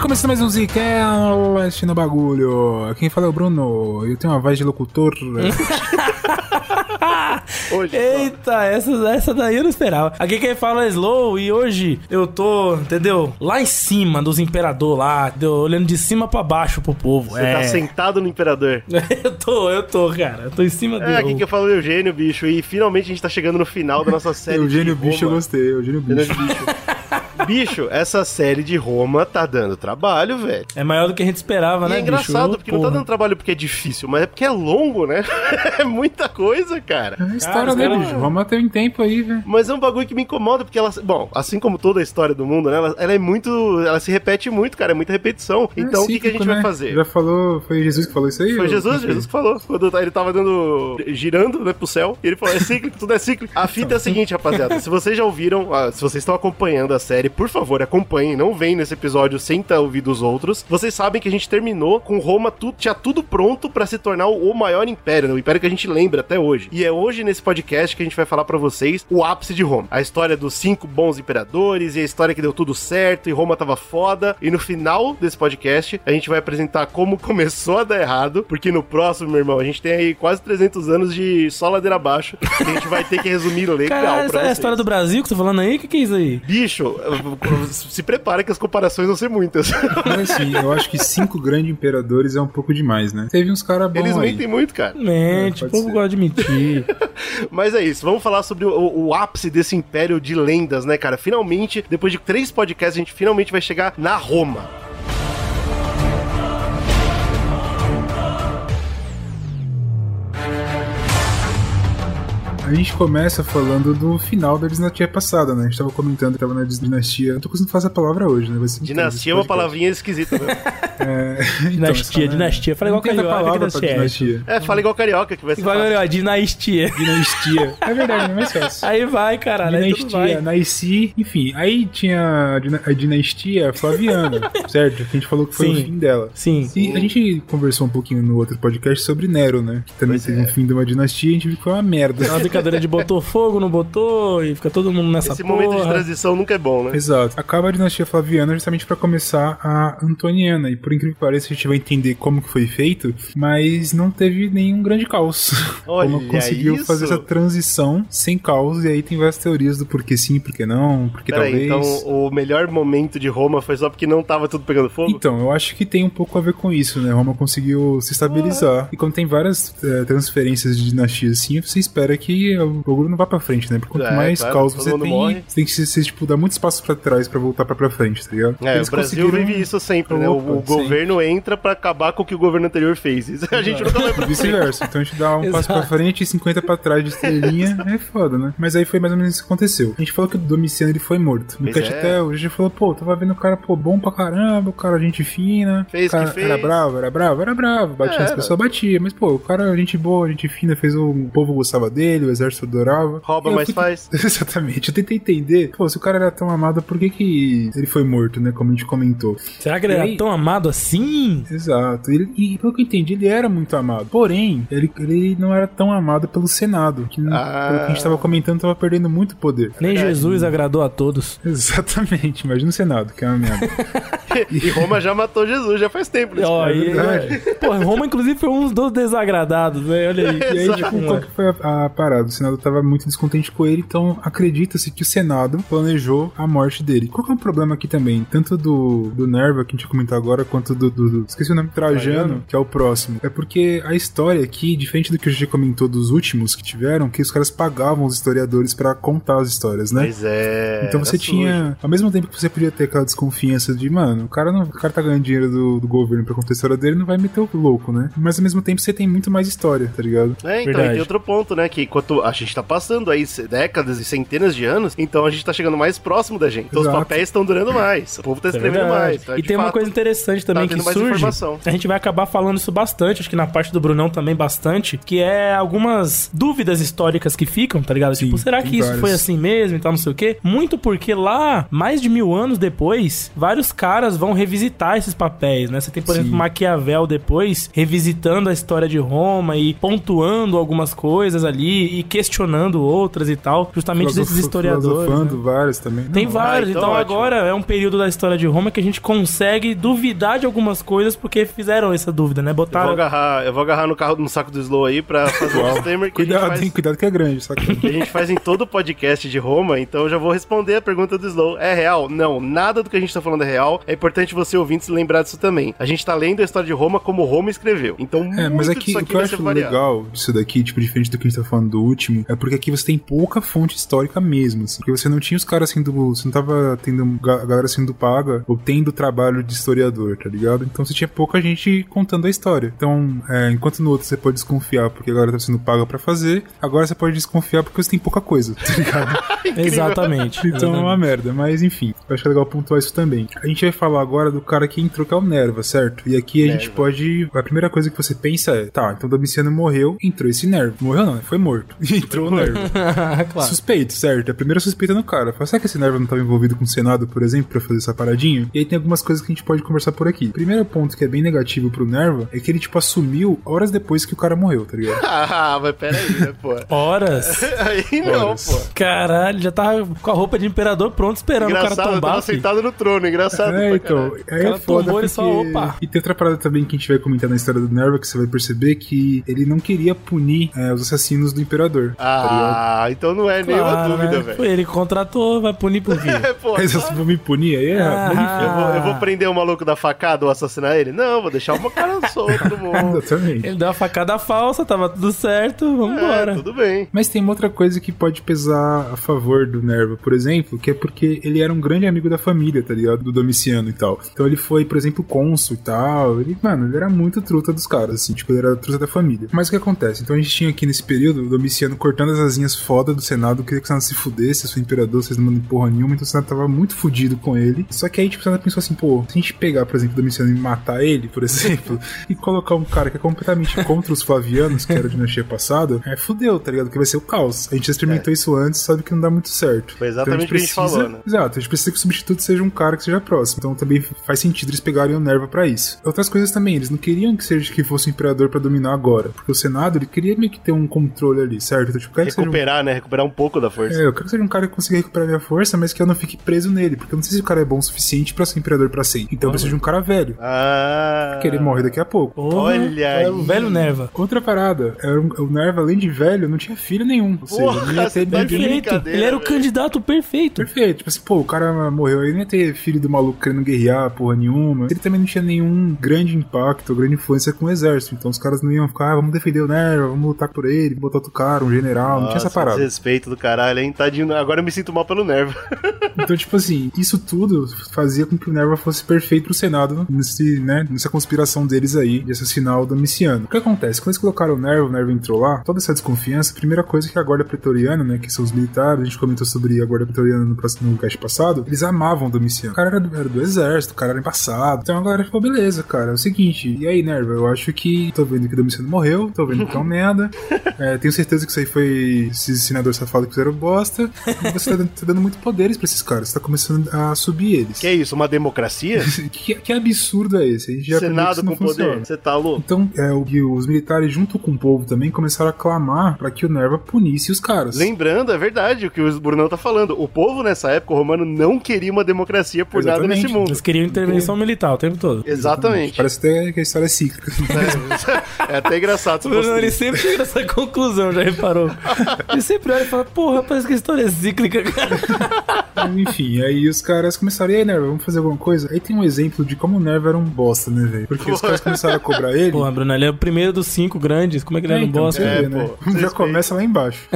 Começando mais um Zcast no bagulho. Quem fala é o Bruno. Eu tenho uma voz de locutor. Hoje. Eita, essa, essa daí eu não esperava. Aqui quem fala é Slow e hoje eu tô, entendeu? Lá em cima dos imperador lá, entendeu? olhando de cima pra baixo pro povo. Você é. tá sentado no imperador. eu tô, eu tô, cara. Eu tô em cima É, aqui dele. que eu falo Eugênio, bicho. E finalmente a gente tá chegando no final da nossa série. Eugênio Bicho eu gostei. Eugênio Bicho. Eugênio Bicho. Bicho, essa série de Roma tá dando trabalho, velho. É maior do que a gente esperava, E né, é engraçado, bicho? porque não tá dando trabalho porque é difícil, mas é porque é longo, né? é muita coisa, cara. É a história os dele, bicho. Roma tem um tempo aí, velho. Mas é um bagulho que me incomoda, porque ela. Bom, assim como toda a história do mundo, né? Ela, ela é muito. Ela se repete muito, cara. É muita repetição. Então o que, que a gente vai fazer? É Já falou, foi Jesus que falou isso aí? Foi Jesus. Jesus que falou. Quando ele tava dando. girando, né, pro céu. E ele falou: é cíclico, tudo é cíclico. A fita é a seguinte, rapaziada. Se vocês já ouviram, ah, se vocês estão acompanhando a série, por favor, acompanhem. Não vem nesse episódio sem estar ouvindo os outros. Vocês sabem que a gente terminou com Roma, tu, tinha tudo pronto pra se tornar o, maior império, né? O império que a gente lembra até hoje. E é hoje nesse podcast que a gente vai falar pra vocês o ápice de Roma. A história dos cinco bons imperadores e a história que deu tudo certo e Roma tava foda. E no final desse podcast, a gente vai apresentar como começou a dar errado, porque no próximo, meu irmão, a gente tem aí quase 300 anos de só ladeira abaixo, que a gente vai ter que resumir legal Caralho, essa pra é a vocês. história do Brasil que você tá falando aí? O que, que é isso aí? Bicho, se prepara que as comparações vão ser muitas. Mas assim, eu acho que cinco grandes imperadores é um pouco demais, né? Teve uns caras bons Eles aí. mentem muito, cara. Mente, o povo gosta de mentir. Mas é isso, vamos falar sobre o, o ápice desse império de lendas, né, cara? Finalmente, depois de três podcasts, a gente finalmente vai chegar na Roma. A gente começa falando do final da dinastia passada, né? A gente tava comentando que tava na dinastia. Eu tô conseguindo fazer a palavra hoje, né? Dinastia é uma palavrinha esquisita, né? É, então, Dinastia, essa, né? dinastia. Fala igual Não carioca, palavra que dinastia é. dinastia. É, fala igual carioca, que vai ser Igual ó, dinastia. Dinastia. É verdade, é mais fácil. Aí vai, caralho. Dinastia. Naisi, enfim. Aí tinha a, dina- a dinastia Flaviana, certo? Que a gente falou que foi Sim. o fim dela. Sim. E a gente conversou um pouquinho no outro podcast sobre Nero, né? Que também Pois teve é. um fim de uma dinastia e a gente viu que foi uma merda. Uma brincadeira de botou fogo, não botou, e fica todo mundo nessa Esse porra. momento de transição nunca é bom, né? Exato. Acaba a dinastia Flaviana justamente pra começar a Antoniana. E por incrível que pareça, a gente vai entender como que foi feito, mas não teve nenhum grande caos. Olha como conseguiu isso. fazer essa transição sem caos. E aí tem várias teorias do porquê sim, porquê não, porque Peraí, talvez. então o melhor momento de Roma foi só porque não tava tudo pegando fogo? Então, eu acho que tem um pouco a ver com isso, né? Roma conseguiu se estabilizar. E quando tem várias eh, transferências de dinastia assim, você espera que o bagulho não vá pra frente, né? Porque quanto É, mais claro, caos você tem, morre. você tem que se, se, tipo, dar muito espaço pra trás pra voltar pra, pra frente, tá ligado? É, Eles o Brasil conseguiram- vive isso sempre, né? O, Opa, o governo entra pra acabar com o que o governo anterior fez. Isso a gente nunca vai pra vice-versa. Então a gente dá um passo pra Exato. frente e 50 pra trás de estrelinha. É foda, né? Mas aí foi mais ou menos isso que aconteceu. A gente falou que o Domiciano ele foi morto. No Cat é. até hoje a gente falou, pô, tava vendo o cara, pô, bom pra caramba, o cara gente fina. Fez o cara que fez. Era bravo, era bravo, era bravo. Batia É, pessoas, batia. Mas, pô, o cara, gente boa, gente fina, fez o, o povo gostava dele, o exército adorava. Rouba, E mas fui- faz. Exatamente. Eu tentei entender, pô, se o cara era tão amado, por que que ele foi morto, né? Como a gente comentou. Será que ele E era aí? tão amado assim? Exato. Ele- e pelo que eu entendi, ele era muito amado. Porém, ele, ele não era tão amado pelo Senado. Que, Ah. Pelo que a gente tava comentando, tava perdendo muito poder. Nem verdade. Jesus agradou a todos. Exatamente. Imagina o Senado, que é uma merda. E Roma já matou Jesus, já faz tempo. isso. Ó, aí, verdade. pô, Roma, inclusive, foi um dos desagradados, né? Olha aí. E aí, tipo, qual que foi a, a parada? O Senado tava muito descontente com ele, então acredita-se que o Senado planejou a morte dele. Qual que é o problema aqui também? Tanto do, do Nerva, que a gente vai comentar agora, quanto do, do- do- Esqueci o nome, Trajano, Trajano. que é o próximo. É porque a história aqui, diferente do que a gente comentou dos últimos que tiveram, que os caras pagavam os historiadores pra contar as histórias, né? Pois é. Então você tinha, sujo. ao mesmo tempo que você podia ter aquela desconfiança de, mano, o cara, não, o cara tá ganhando dinheiro do, do governo pra contar a história dele, não vai meter o louco, né? Mas ao mesmo tempo você tem muito mais história, tá ligado? É, então, Verdade. e tem outro ponto, né? Que quanto a gente tá passando aí décadas e centenas de anos, então a gente tá chegando mais próximo da gente. Então Exato. os papéis estão durando mais, o povo tá é escrevendo verdade. mais. Então, e tem uma fato, coisa interessante também tá que surge. informação. A gente vai acabar falando isso bastante, acho que na parte do Brunão também bastante, que é algumas dúvidas históricas que ficam, tá ligado? Sim, tipo, será que isso várias. foi assim mesmo e tal, não sei o quê? Muito porque lá, mais de mil anos depois, vários caras vão revisitar esses papéis, né? Você tem, por Sim. exemplo, Maquiavel depois, revisitando a história de Roma e pontuando algumas coisas ali e questionando outras e tal, justamente desses Filosofo- historiadores. Filosofando né? vários também. Tem Não, vários, Ah, então, então agora é um período da história de Roma que a gente consegue duvidar de algumas coisas porque fizeram essa dúvida, né? Eu vou Botaram. agarrar, eu vou agarrar no carro no saco do Slow aí pra fazer um disclaimer que a gente Cuidado, faz- hein? Cuidado que é grande, que a gente faz em todo podcast de Roma, então eu já vou responder a pergunta do Slow. É real? Não, nada do que a gente tá falando é real. É importante você ouvinte se lembrar disso também. A gente tá lendo a história de Roma como Roma escreveu. Então, É, mas muito aqui, disso o que eu acho variado. legal disso daqui, tipo, diferente do que a gente tá falando do último, é porque aqui você tem pouca fonte histórica mesmo, assim. Porque você não tinha os caras sendo. Você não tava tendo a galera sendo paga ou tendo trabalho de historiador, tá ligado? Então você tinha pouca gente contando a história. Então, é, enquanto no outro você pode desconfiar porque a galera tá sendo paga pra fazer, agora você pode desconfiar porque você tem pouca coisa, tá ligado? Exatamente. Então é uma merda, mas enfim, eu acho que é legal pontuar isso também. A gente vai falar agora do cara que entrou, que é o Nerva, certo? E aqui a gente Nerva. pode. A primeira coisa que você pensa é: tá, então Domiciano morreu, entrou esse Nerva. Morreu não, né? foi morto. E entrou o Nerva. claro. Suspeito, certo? É A primeira suspeita no cara. Fala, será que esse Nerva não estava envolvido com o Senado, por exemplo, pra fazer essa paradinha? E aí tem algumas coisas que a gente pode conversar por aqui. Primeiro ponto que é bem negativo pro Nerva é que ele, tipo, assumiu horas depois que o cara morreu, tá ligado? Ah, mas peraí, né, pô? Horas. Aí não, Horas. pô. Caralho, já tava com a roupa de imperador pronto esperando o cara Engraçado, tombar. tava sentado no trono, engraçado. É, então, aí é foda tombou, porque... só, opa. E tem outra parada também que a gente vai comentar na história do Nerva, que você vai perceber que ele não queria punir é, os assassinos do Imperador, tá ligado? Ah, então não é nenhuma Claro, dúvida, né? velho. Ele contratou, vai punir por quê? É, pô, Mas se vão me punir aí, é Ah. eu, vou, eu vou prender o maluco da facada ou assassinar ele? Não, vou deixar o cara solto mundo. Exatamente. Ele deu uma facada falsa, tava tudo certo, vambora. É, tudo bem. Mas tem uma outra coisa que pode pesar a favor do Nerva, por exemplo, que é porque ele era um grande amigo da família, tá ligado? Do Domiciano e tal. Então ele foi, por exemplo, cônsul e tal. Ele, mano, ele era muito truta dos caras, assim, tipo, ele era truta da família. Mas o que acontece? Então a gente tinha aqui nesse período o Domiciano cortando as asinhas foda do Senado, queria que o Senado se fudesse, sou imperador, vocês não mandam porra nenhuma, então o Senado tava muito fudido com ele. Só que aí, tipo, o Senado pensou assim, pô, se a gente pegar, por exemplo, o Domiciano e matar ele, por exemplo, e colocar um cara que é completamente contra os Flavianos, que era de dinastia passada, é fudeu, tá ligado? Que vai ser o caos. A gente já experimentou isso antes, sabe que não dá muito certo. Foi exatamente o que a gente falou, né? Exato, a gente precisa que o substituto seja um cara que seja próximo. Então também faz sentido eles pegarem o Nerva pra isso. Outras coisas também, eles não queriam que seja que fosse o imperador pra dominar agora. Porque o Senado, ele queria meio que ter um controle ali, certo? Então, tipo, eu quero que seja um Recuperar, né? Recuperar um pouco da força. é, eu quero que seja um cara que consiga recuperar minha força, mas que eu não fique preso nele, porque eu não sei se o cara é bom o suficiente pra ser imperador pra sempre. Então eu preciso de um cara velho, Ah. que ele morre daqui a pouco. Olha é o velho Nerva. Outra parada, era um- o Nerva, além de velho, não tinha filho nenhum. Ou seja, Porra, não ia ter tá Perfeito. Ele era o velho. candidato perfeito. Perfeito. Tipo assim, pô, o cara morreu aí, não ia ter filho do maluco querendo guerrear, porra nenhuma. Ele também não tinha nenhum grande impacto, grande influência com o exército. Então os caras não iam ficar, ah, vamos defender o Nerva, vamos lutar por ele, botar outro cara, um general. não tinha essa parada. Respeito do caralho, hein? Tadinho. Agora eu me sinto mal pelo nervo. Então, tipo assim, isso tudo fazia com que o Nerva fosse perfeito pro Senado nesse, né, nessa conspiração deles aí de assassinar o Domiciano. O que acontece? Quando eles colocaram o Nerva, o Nerva entrou lá, toda essa desconfiança, a primeira coisa que a guarda pretoriana, né, que são os militares, a gente comentou sobre a guarda pretoriana no, próximo- no cast passado, eles amavam o Domiciano. O cara era do, era do exército, o cara era embaçado. Então a galera falou, beleza, cara, é o seguinte, e aí, Nerva, eu acho que tô vendo que o Domiciano morreu, tô vendo que é um merda, é, tenho certeza que isso aí foi esses senadores safados que fizeram bosta, você tá dando, tá dando muito poderes pra esses caras, você tá começando a subir eles. Que é isso? Uma democracia? Que, que absurdo é esse? A gente já Senado com poder? Você tá louco? Então, é, o, os militares, junto com o povo também, começaram a clamar pra que o Nerva punisse os caras. Lembrando, é verdade o que o Brunão tá falando. O povo nessa época, o romano, não queria uma democracia por nada Exatamente. nesse mundo. Eles queriam intervenção militar o tempo todo. Exatamente. Parece até que a história é cíclica. É até engraçado Bruno, ele sempre chega nessa conclusão, já reparou? Ele sempre olha e fala, porra, parece que a história é cíclica, cara. Enfim, aí os caras começaram, e aí, Nerva, vamos fazer alguma coisa? Aí tem um exemplo de como o Nerva era um bosta, né, velho? Porque os caras começaram a cobrar ele. Pô, Bruno, ele é o primeiro dos cinco grandes. Como é que ele É, era um então, bosta? É, vê, né? pô, Já começa lá embaixo.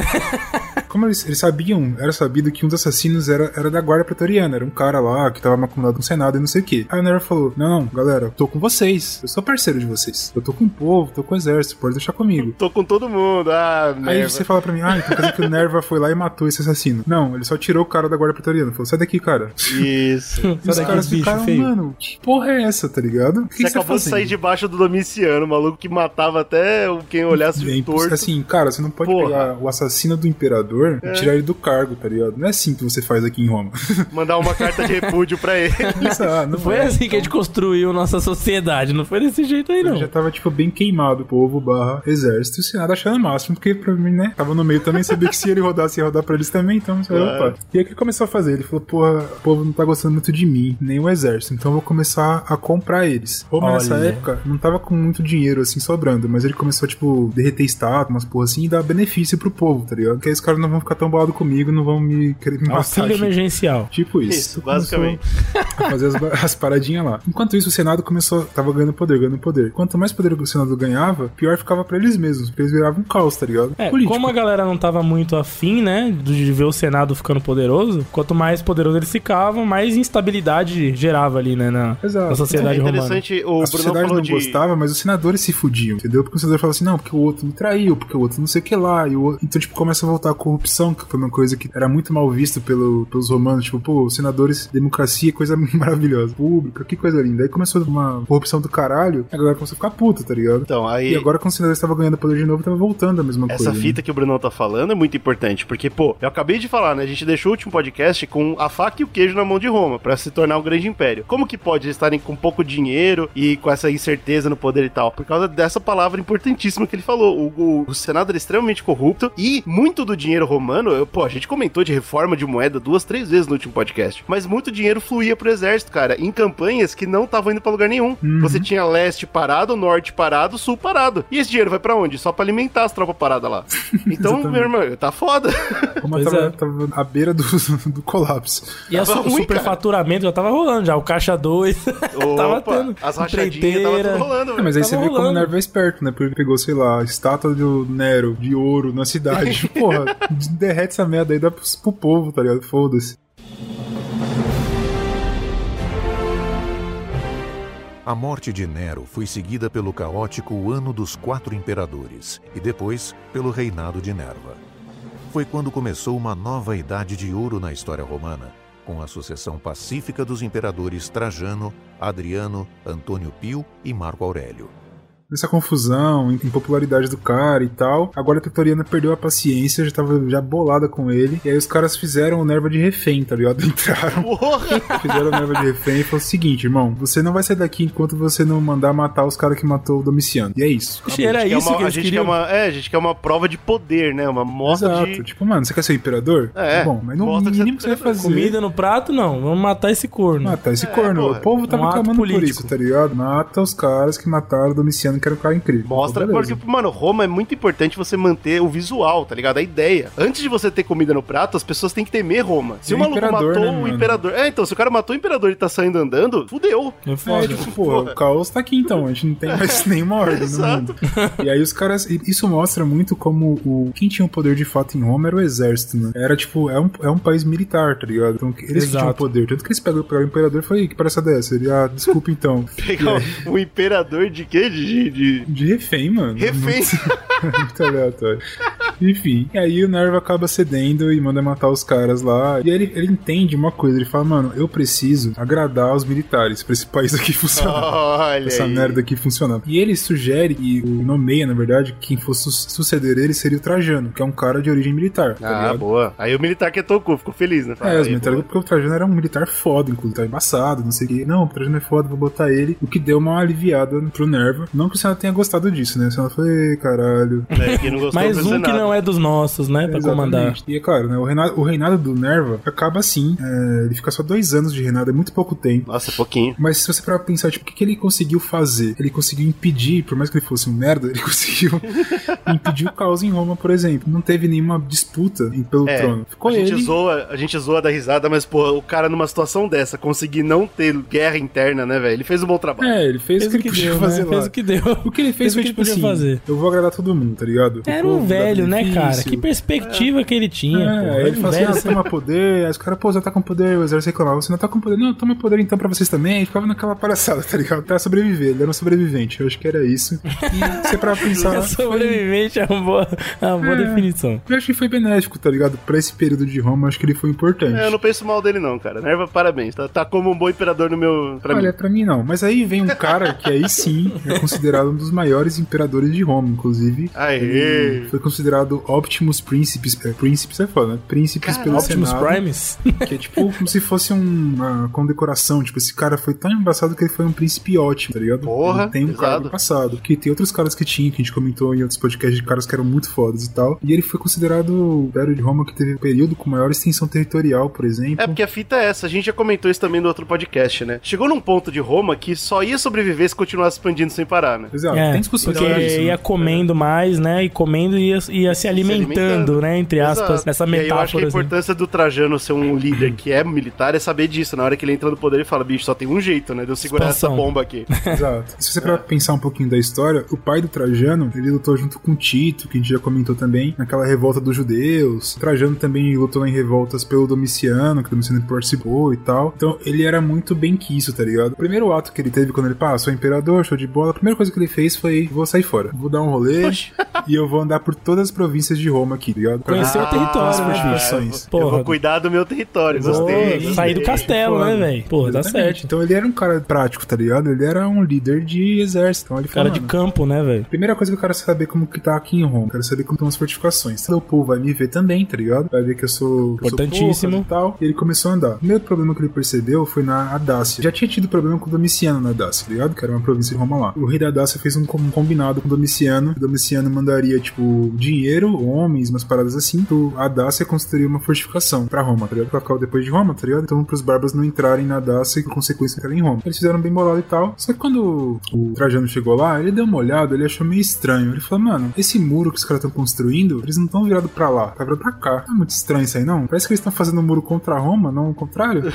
Como eles, eles sabiam, era sabido que um dos assassinos era, era da guarda pretoriana, era um cara lá que tava acumulado no Senado e não sei o que. Aí o Nerva falou: Não, não, galera, eu tô com vocês, eu sou parceiro de vocês. Eu tô com o povo, tô com o exército, pode deixar comigo. Tô com todo mundo. Ah, Aí merda. você fala pra mim, ah, então quer dizer que o Nerva foi lá e matou esse assassino. Não, ele só tirou o cara da guarda pretoriana. Falou, sai daqui, cara. Isso. E os Sai daqui, caras bicho ficaram, feio. mano, que porra é essa, tá ligado? Que, Você que você acabou de sair debaixo do Domiciano, maluco que matava até quem olhasse É imposs- torto. Assim, cara, você não pode Porra. pegar o assassino do imperador É. e tirar ele do cargo, tá ligado? Não é assim que você faz aqui em Roma. Mandar uma carta de repúdio pra ele. Isso, ah, não Foi é. assim que a gente construiu nossa sociedade, não foi desse jeito aí, não. Já tava, tipo, bem queimado o povo barra exército e o Senado achando o máximo, porque né, tava no meio também, sabia que se ele rodasse, ia rodar pra eles também, então, Claro. opa. E aí o que ele começou a fazer? Ele falou, porra, o povo não tá gostando muito de mim, nem o exército, então eu vou começar a comprar eles. Roma nessa época não tava com muito dinheiro, assim, sobrando, mas ele começou, tipo, derreter estátua, umas porra assim, e dar benefício pro povo, tá ligado? Que aí os caras não vão ficar tão bolados comigo, não vão me querer me matar. Auxílio tipo. emergencial. Tipo isso. Isso, basicamente. A fazer as, as paradinhas lá. Enquanto isso, o Senado começou, tava ganhando poder, ganhando poder. Quanto mais poder o Senado ganhava, pior ficava pra eles mesmos, porque eles viravam um caos, tá ligado? É, Político. como a galera não tava muito afim, né, de ver o Senado ficando poderoso, quanto mais poderoso eles ficavam, mais instabilidade gerava ali, né, na, Exato. na É sociedade romana. interessante, o a Bruno sociedade falou não de... gostava, mas os senadores se fudiam, entendeu? Porque o senador falava assim, não, porque o outro me traiu, porque o outro não sei o que lá. E o outro... Então, tipo, começa a voltar a corrupção, que foi uma coisa que era muito mal vista pelo, pelos romanos. Tipo, pô, os senadores, democracia, coisa maravilhosa. Pública, que coisa linda. Aí começou uma corrupção do caralho, a galera começou a ficar puta, tá ligado? Então, aí... E agora, quando os senadores estavam ganhando poder de novo, tava voltando a mesma Essa coisa. Né? fita que o Brunão tá falando é muito importante, porque, pô, eu acabei de falar, né? A gente deixou o último podcast com a faca e o queijo na mão de Roma, pra se tornar um grande império. Como que pode eles estarem com pouco dinheiro e com essa incerteza no poder e tal? Por causa dessa palavra importantíssima que ele falou. O, o, o Senado era extremamente corrupto e muito do dinheiro romano, eu, pô, a gente comentou de reforma de moeda duas, três vezes no último podcast, mas muito dinheiro fluía pro exército, cara, em campanhas que não estavam indo pra lugar nenhum. Você tinha leste parado, norte parado, sul parado. E esse dinheiro vai pra onde? Só pra alimentar as tropas paradas lá. Então, meu irmão, tá foda. Pois tava, é. tava à beira do, do colapso. E su- o superfaturamento já tava rolando, já. O caixa 2 tava tendo. as rachadinhas tava tudo rolando, É, velho. mas aí você vê como o. Nervo é esperto, né? Porque ele pegou, sei lá, a estátua do Nero de ouro na cidade. Porra, derrete essa merda aí, dá pro, pro povo, tá ligado? Foda-se. A morte de Nero foi seguida pelo caótico Ano dos Quatro Imperadores e depois pelo reinado de Nerva. Foi quando começou uma nova idade de ouro na história romana, com a sucessão pacífica dos imperadores Trajano, Adriano, Antônio Pio e Marco Aurélio. Nessa confusão, impopularidade do cara e tal, agora a Pretoriana perdeu a paciência, já tava já bolada com ele. E aí os caras fizeram o Nerva de refém, tá ligado? Entraram, Porra! fizeram o Nerva de refém e falaram o seguinte, irmão, você não vai sair daqui enquanto você não mandar matar os caras que matou o Domiciano. E é isso. Ixi, Era Que é isso uma- que a gente queriam. quer uma, é, a gente quer uma prova de poder, né? Uma mostra Exato. de. Tipo, mano, você quer ser imperador? É, Bom, mas no mostra que você mínimo que você vai fazer. Comida no prato, não. Vamos matar esse corno. Matar esse É, corno. porra. O povo tava Um ato clamando por isso, tá ligado? Mata os caras que mataram o Domiciano, que era um cara incrível. Mostra, Pô, beleza. porque, mano, Roma é muito importante você manter o visual, tá ligado? A ideia. Antes de você ter comida no prato, as pessoas têm que temer Roma. Se E o o maluco imperador, matou né, o mano? imperador. É, então, se o cara matou o imperador e tá saindo andando, fudeu. É É, foda. tipo, porra, o caos tá aqui então, a gente não tem mais nenhuma ordem no Exato. mundo. E aí os caras. Isso mostra muito como o. Quem tinha o poder de fato em Roma era o exército, né? Era tipo, é um, é um país militar, tá ligado? Então eles que tinham o Exato. poder. Tanto que eles pegam pegaram o imperador e falaram, "Ih, que parece dessa? Ele, ah, desculpa então. Pegar o, o imperador de quê? De. de, de... De refém, mano. Refém. Muito, muito aleatório. Enfim, e aí o Nerva acaba cedendo e manda matar os caras lá. E aí ele, ele entende uma coisa, ele fala, mano, eu preciso agradar os militares pra esse país aqui funcionar. Olha essa aí. merda aqui funcionar. E ele sugere e o nomeia, na verdade, quem fosse su- suceder ele seria o Trajano, que é um cara de origem militar. Tá Ah, ligado? boa. Aí o militar que tocou, ficou feliz, né? É, os militares, porque o Trajano era um militar foda, inclusive, tá embaçado, não sei o que. Não, o Trajano é foda, vou botar ele. O que deu uma aliviada pro Nerva. Não que o Senado tenha gostado disso, né? O Senado foi, "Ei, caralho. É, gostou Mais um que Senado. não é dos nossos, né? Pra comandar. E é claro, né, o, reinado, o reinado do Nerva acaba assim. é, ele fica só dois anos de reinado, é muito pouco tempo. Nossa, pouquinho. Mas se você parar pra pensar, tipo, o que, que ele conseguiu fazer? Ele conseguiu impedir, por mais que ele fosse um merda, ele conseguiu impedir o caos em Roma, por exemplo. Não teve nenhuma disputa em- pelo É, trono. Ficou a gente, ele. zoa, a gente zoa da risada, mas, pô, o cara numa situação dessa, conseguir não ter guerra interna, né, velho? Ele fez um bom trabalho. É, ele fez, Fez o que ele podia deu, fazer né? lá. Fez o que deu. O que ele fez Fez o foi que tipo podia assim: fazer. eu vou agradar todo mundo, tá ligado? Era um velho, né, cara? Que perspectiva que ele tinha, pô. É, Era ele um fala assim, ah, toma poder, aí os caras, pô, você tá com poder, o exército reclamava, você não tá com poder, não, toma poder então pra vocês também, ficava naquela palhaçada, tá ligado? Pra sobreviver, ele era um sobrevivente, eu acho que era isso. E você pra pensar, foi, Sobrevivente é uma boa, é uma boa É. definição. eu acho que foi benéfico, tá ligado? Pra esse período de Roma, eu acho que ele foi importante. É, eu não penso mal dele, não, cara. Nerva, parabéns. Tá, tá como um bom imperador no meu. Pra Olha, mim. pra mim não, mas aí vem um cara que aí sim é considerado um dos maiores imperadores de Roma, inclusive. Aê! Ele foi considerado Optimus Príncipes, é, Príncipes é foda, né? Príncipes pelo Optimus Senado. Primes? Que é tipo como se fosse um- uma condecoração. Tipo, esse cara foi tão embaçado que ele foi um príncipe ótimo, tá ligado? Porra, Ele tem um pesado. cargo passado. Que tem outros caras que tinha, que a gente comentou em outros podcasts de caras que eram muito fodas e tal. E ele foi considerado o Império de Roma que teve um período com maior extensão territorial, por exemplo. É porque a fita é essa, a gente já comentou isso também no outro podcast, né? Chegou num ponto de Roma que só ia sobreviver se continuasse expandindo sem parar, né? Exato, É, tem discussão porque isso, né? ia comendo mais, né? E comendo e ia, ia se alimentando, alimentando. né? Entre aspas, Exato. nessa E aí eu acho que a metáfora. assim. importância do Trajano ser um líder que é militar é saber disso. Na hora que ele entra no poder, ele fala: bicho, só tem um jeito, né? De eu segurar Expansão. essa bomba aqui. Exato. Se você pra pensar um pouquinho da história, o pai do Trajano, ele lutou junto com Tito, que a gente já comentou também, naquela revolta dos judeus. O Trajano também lutou em revoltas pelo Domiciano, que o Domiciano participou e tal. Então, ele era muito bem quisto, tá ligado? O primeiro ato que ele teve quando ele passou imperador, show de bola, a primeira coisa que ele fez foi: vou sair fora. Vou dar um rolê e eu vou andar por todas as províncias de Roma aqui, tá ligado? Conhecer ver o território, as né, fortificações. eu Porra. vou cuidar do meu território. Gostei. Sair do castelo, né, velho? Tá Exatamente. certo. Então ele era um cara prático, tá ligado? Ele era um líder de exército. Então ele Cara falou, de "Mano, campo, né, velho? Primeira coisa que eu quero saber como que tá aqui em Roma. Quero saber como estão as fortificações. Então o povo vai me ver também, tá ligado? Vai ver que eu sou. que eu sou Importantíssimo. poucas e tal. E ele começou a andar. O primeiro problema que ele percebeu foi na Adácia. Já tinha tido problema com o Domiciano na Adácia, tá ligado? Que era uma província de Roma lá. O rei da Adácia fez um com- combinado com o Domiciano. O Domiciano mandaria, tipo, dinheiro, homens, umas paradas assim. Pro Adácia construir uma fortificação pra Roma, tá ligado? Pra ficar depois de Roma, tá ligado? Então pros bárbaros não entrarem na Adácia e por consequência entrarem em Roma. Eles fizeram bem bolado e tal. Só que quando o Trajano chegou lá, ele deu uma olhada, ele achou meio estranho. Ele falou, mano, esse muro que os caras estão construindo, eles não estão virados pra lá, tá virado pra cá. Não é muito estranho isso aí, não? Parece que eles estão fazendo um muro contra Roma, não o contrário.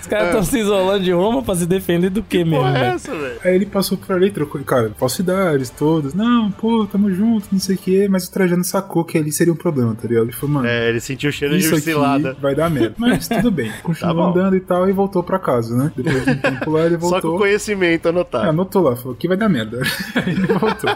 Os caras estão se isolando de Roma pra se defender do que mesmo, Porra, é essa, velho? Aí ele passou por ali, trocou, cara, falsidades todas. Não, pô, tamo junto, não sei o quê. Mas o Trajano sacou que ali seria um problema, tá ligado? Ele falou, mano. É, ele sentiu o cheiro de cilada. vai dar merda. Mas tudo bem. Continuou Tá andando e tal e voltou pra casa, né? Depois de um tempo lá, ele voltou. Só com conhecimento É, anotado. anotou lá, falou que vai dar merda. Aí ele voltou.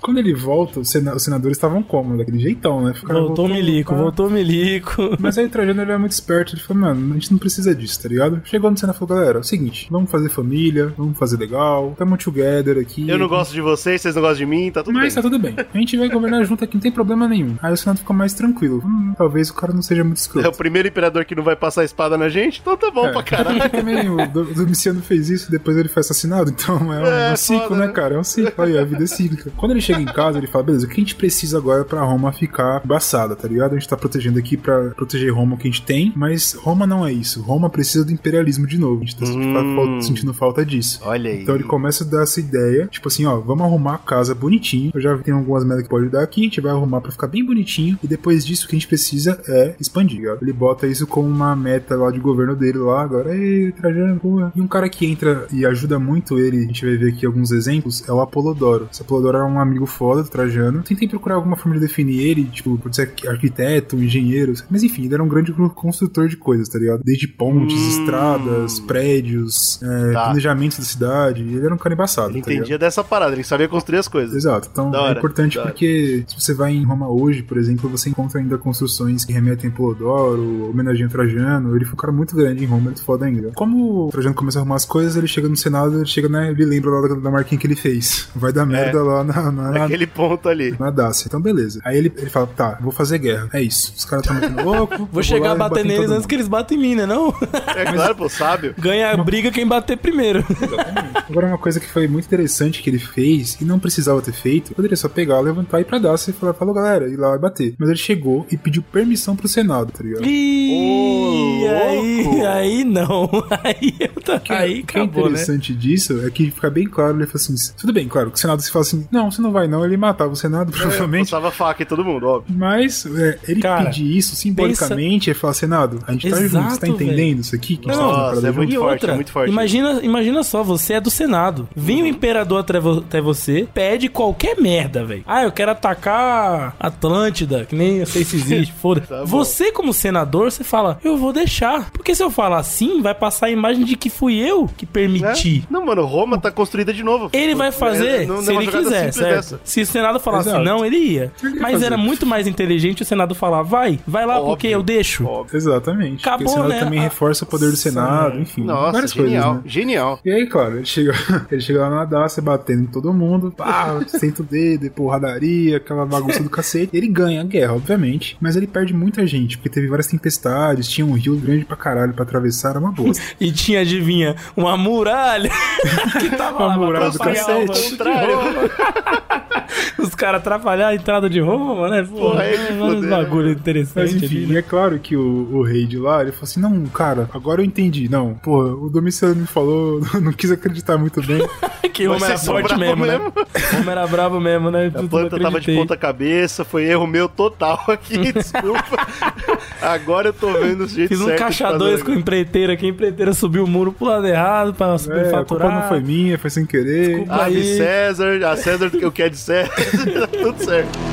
Quando ele volta, os, sena- os senadores estavam como? Daquele jeitão, né? Ficaram, Voltou o milico, voltou o milico. Mas aí o Trajano ele era muito esperto, ele falou, mano, a gente não precisa disso, tá ligado? Chegou no Senado e falou, galera, é o seguinte, vamos fazer família, vamos fazer legal, tamo together aqui. Eu não gosto de vocês, vocês não gostam de mim, tá tudo Mas tá bem. tudo bem. A gente vai governar junto aqui, não tem problema nenhum. Aí o Senado ficou mais tranquilo. Hum, talvez o cara não seja muito É o escroto. primeiro imperador que não vai passar a espada na gente, então tá bom É. pra caralho. Também o Do- o Domiciano fez isso, depois ele foi assassinado, então é um, É, um ciclo, foda, né, né? cara? É um ciclo aí, a vida é cíclica. Quando ele chega em casa, ele fala, beleza, o que a gente precisa agora pra Roma ficar embaçada, tá ligado? A gente tá protegendo aqui pra proteger Roma o que a gente tem, mas Roma não é isso. Roma precisa do imperialismo de novo. A gente tá Hum. sentindo falta disso. Olha aí. Então ele começa a dar essa ideia, tipo assim, ó, vamos arrumar a casa bonitinho. Eu já tenho algumas metas que pode dar aqui, a gente vai arrumar pra ficar bem bonitinho. E depois disso, o que a gente precisa é expandir. Ó. Ele bota isso como uma meta lá de governo dele lá, agora, ei, Trajano, boa. E um cara que entra e ajuda muito ele, a gente vai ver aqui alguns exemplos, é o Apolodoro. Esse Apolodoro é um amigo foda do Trajano. Tentei procurar alguma forma de definir ele, tipo, pode ser arquiteto, engenheiro, mas enfim, ele era um grande construtor de coisas, tá ligado? Desde pontes, Hum. estradas, prédios, é, Tá. planejamento da cidade. Ele era um cara embaçado. Ele tá ligado? entendia dessa parada, ele sabia construir as coisas. Exato. Então Da é hora, importante da hora. porque se você vai em Roma hoje, por exemplo, você encontra ainda construções que remetem a Polodoro, homenagem a Trajano. Ele foi um cara muito grande em Roma, muito foda ainda. Como o Trajano começa a arrumar as coisas, ele chega no Senado, ele chega, né? Ele lembra lá da, da marquinha que ele fez. Vai dar merda lá na, na, na, Naquele ponto ali. na Dácia. Então, beleza. Aí ele, ele fala, tá, vou fazer guerra. É isso. Os caras estão metendo louco. Vou chegar lá a bater neles antes que eles batem em mim, né? Não? É claro, pô, sábio. Ganha a briga quem bater primeiro. Agora, uma coisa que foi muito interessante que ele fez e não precisava ter feito, poderia só pegar, levantar pra ir pra Dacia e falar, falou galera, ir lá e bater. Mas ele chegou e pediu permissão pro Senado, tá ligado? Ih, aí, aí não. Aí, eu tá- aí o que é acabou, né? interessante disso é que fica bem claro, ele fala assim, tudo bem, claro, que o Senado se fala assim, não, você não vai não, ele matava o Senado, provavelmente. Passava faca em todo mundo, óbvio. Mas é, ele Cara, pedir isso simbolicamente é falar, Senado, a gente tá junto, você tá Exato, entendendo isso aqui? Que tá Nossa, é muito e forte, outra, é muito forte. Imagina, imagina só, você é do Senado. Vem o imperador até, vo- até você, pede qualquer merda, velho. Ah, eu quero atacar Atlântida, que nem eu sei se existe, foda. Tá você, como senador, você fala, eu vou deixar. Porque se eu falar assim, vai passar a imagem de que fui eu que permiti. É? Não, mano, Roma tá construída de novo. Ele vai fazer É, não- se é ele quiser, certo? dessa. Se o Senado falasse Exato. não, ele ia. Ele Mas fazer. era muito mais inteligente o Senado falar, vai, vai lá Óbvio. porque eu deixo. Óbvio. Exatamente. Acabou, Porque o Senado né? também Ah, reforça o poder do Senado, enfim, Nossa, várias genial, coisas, né? genial. E aí, claro, ele chega, ele chega lá na Dacia batendo em todo mundo, pá, senta o dedo, porradaria, aquela bagunça do cacete. Ele ganha a guerra, obviamente, mas ele perde muita gente, porque teve várias tempestades, tinha um rio grande pra caralho pra atravessar, era uma bosta. E tinha, adivinha, uma muralha que tava Uma lá muralha do cacete. Os caras atrapalhar a entrada de Roma, né? Pô, Porra, aí que foder. bagulho Mas interessante enfim, ali, e né? é claro que o, o rei de lá, ele falou assim, não, cara, agora eu entendi, não, pô, o Domiciano me falou, não quis acreditar muito bem. Que Roma Você era é forte brabo mesmo, né? mesmo. Roma era brabo mesmo, né? A planta tava de ponta cabeça, foi erro meu total aqui, desculpa. Agora eu tô vendo o jeito Fiz um certo caixa dois com a empreiteira aqui, a empreiteira subiu o muro pro lado errado pra É, a culpa não foi minha, foi sem querer. Desculpa. Ah, de Aí. César, a César que eu quero de César, tá tudo certo.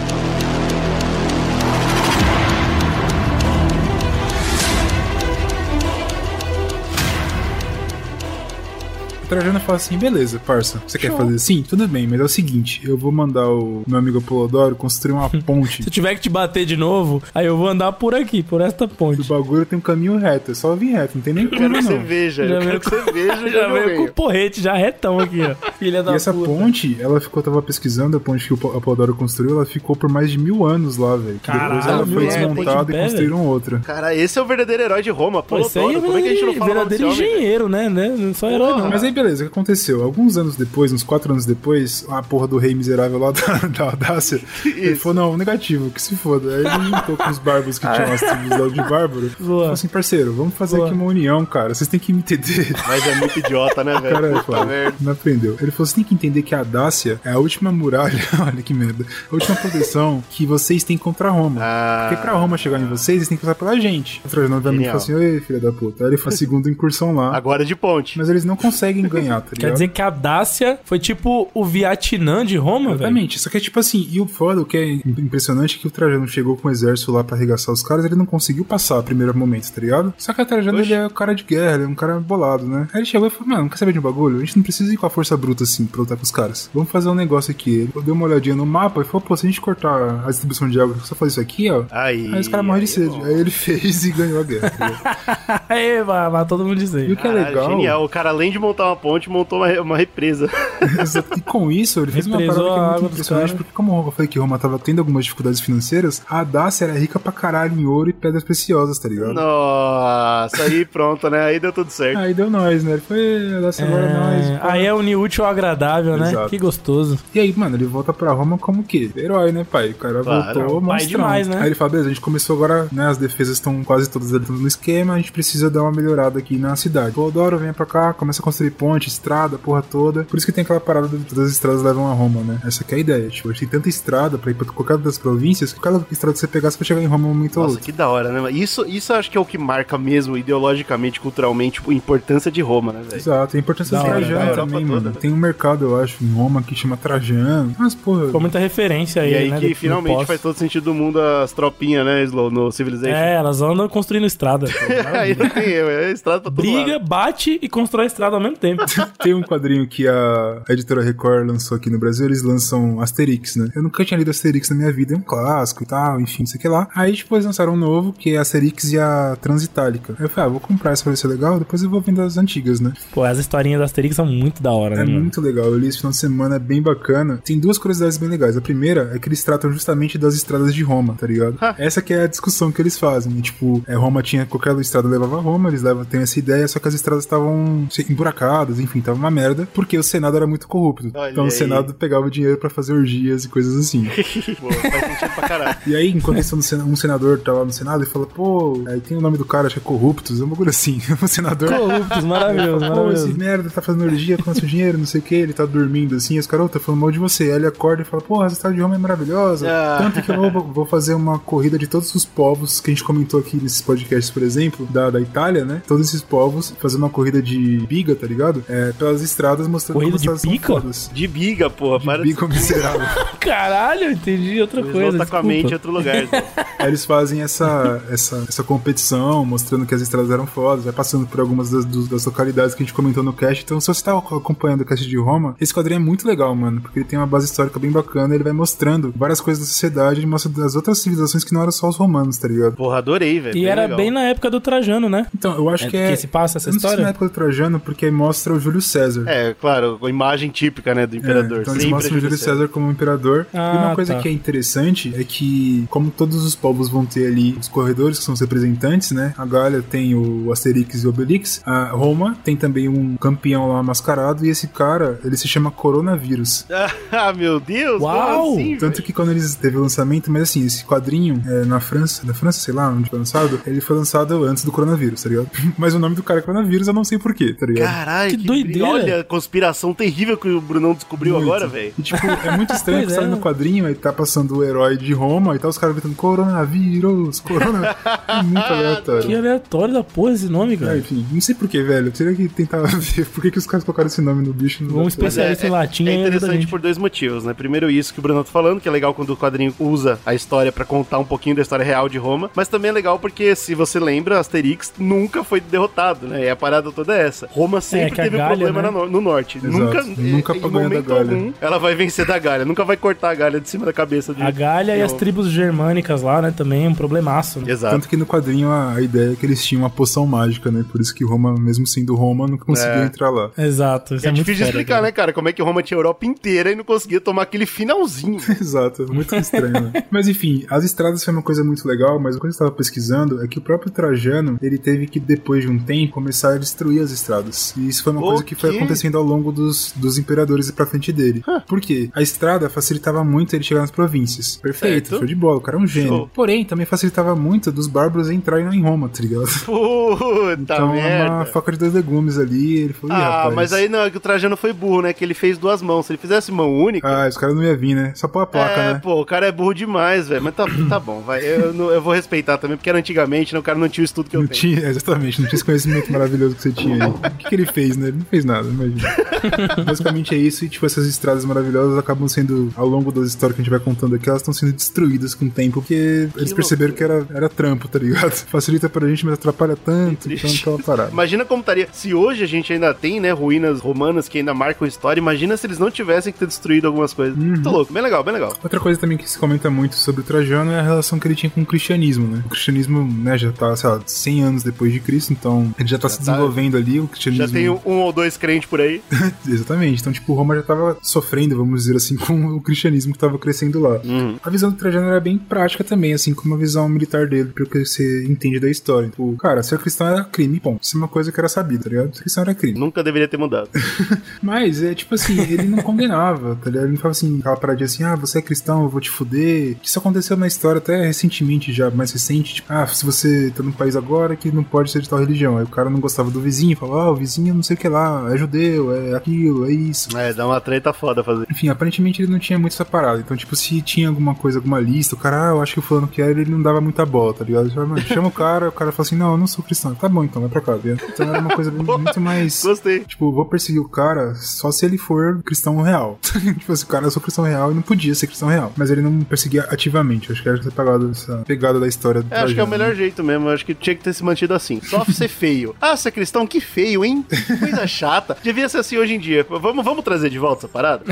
Trajano fala assim, beleza, parça, você quer fazer assim? Tudo bem, mas é o seguinte, eu vou mandar o meu amigo Apolodoro construir uma ponte. Se eu tiver que te bater de novo, aí eu vou andar por aqui, por esta O ponte. bagulho tem um caminho reto, é só vir reto, não tem nem Eu quero curva que você não. veja, Já eu quero que você veja, Já já veio com o porrete já retão aqui, ó. Filha da E essa puta. ponte, ela ficou, tava pesquisando a ponte que o Apolodoro construiu, ela ficou por mais de mil anos lá, velho. Que Depois ela foi anos, desmontada de e construíram outra. Cara, esse é o verdadeiro herói de Roma, Pô, Apolo isso aí é Como é que a gente não fala o nome desse verdadeiro homem, engenheiro, né? né? Não só herói, não. Mas aí, beleza, o que aconteceu? Alguns anos depois, uns quatro anos depois, a porra do rei miserável lá da, da Audácia, ele falou, não, negativo, que se foda. Aí ele juntou com os bárbaros que tinham as tribos lá de bárbaro. Falou assim, parceiro, vamos fazer Boa. aqui uma união, cara. Vocês têm que me entender. Mas é muito idiota, né, velho? Cara, merda. não aprendeu. Ele falou: você tem que entender que a Dácia é a última muralha, olha que merda, a última proteção que vocês têm contra Roma. Ah. Porque pra Roma chegar em vocês, eles têm que passar pela gente. O Trajano Genial. falou assim: Oi, filha da puta. Aí ele faz a segunda incursão lá. Agora de ponte. Mas eles não conseguem ganhar, tá ligado? Quer dizer que a Dácia foi tipo o Vietnã de Roma, velho? Exatamente, só que é tipo assim, e o foda, o que é impressionante é que o Trajano chegou com o exército lá pra arregaçar os caras, ele não conseguiu passar a primeiro momento, tá ligado? Só que o Trajano Oxi. ele é o cara de guerra, ele é um cara bolado, né? Aí ele chegou e falou, mano, quer saber de um bagulho? A gente não precisa ir com a força bruta assim pra lutar com os caras. Vamos fazer um negócio aqui. Ele deu uma olhadinha no mapa e falou, pô, se a gente cortar a distribuição de água, só fazer isso aqui, ó. Aí, Aí os caras morrem de sede. Aí ele fez e ganhou a guerra. Tá? Aí, vai, vai todo mundo e dizer. o que é legal. Genial. O cara, além de montar uma ponte, montou uma, uma represa. Exato. E com isso, ele fez uma Represou parada que é muito impressionante, porque como eu falei que Roma tava tendo algumas dificuldades financeiras, a Dacia era rica pra caralho em ouro e pedras preciosas, tá ligado? Nossa, aí pronto, né? Aí deu tudo certo. Aí deu nós, né? Ele foi, a Dacia agora é nós. É, pá. aí é unir útil ao agradável, né? Exato. Que gostoso. E aí, mano, ele volta pra Roma como que? Herói, né, pai? O cara Claro, voltou pai monstrão. demais, né? Aí ele fala, beleza, a gente começou agora, né, as defesas estão quase todas ali no esquema, a gente precisa dar uma melhorada aqui na cidade. Teodoro vem pra cá, começa a construir ponte, estrada, porra toda. Por isso que tem aquela parada de todas as estradas levam a Roma, né? Essa que é a ideia. Tipo, a tem tanta estrada pra ir pra qualquer das províncias, que cada estrada que você pegasse pra chegar em Roma um momento Nossa, outro. que da hora, né? Isso, isso acho que é o que marca mesmo, ideologicamente, culturalmente, tipo, a importância de Roma, né, velho? Exato, a importância Da hora, Trajano também, toda, mano. né? Tem um mercado, eu acho, em Roma que chama Trajano. Mas, porra. Ficou muita referência aí, E aí né? que finalmente faz todo sentido do mundo as tropinhas, né, Slow, no Civilization. É, elas andam construindo estrada. pô. aí não tem erro, é estrada pra todo Briga, lado. bate e constrói estrada ao mesmo tempo. Tem um quadrinho que a editora Record lançou aqui no Brasil, eles lançam Asterix, né? Eu nunca tinha lido Asterix na minha vida, é um clássico e tal, enfim, isso aqui lá. Aí depois lançaram um novo, que é Asterix e a Transitálica. Aí eu falei, ah, vou comprar essa pra ver se é legal, depois eu vou vendo as antigas, né? Pô, as historinhas da Asterix são muito da hora, né, É muito legal, eu li esse final de semana, é bem bacana. Tem duas curiosidades bem legais. A primeira é que eles tratam justamente das estradas de Roma, tá ligado? Ah. Essa que é a discussão que eles fazem. né? Tipo, é, Roma tinha, qualquer estrada levava a Roma, eles levam, tem essa ideia, só que as estradas estavam emburacadas, enfim, tava uma merda, porque o Senado era muito corrupto. Olha então aí. o Senado pegava dinheiro pra fazer orgias e coisas assim. Pô, faz sentido pra caralho. E aí, enquanto isso, um sena- um senador tá lá no Senado e fala, pô, aí tem o nome do cara, acho que é Corruptos, é um bagulho assim. O senador. Corruptos, maravilhoso, Pô, esse maravilhoso. merda tá fazendo orgia com nosso dinheiro, não sei o que, ele tá dormindo assim, e os caras, "Ô, tá falando mal de você. Aí ele acorda e fala, porra, essa história de Roma é maravilhosa. Ah. Tanto que eu vou, vou fazer uma corrida de todos os povos que a gente comentou aqui nesses podcasts, por exemplo, da, da Itália, né? Todos esses povos, fazer uma corrida de biga, tá ligado? É, pelas estradas mostrando Corrida como de fodas. De biga, porra. De para bica miserável. Caralho, entendi outra Slow coisa. tá com a mente em outro lugar. então. Aí eles fazem essa, essa, essa competição, mostrando que as estradas eram fodas, vai passando por algumas das, das localidades que a gente comentou no cast. Então, se você tá acompanhando o cast de Roma, esse quadrinho é muito legal, mano, porque ele tem uma base histórica bem bacana, ele vai mostrando várias coisas da sociedade, ele mostra das outras civilizações que não eram só os romanos, tá ligado? Porra, adorei, velho. E bem era legal. bem na época do Trajano, né? Então, eu acho É que é. que se passa essa eu não sei se história? na época do Trajano, porque mostra o Júlio César. É, claro, a imagem típica, né, do É, imperador. então eles Sempre mostram o Júlio César como imperador. Ah, e uma coisa tá. que é interessante é que, como todos os povos vão ter ali os corredores, que são os representantes, né? A Gália tem o Asterix e o Obelix. A Roma tem também um campeão lá mascarado. E esse cara, ele se chama Coronavírus. ah, meu Deus. Uau! assim, Tanto velho? que quando eles teve o lançamento, mas assim, esse quadrinho é, na França, na França, sei lá onde foi lançado, ele foi lançado antes do coronavírus, tá ligado? Mas o nome do cara é coronavírus, eu não sei porquê, tá ligado? Caralho, Que doideira. Olha a conspiração terrível que o Brunão descobriu Muito. agora, velho. E, tipo, é muito estranho que você tá é. no quadrinho, aí tá passando o herói de Roma e tá os caras gritando coronavírus, corona. é muito aleatório. Que aleatório da porra esse nome, É, cara. enfim, não sei porquê, velho. Eu teria que tentar ver por que, que os caras colocaram esse nome no bicho. não Um certo. especialista em latim é aí ajuda a interessante por dois motivos, né? Primeiro isso que o Bruno tá falando, que é legal quando o quadrinho usa a história pra contar um pouquinho da história real de Roma, mas também é legal porque, se você lembra, Asterix nunca foi derrotado, né? E a parada toda é essa. Roma sempre que teve um Gália, problema né? na no, no norte. Exato. Nunca, Nunca em momento algum, ela vai vencer da Gália. Nunca vai cortar a Gália de cima da cabeça de A Galha e as tribos germânicas lá, né? Também é um problemaço. Né? Exato. Tanto que no quadrinho a, a ideia é que eles tinham uma poção mágica, né? Por isso que Roma, mesmo sendo Roma, não conseguiu É. entrar lá. Exato. Isso É, é, muito difícil de explicar, cara. né, cara? Como é que Roma tinha a Europa inteira e não conseguia tomar aquele finalzinho. Exato, muito estranho, né? Mas enfim, as estradas foi uma coisa muito legal, mas o que eu estava pesquisando é que o próprio Trajano, ele teve que, depois de um tempo, começar a destruir as estradas. E isso foi uma O coisa que foi acontecendo ao longo dos, dos imperadores pra frente dele. Por quê? A estrada facilitava muito ele chegar nas províncias. Perfeito, Certo. show de bola, o cara é um gênio. Show. Porém, também facilitava muito dos bárbaros entrarem em Roma, tá ligado? Puta então é merda. uma faca de dois legumes ali, ele falou, "Ih, Ah, rapaz. mas aí não, é que o Trajano foi burro, né? Que ele fez duas mãos. Se ele fizesse mão única. Ah, os caras não iam vir, né? Só pôr a placa, é, né? pô, o cara é burro demais, velho. Mas tá, tá bom, vai. Eu, não- eu vou respeitar também, porque era antigamente, né? O cara não tinha o estudo que eu Não tenho. tinha, exatamente, não tinha esse conhecimento maravilhoso que você tinha aí. O que, que ele fez, né? Ele não fez nada, imagina. Basicamente é isso, e tipo, essas estradas maravilhosas acabam sendo, ao longo das histórias que a gente vai contando aqui, elas estão sendo destruídas com o tempo, porque eles perceberam que era, era trampo, tá ligado? Facilita pra gente, mas atrapalha tanto, então aquela parada. Imagina como estaria. Se hoje a gente ainda tem, né, ruínas romanas que ainda marcam história, imagina se eles não tivessem que ter destruído algumas coisas. Uhum. Tô louco, bem legal, bem legal. Outra coisa também que se comenta muito sobre o Trajano é a relação que ele tinha com o cristianismo, né? O cristianismo, né, já tá, sei lá, 100 anos depois de Cristo, então ele já tá se tá- desenvolvendo ali, o cristianismo... Já tem um, um ou dois crentes por aí. Exatamente. Então, tipo, Roma já tava sofrendo, vamos dizer assim, com o cristianismo que tava crescendo lá. Uhum. A visão do Trajano era bem prática também, assim, como a visão militar dele, pelo que você entende da história. Tipo, cara, ser cristão era crime, ponto. Isso é uma coisa que era sabida, tá ligado? Ser cristão era crime. Nunca deveria ter mudado. Mas, é tipo assim, ele não condenava, tá ligado? Ele não falava assim, aquela paradinha assim, ah, você é cristão, eu vou te fuder. Isso aconteceu na história até recentemente já, mais recente, tipo, ah, se você tá num país agora que não pode ser de tal religião. Aí o cara não gostava do vizinho, falava, ah, o vizinho não sei o que lá, é judeu, é aquilo, é isso. É, dá uma treta foda fazer. Enfim, aparentemente ele não tinha muito essa parada. Então, tipo, se tinha alguma coisa, alguma lista, o cara, ah, eu acho que o fulano quer, ele não dava muita bola, tá ligado? Ele falava, "Mano, chama o cara, o cara fala assim, não, eu não sou cristão. Tá bom, então, vai pra cá, viu? Então era uma coisa muito mais. Gostei. Tipo, vou perseguir o cara só se ele for cristão real. tipo assim, o cara, eu sou cristão real e não podia ser cristão real. Mas ele não perseguia ativamente. Acho que era essa pegada, essa pegada da história do É, acho que é o Trajano, melhor né? jeito mesmo. Eu acho que tinha que ter se mantido assim. Só ser feio. Ah, você é cristão? Que feio, hein? Coisa chata. Devia ser assim hoje em dia. Vamos, vamos trazer de volta essa parada?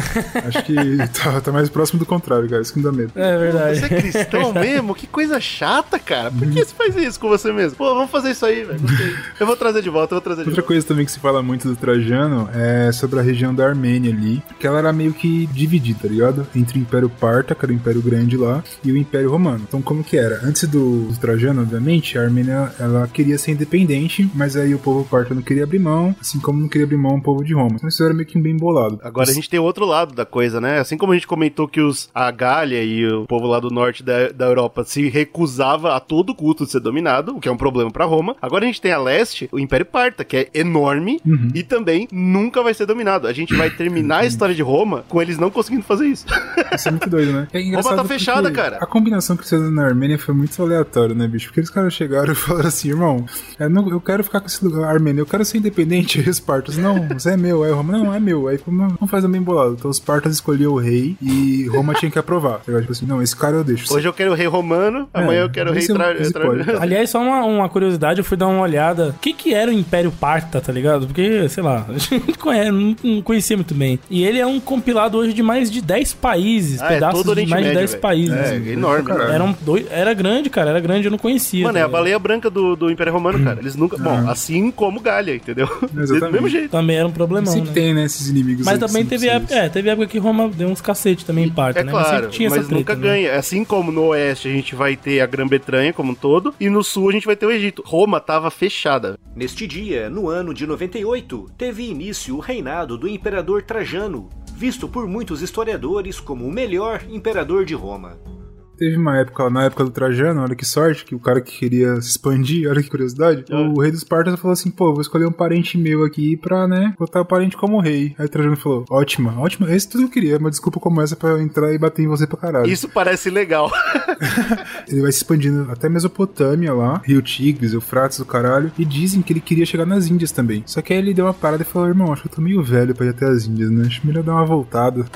Acho que tá, tá mais próximo do contrário, cara. Isso que me dá medo. É verdade. Você é cristão mesmo? Que coisa chata, cara. Por que você faz isso com você mesmo? Pô, vamos fazer isso aí, velho. Eu vou trazer de volta, eu vou trazer de Outra volta. coisa também que se fala muito do Trajano é sobre a região da Armênia ali, que ela era meio que dividida, tá ligado? Entre o Império Parta, que era o Império Grande lá, e o Império Romano. Então, como que era? Antes do, do Trajano, obviamente, a Armênia ela queria ser independente, mas aí o povo parta não queria abrir mão, assim como não queria abrir mão um povo de Roma. Então isso era meio que bem bolado. Agora a gente tem outro lado da coisa, né? Assim como a gente comentou que os, a Gália e o povo lá do norte da, da Europa se recusava a todo custo de ser dominado, o que é um problema pra Roma. Agora a gente tem a leste, o Império Parta, que é enorme e também nunca vai ser dominado. A gente vai terminar a história de Roma com eles não conseguindo fazer isso. Isso é muito doido, né? É engraçado tá fechada, cara. A combinação que eles fizeram na Armênia foi muito aleatória, né, bicho? Porque os caras chegaram e falaram assim, irmão, eu, não- eu quero ficar com esse lugar Armênia, eu quero ser independente. Aí os partas, não, você é meu. Aí Roma, não, é meu. Aí como vamos fazer bem bolado. Então os partas escolhiam o rei e Roma tinha que aprovar. Tá? Tipo assim, não, esse cara eu deixo. Hoje eu quero o rei romano, amanhã eu quero o rei esse é tra... tá? Aliás, só uma, uma curiosidade, eu fui dar uma olhada. O que que era o Império Parta, tá ligado? Porque, sei lá, a gente conhece, não, não conhecia muito bem. E ele é um compilado hoje de mais de 10 países, Ah, é pedaços todo o de mais de Médio, 10 velho. países. É, enorme. Caralho. Era, um era grande, cara, era grande, eu não conhecia. Mano, é tá a ligado? baleia branca do, do Império Romano, cara. Eles nunca. Bom, assim como Gália, entendeu? Do mesmo jeito. Também era um problemão, Sempre né? tem, né, esses inimigos. Mas aí também teve época, é, teve época que Roma deu uns cacete também em parte, É né? claro, sempre tinha mas essa treta, nunca né? ganha. Assim como no oeste a gente vai ter a Grã-Bretanha como um todo, e no sul a gente vai ter o Egito. Roma tava fechada. Neste dia, no ano de 98, teve início o reinado do imperador Trajano, visto por muitos historiadores como o melhor imperador de Roma. Teve uma época, na época do Trajano, olha que sorte, que o cara que queria se expandir, olha que curiosidade, Ah. o rei dos Partas falou assim, pô, vou escolher um parente meu aqui pra, né, botar o parente como rei. Aí o Trajano falou, ótima, ótima, esse tudo que eu queria, uma desculpa como essa pra eu entrar e bater em você pra caralho. Isso parece legal. Ele vai se expandindo até Mesopotâmia lá, Rio Tigres, Eufrates, do caralho, e dizem que ele queria chegar nas Índias também. Só que aí ele deu uma parada e falou, irmão, acho que eu tô meio velho pra ir até as Índias, né, acho melhor dar uma voltada.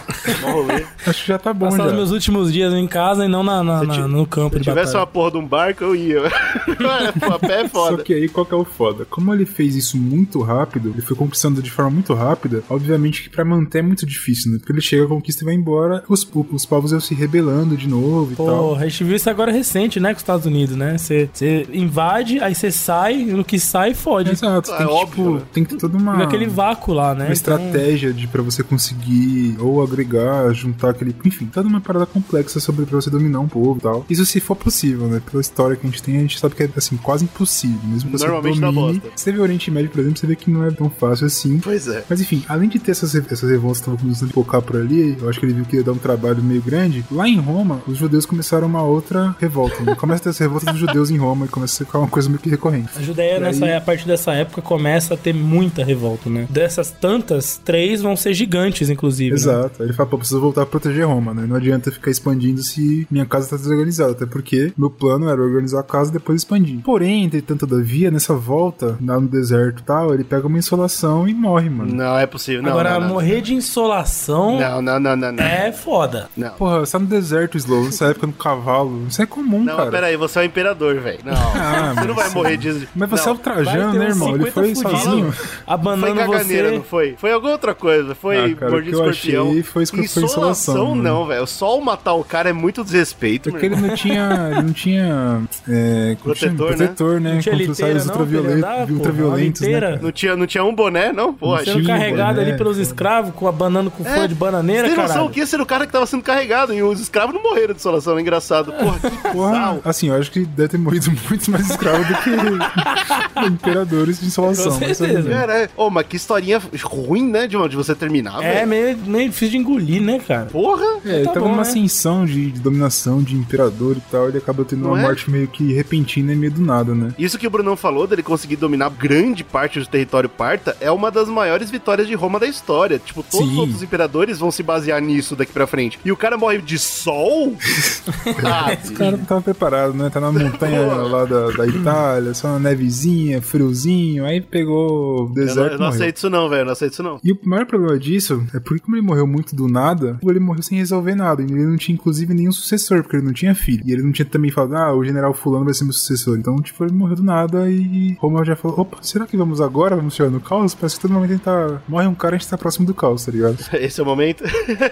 Acho que já tá bom Passar os já. meus últimos dias em casa e não na, na- na- no campo Se de tivesse batalha. uma porra de um barco, eu ia. Pô, a pé é Só foda. que aí qual que é o foda? Como ele fez isso muito rápido, ele foi conquistando de forma muito rápida, obviamente que pra manter é muito difícil, né? Porque ele chega, conquista e vai embora, os, os povos iam se rebelando de novo e tal. Pô, a gente viu isso agora recente, né, com os Estados Unidos, né? Você invade, aí você sai, e no que sai, fode. Exato, Ah, tem é que, óbvio, tipo, né? tem que ter toda uma, Fica aquele vácuo lá, né? uma estratégia de para você conseguir ou agregar, juntar aquele, enfim, toda uma parada complexa sobre pra você dominar um povo e tal. Isso se for possível, né? Pela história que a gente tem, a gente sabe que é assim, quase impossível, mesmo que você Normalmente dá domine. bosta. Você vê o Oriente Médio, por exemplo, você vê que não é tão fácil assim. Pois é. Mas enfim, além de ter essas, essas revoltas que estavam começando a focar por ali, eu acho que ele viu que ia dar um trabalho meio grande. Lá em Roma, os judeus começaram uma outra revolta. Né? Começa a ter essa revolta dos judeus em Roma e começa a ficar uma coisa meio que recorrente. A Judéia, nessa, aí- a partir dessa época, começa a ter muita revolta, né? Dessas tantas, três vão ser gigantes, inclusive. né? Exato. Aí ele fala, pô, preciso voltar a proteger Roma, né? Não adianta ficar expandindo se minha casa tá desorganizada. Até porque meu plano era organizar a casa e depois expandir. Porém, entretanto, todavia, nessa volta, lá no deserto e tal, ele pega uma insolação e morre, mano. Não, é possível. Não, Agora, não, não. morrer de insolação Não, não, não, não, não. é foda. Não. Porra, você tá no deserto, Slow, nessa época no cavalo. Isso é comum, Não, cara. peraí, você é o imperador, velho. Não, Ah, você não vai mas- morrer de. Mas você não. é o Trajano, né, irmão? Ele 50 foi sozinho. Foi Abandonando caganeira, você. não foi? Foi alguma outra coisa. Foi Ah, cara, mordido o que eu escorpião. achei foi esco- foi insolação, né? não, velho. Só o matar o cara é muito desrespeito, Porque meu ele não tinha. Ele não tinha. É? Protetor, né? protetor, né? Não tinha Contra os liteira, raios ultraviolen- andar, pô, ultraviolentos, né? cara? Não tinha, não tinha um boné, não? Pô, Não achei Sendo carregado né? ali pelos escravos, com abanando com folha de bananeira, Tem noção o que esse era o cara que tava sendo carregado e os escravos não morreram de insolação, é engraçado. Porra, que Porra, assim, eu acho que deve ter morrido muito mais escravo do que imperadores de insolação. Com mas certeza. Cara, é... Ô, mas que historinha ruim, né, de, de você terminar, É meio, meio difícil de engolir, né, cara? Porra! É, ele Tá tava bom, numa né? ascensão de, de dominação, de imperador e tal, ele acabou tendo Não uma é? morte meio que repentina e meio do nada, né? Isso que o Brunão falou, dele conseguir dominar grande parte do território parta, é uma das maiores vitórias de Roma da história. Tipo, todos Sim. os outros imperadores vão se basear nisso daqui pra frente. E o cara morre de sol? ah, O cara não tava preparado, né? Tá na montanha lá da, da Itália, só uma nevezinha, friozinho, aí pegou o eu não, deserto eu não aceito isso não, velho. Não aceito isso não. E o maior problema disso é porque, como ele morreu muito do nada, ele morreu sem resolver nada. E ele não tinha, inclusive, nenhum sucessor, porque ele não tinha filho. E ele não tinha também falado, ah, o general Fulano vai ser meu sucessor. Então, tipo, ele morreu do nada e Roma já falou: opa, será que vamos agora? Vamos chegar no caos? Parece que todo momento a gente tá. Morre um cara, a gente tá próximo do caos, tá ligado? Esse é o momento.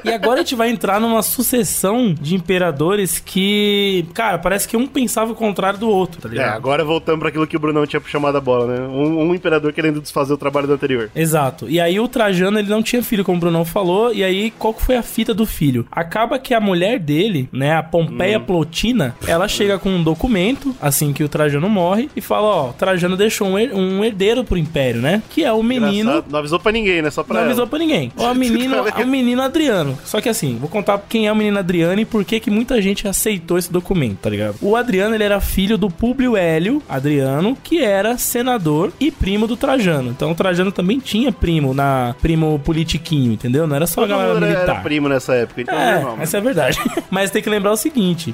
E agora a gente vai entrar numa sucessão de imperadores que, cara, parece que um pensava o contrário do outro, tá É, ligado? agora voltamos pra aquilo que o Brunão tinha chamado a bola, né? Um, um imperador querendo desfazer o trabalho do anterior. Exato. E aí o Trajano, ele não tinha filho, como o Brunão falou, e aí qual que foi a fita do filho? Acaba que a mulher dele, né, a Pompeia Plotina, ela chega com um documento, assim que o Trajano morre, e fala, ó, Trajano deixou um, her- um herdeiro pro Império, né? Que é o menino... Engraçado, Não avisou pra ninguém, né? Só pra Não ela. avisou pra ninguém. O menino, é o menino Adriano. Só que assim, vou contar quem é o menino Adriano e por que que muita gente aceitou esse documento, tá ligado? O Adriano, ele era filho do Públio Hélio Adriano, que era senador e primo do Trajano. Então o Trajano também tinha primo na primo politiquinho, entendeu? Não era só a galera militar. era primo nessa época, então é, É, normal. essa é a verdade. Mas tem que lembrar o seguinte,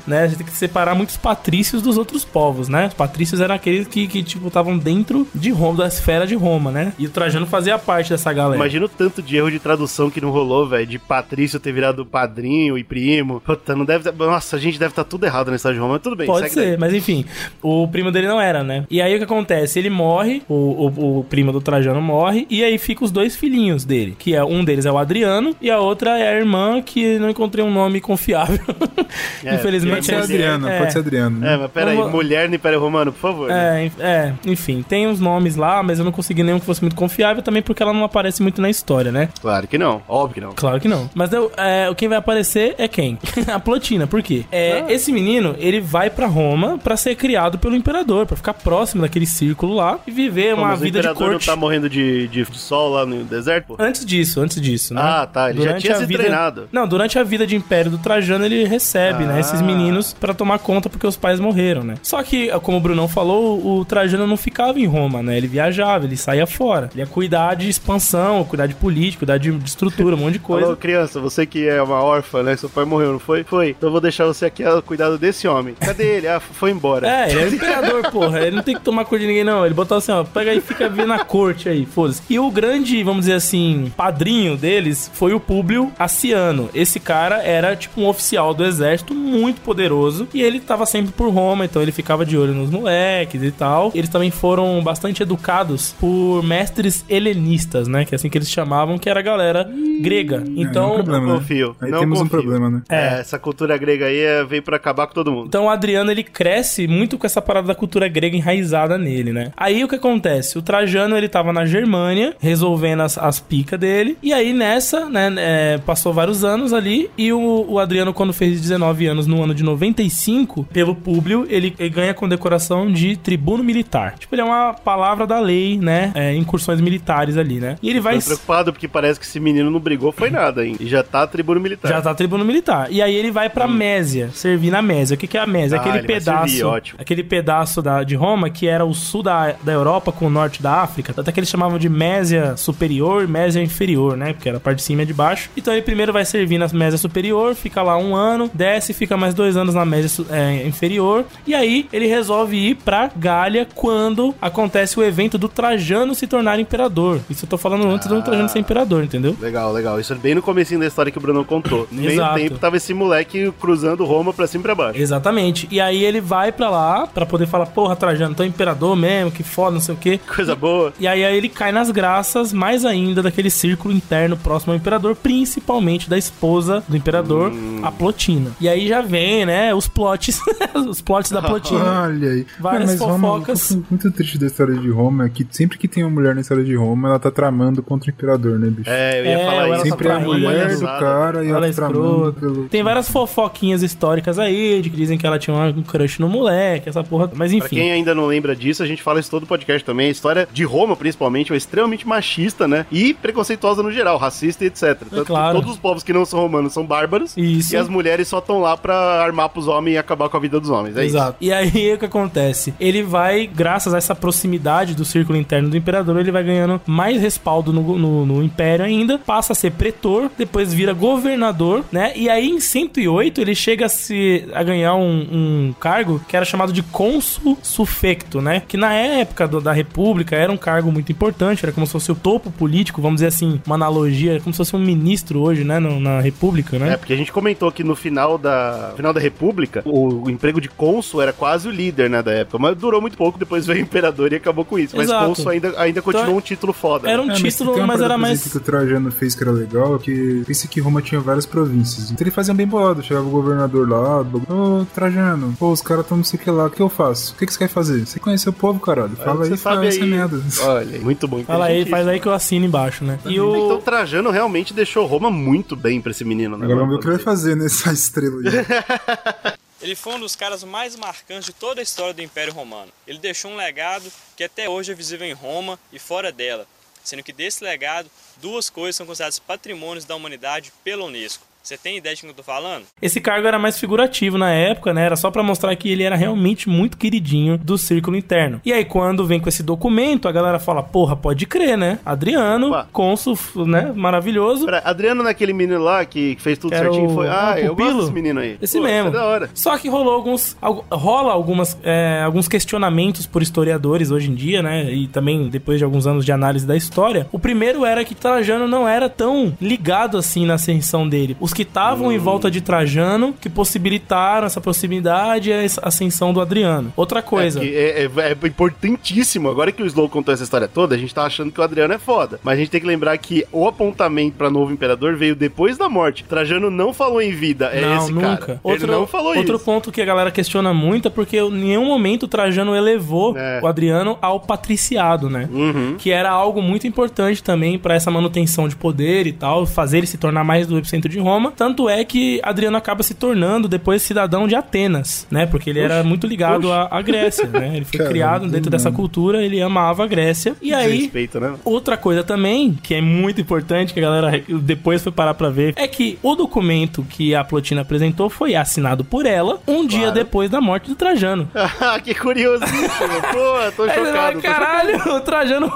né? A gente tem que separar muitos patrícios dos outros povos, né? Os patrícios eram aqueles que, que tipo, estavam dentro de Roma, da esfera de Roma, né? E o Trajano fazia parte dessa galera. Imagina o tanto de erro de tradução que não rolou, velho. De Patrício ter virado padrinho e primo. Puta, não deve. Nossa, a gente deve estar tudo errado na história de Roma, mas tudo bem. Pode ser, daí. mas enfim, o primo dele não era, né? E aí o que acontece? Ele morre, o, o, o primo do Trajano morre, e aí fica os dois filhinhos dele, que é um deles é o Adriano e a outra é a irmã que não encontrei um nome confiável. É, Infelizmente Pode ser é. Adriano, é. pode ser Adriano. né? É, mas pera aí, Vamos- mulher no Império Romano, por favor. né? É, é, enfim, tem uns nomes lá, mas eu não consegui nenhum que fosse muito confiável também porque ela não aparece muito na história, né? Claro que não, óbvio que não. Claro que não. Mas eu, é, quem vai aparecer é quem? a Plotina. Por quê? É, Ah. Esse menino, ele vai pra Roma pra ser criado pelo imperador, pra ficar próximo daquele círculo lá e viver Pô, uma o vida de imperador corte. não tá morrendo de, de sol lá no deserto, pô? Antes disso, antes disso, né? Ah, tá, ele já Durante tinha a se vida- treinado. Não, durante a vida de Império do Trajano, ele recebe, né, esses Ah. meninos pra tomar conta porque os pais morreram, né? Só que, como o Brunão falou, o Trajano não ficava em Roma, né? Ele viajava, ele saía fora. Ele ia cuidar de expansão, cuidar de política, cuidar de, estrutura, um monte de coisa. Alô, criança, você que é uma órfã, né? Seu pai morreu, não foi? Foi. Então eu vou deixar você aqui a cuidado desse homem. Cadê ele? Ah, foi embora. É, ele é o imperador, porra. Ele não tem que tomar conta de ninguém, não. Ele botou assim, ó, pega aí e fica vindo na corte aí, foda-se. E o grande, vamos dizer assim, padrinho deles foi o Públio Aciano. Esse cara era, tipo, um oficial do exército muito poderoso e ele tava sempre por Roma, então ele ficava de olho nos moleques e tal. Eles também foram bastante educados por mestres helenistas, né? Que é assim que eles chamavam, que era a galera grega. É, Então, não problema, não né? confio, Aí não temos um confio. problema, né? É, essa cultura grega aí é- veio pra acabar com todo mundo. Então o Adriano ele cresce muito com essa parada da cultura grega enraizada nele, né? Aí o que acontece? O Trajano ele tava na Germânia resolvendo as, as picas dele. E aí nessa, né, é, passou vários anos ali. E o, o Adriano, quando fez 19 anos no ano de 95, pelo Públio, ele, ele ganha a condecoração de tribuno militar. Tipo, ele é uma palavra da lei, né? É, incursões militares ali, né? E ele vai. Tô preocupado porque parece que esse menino não brigou foi nada, hein? E já tá tribuno militar. Já tá tribuno militar. E aí ele vai pra Mésia, servir na Mésia. O que, que é a Mésia? Ah, aquele pedaço. servir, ótimo. Aquele pedaço da, de Roma que era o sul da, da Europa com o norte da África. Até que eles chamavam de Mésia superior e Mésia inferior, né? Porque era a parte de cima e de baixo. Então ele primeiro vai servir na Mésia superior, fica lá um ano, desce, fica mais dois anos na Mésia su- é, inferior. E aí ele resolve ir pra Gália quando acontece o evento do Trajano se tornar imperador. Isso eu tô falando antes do Trajano ser imperador, entendeu? Legal, legal. Isso é bem no comecinho da história que o Bruno contou. No meio tempo tava esse moleque cruzando Roma pra cima e pra baixo. Exatamente. E aí ele vai pra lá pra poder falar, porra, Trajano, tô imperador mesmo, que foda, não sei o quê. Coisa boa. E aí, aí ele cai nas graças, mais ainda, daquele círculo interno próximo ao imperador, principalmente da esposa do imperador, a Plotina. E aí já vem, né, os plots, os plots da Plotina. Olha aí. Várias mas Roma, fofocas. o que eu fico muito triste da história de Roma é que sempre que tem uma mulher na história de Roma, ela tá tramando contra o imperador, né, bicho? É, eu ia É, falar ela isso. sempre é a mulher do cara e Ela ela, é tramando escrota. pelo... Tem várias fofoquinhas históricas aí, de que dizem que ela tinha um crush no moleque, essa porra. Mas Pra enfim. quem ainda não lembra disso, a gente fala isso todo podcast também. A história de Roma, principalmente, é extremamente machista, né? E preconceituosa no geral, racista e etc. Tanto que claro. todos os povos que não são romanos são bárbaros. Isso. E as mulheres só estão lá pra armar pros homens e acabar com a vida dos homens. É Exato. E aí o que acontece? Ele vai, graças a essa proximidade do círculo interno do imperador, ele vai ganhando mais respaldo no, no, no império ainda, passa a ser pretor, depois vira governador, né? E aí em 108 ele chega a, se, a ganhar um, um cargo que era chamado de cônsul sufecto, né? Que na época do- da república era um cargo muito importante, era como se fosse o topo político, vamos dizer assim, uma analogia, como se fosse um ministro hoje, né? no- na república, né? É, porque a gente comentou que no final da, final da República, o, emprego de cônsul era quase o líder, né, da época. Mas durou muito pouco, depois veio o imperador e acabou com isso. Mas Exato. cônsul ainda, ainda continuou Então, um título foda. Era né? um É, mas título, uma mas era mais... que o Trajano fez que era legal, que pensei que Roma tinha várias províncias. Então ele fazia bem bolado, chegava o governador lá, ô Trajano, pô, os caras tão não sei o que lá, o que eu faço? O que, que você quer fazer? Você conhece o povo, caralho? Fala Você aí, sabe fala essa aí. merda. Olha, muito bom. Fala aí, faz aí que eu assino embaixo, né? E o... Então Trajano realmente deixou Roma muito bem pra esse menino, né? Agora vamos ver o que ele vai fazer nessa estrela Ele foi um dos caras mais marcantes de toda a história do Império Romano. Ele deixou um legado que até hoje é visível em Roma e fora dela, sendo que desse legado, duas coisas são consideradas patrimônios da humanidade pela Unesco: Você tem ideia de quem eu tô falando? Esse cargo era mais figurativo na época, né? Era só pra mostrar que ele era realmente muito queridinho do círculo interno. E aí, quando vem com esse documento, a galera fala: porra, pode crer, né? Adriano, Opa. cônsul, né? Maravilhoso. Pera, Adriano naquele menino lá que fez tudo Que era certinho o- foi. Ah, eu gosto desse menino aí. Esse Pô, mesmo. É da hora. Só que rolou alguns. al- rola algumas, é, alguns questionamentos por historiadores hoje em dia, né? E também depois de alguns anos de análise da história. O primeiro era que Trajano não era tão ligado assim na ascensão dele. Os que estavam em volta de Trajano que possibilitaram essa proximidade e a ascensão do Adriano. Outra coisa. É, que é, é- é importantíssimo. Agora que o Slow contou essa história toda, a gente tá achando que o Adriano é foda. Mas a gente tem que lembrar que o apontamento pra novo imperador veio depois da morte. Trajano não falou em vida. É não, esse nunca. cara. Outro, Ele não falou outro isso. ponto que a galera questiona muito é porque em nenhum momento o Trajano elevou É. o Adriano ao patriciado, né? Uhum. Que era algo muito importante também pra essa manutenção de poder e tal, fazer ele se tornar mais do epicentro de Roma. Tanto é que Adriano acaba se tornando depois cidadão de Atenas, né? Porque ele era muito ligado à, à Grécia, né? Ele foi Caramba, criado dentro dessa cultura, ele amava a Grécia. E aí, Respeito, né? Outra coisa também, que é muito importante, que a galera depois foi parar pra ver, é que o documento que a Plotina apresentou foi assinado por ela um dia depois da morte do Trajano. Ah, que curiosíssimo. Pô, tô Aí chocado. tô caralho, o Trajano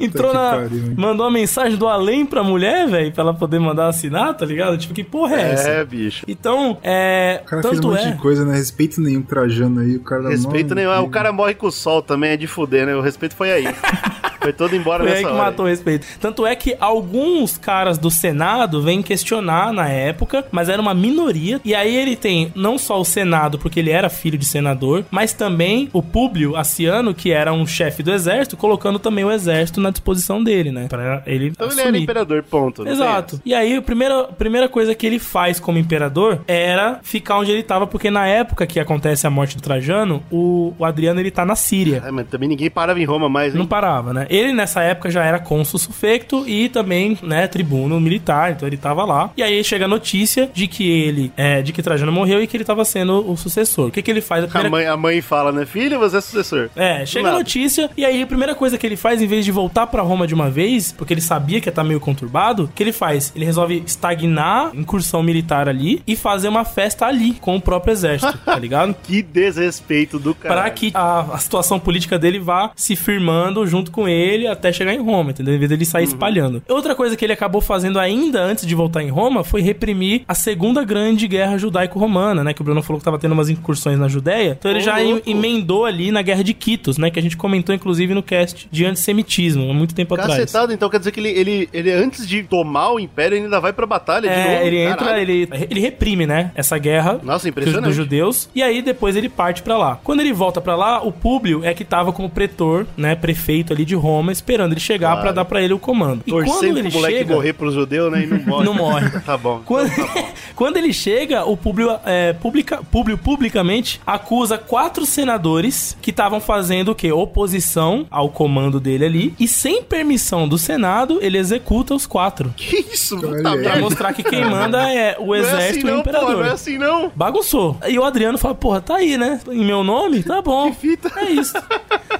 entrou na. pariu, mandou uma mensagem do além pra mulher, velho, pra ela poder mandar assinar, tá ligado? Tipo, que porra é, essa? É, bicho. Então, é. O cara fez um tanto monte é. de coisa, né? Respeito nenhum Trajano aí. O cara Respeito mó- nenhum. Ah, O cara morre com o sol também, é de fuder, né? O respeito foi aí. foi todo embora Foi aí nessa que hora. matou o respeito. Tanto é que alguns caras do Senado vêm questionar na época, mas era uma minoria. E aí ele tem não só o Senado, porque ele era filho de senador, mas também o Públio Aciano, que era um chefe do exército, colocando também o exército na disposição dele, né? Pra ele Então ele assumir. era imperador, ponto. Exato. E aí, a primeira, a primeira coisa que ele faz como imperador era ficar onde ele tava, porque na época que acontece a morte do Trajano, o, o Adriano ele tá na Síria. É, mas também ninguém parava em Roma mais, hein? Não parava, né? Ele nessa época já era cônsul sufecto e também, né, tribuno militar, então ele tava lá. E aí chega a notícia de que ele, é, de que Trajano morreu e que ele tava sendo o sucessor. O que que ele faz? A A primeira... mãe, a mãe fala, né? Filho, você é sucessor. É, chega a notícia e aí a primeira coisa que ele faz, em vez de voltar pra Roma de uma vez, porque ele sabia que ia estar meio conturbado, o que ele faz? Ele resolve estagnar a incursão militar ali e fazer uma festa ali com o próprio exército, tá ligado? Que desrespeito do cara. Pra que a, a situação política dele vá se firmando junto com ele até chegar em Roma, entendeu? Em vez dele sair espalhando. Outra coisa que ele acabou fazendo ainda antes de voltar em Roma foi reprimir a segunda grande guerra judaico-romana, né? Que o Bruno falou que tava tendo umas incursões na Judéia. Então ele Ô, já louco. emendou ali na guerra de Quitos, né? Que a gente comentou inclusive no cast de antissemitismo, há muito tempo atrás. Cacetado, então quer dizer que ele, ele, ele, antes de tomar o império, ele ainda vai pra batalha de É, novo? ele entra, Caralho. ele, ele reprime, né? Essa guerra Nossa, dos judeus. E aí depois ele parte pra lá. Quando ele volta pra lá, o Públio é que tava como pretor, né? Prefeito ali de Roma, esperando ele chegar Claro. pra dar pra ele o comando. E quando Torcendo ele pro moleque chega. morrer pros judeus, né? E não morre. Não morre. tá bom. Quando, quando ele chega, o Públio, é, publica, Públio publicamente acusa quatro senadores que estavam fazendo o quê? Oposição ao comando dele ali. E sem permissão do Senado, ele executa os quatro. Que isso? Aí. Pra mostrar que quem manda é o Não é assim exército e o não, pô, imperador. não é assim não. Bagunçou. E o Adriano fala, porra, tá aí, né? Em meu nome? Tá bom. Que fita. É isso.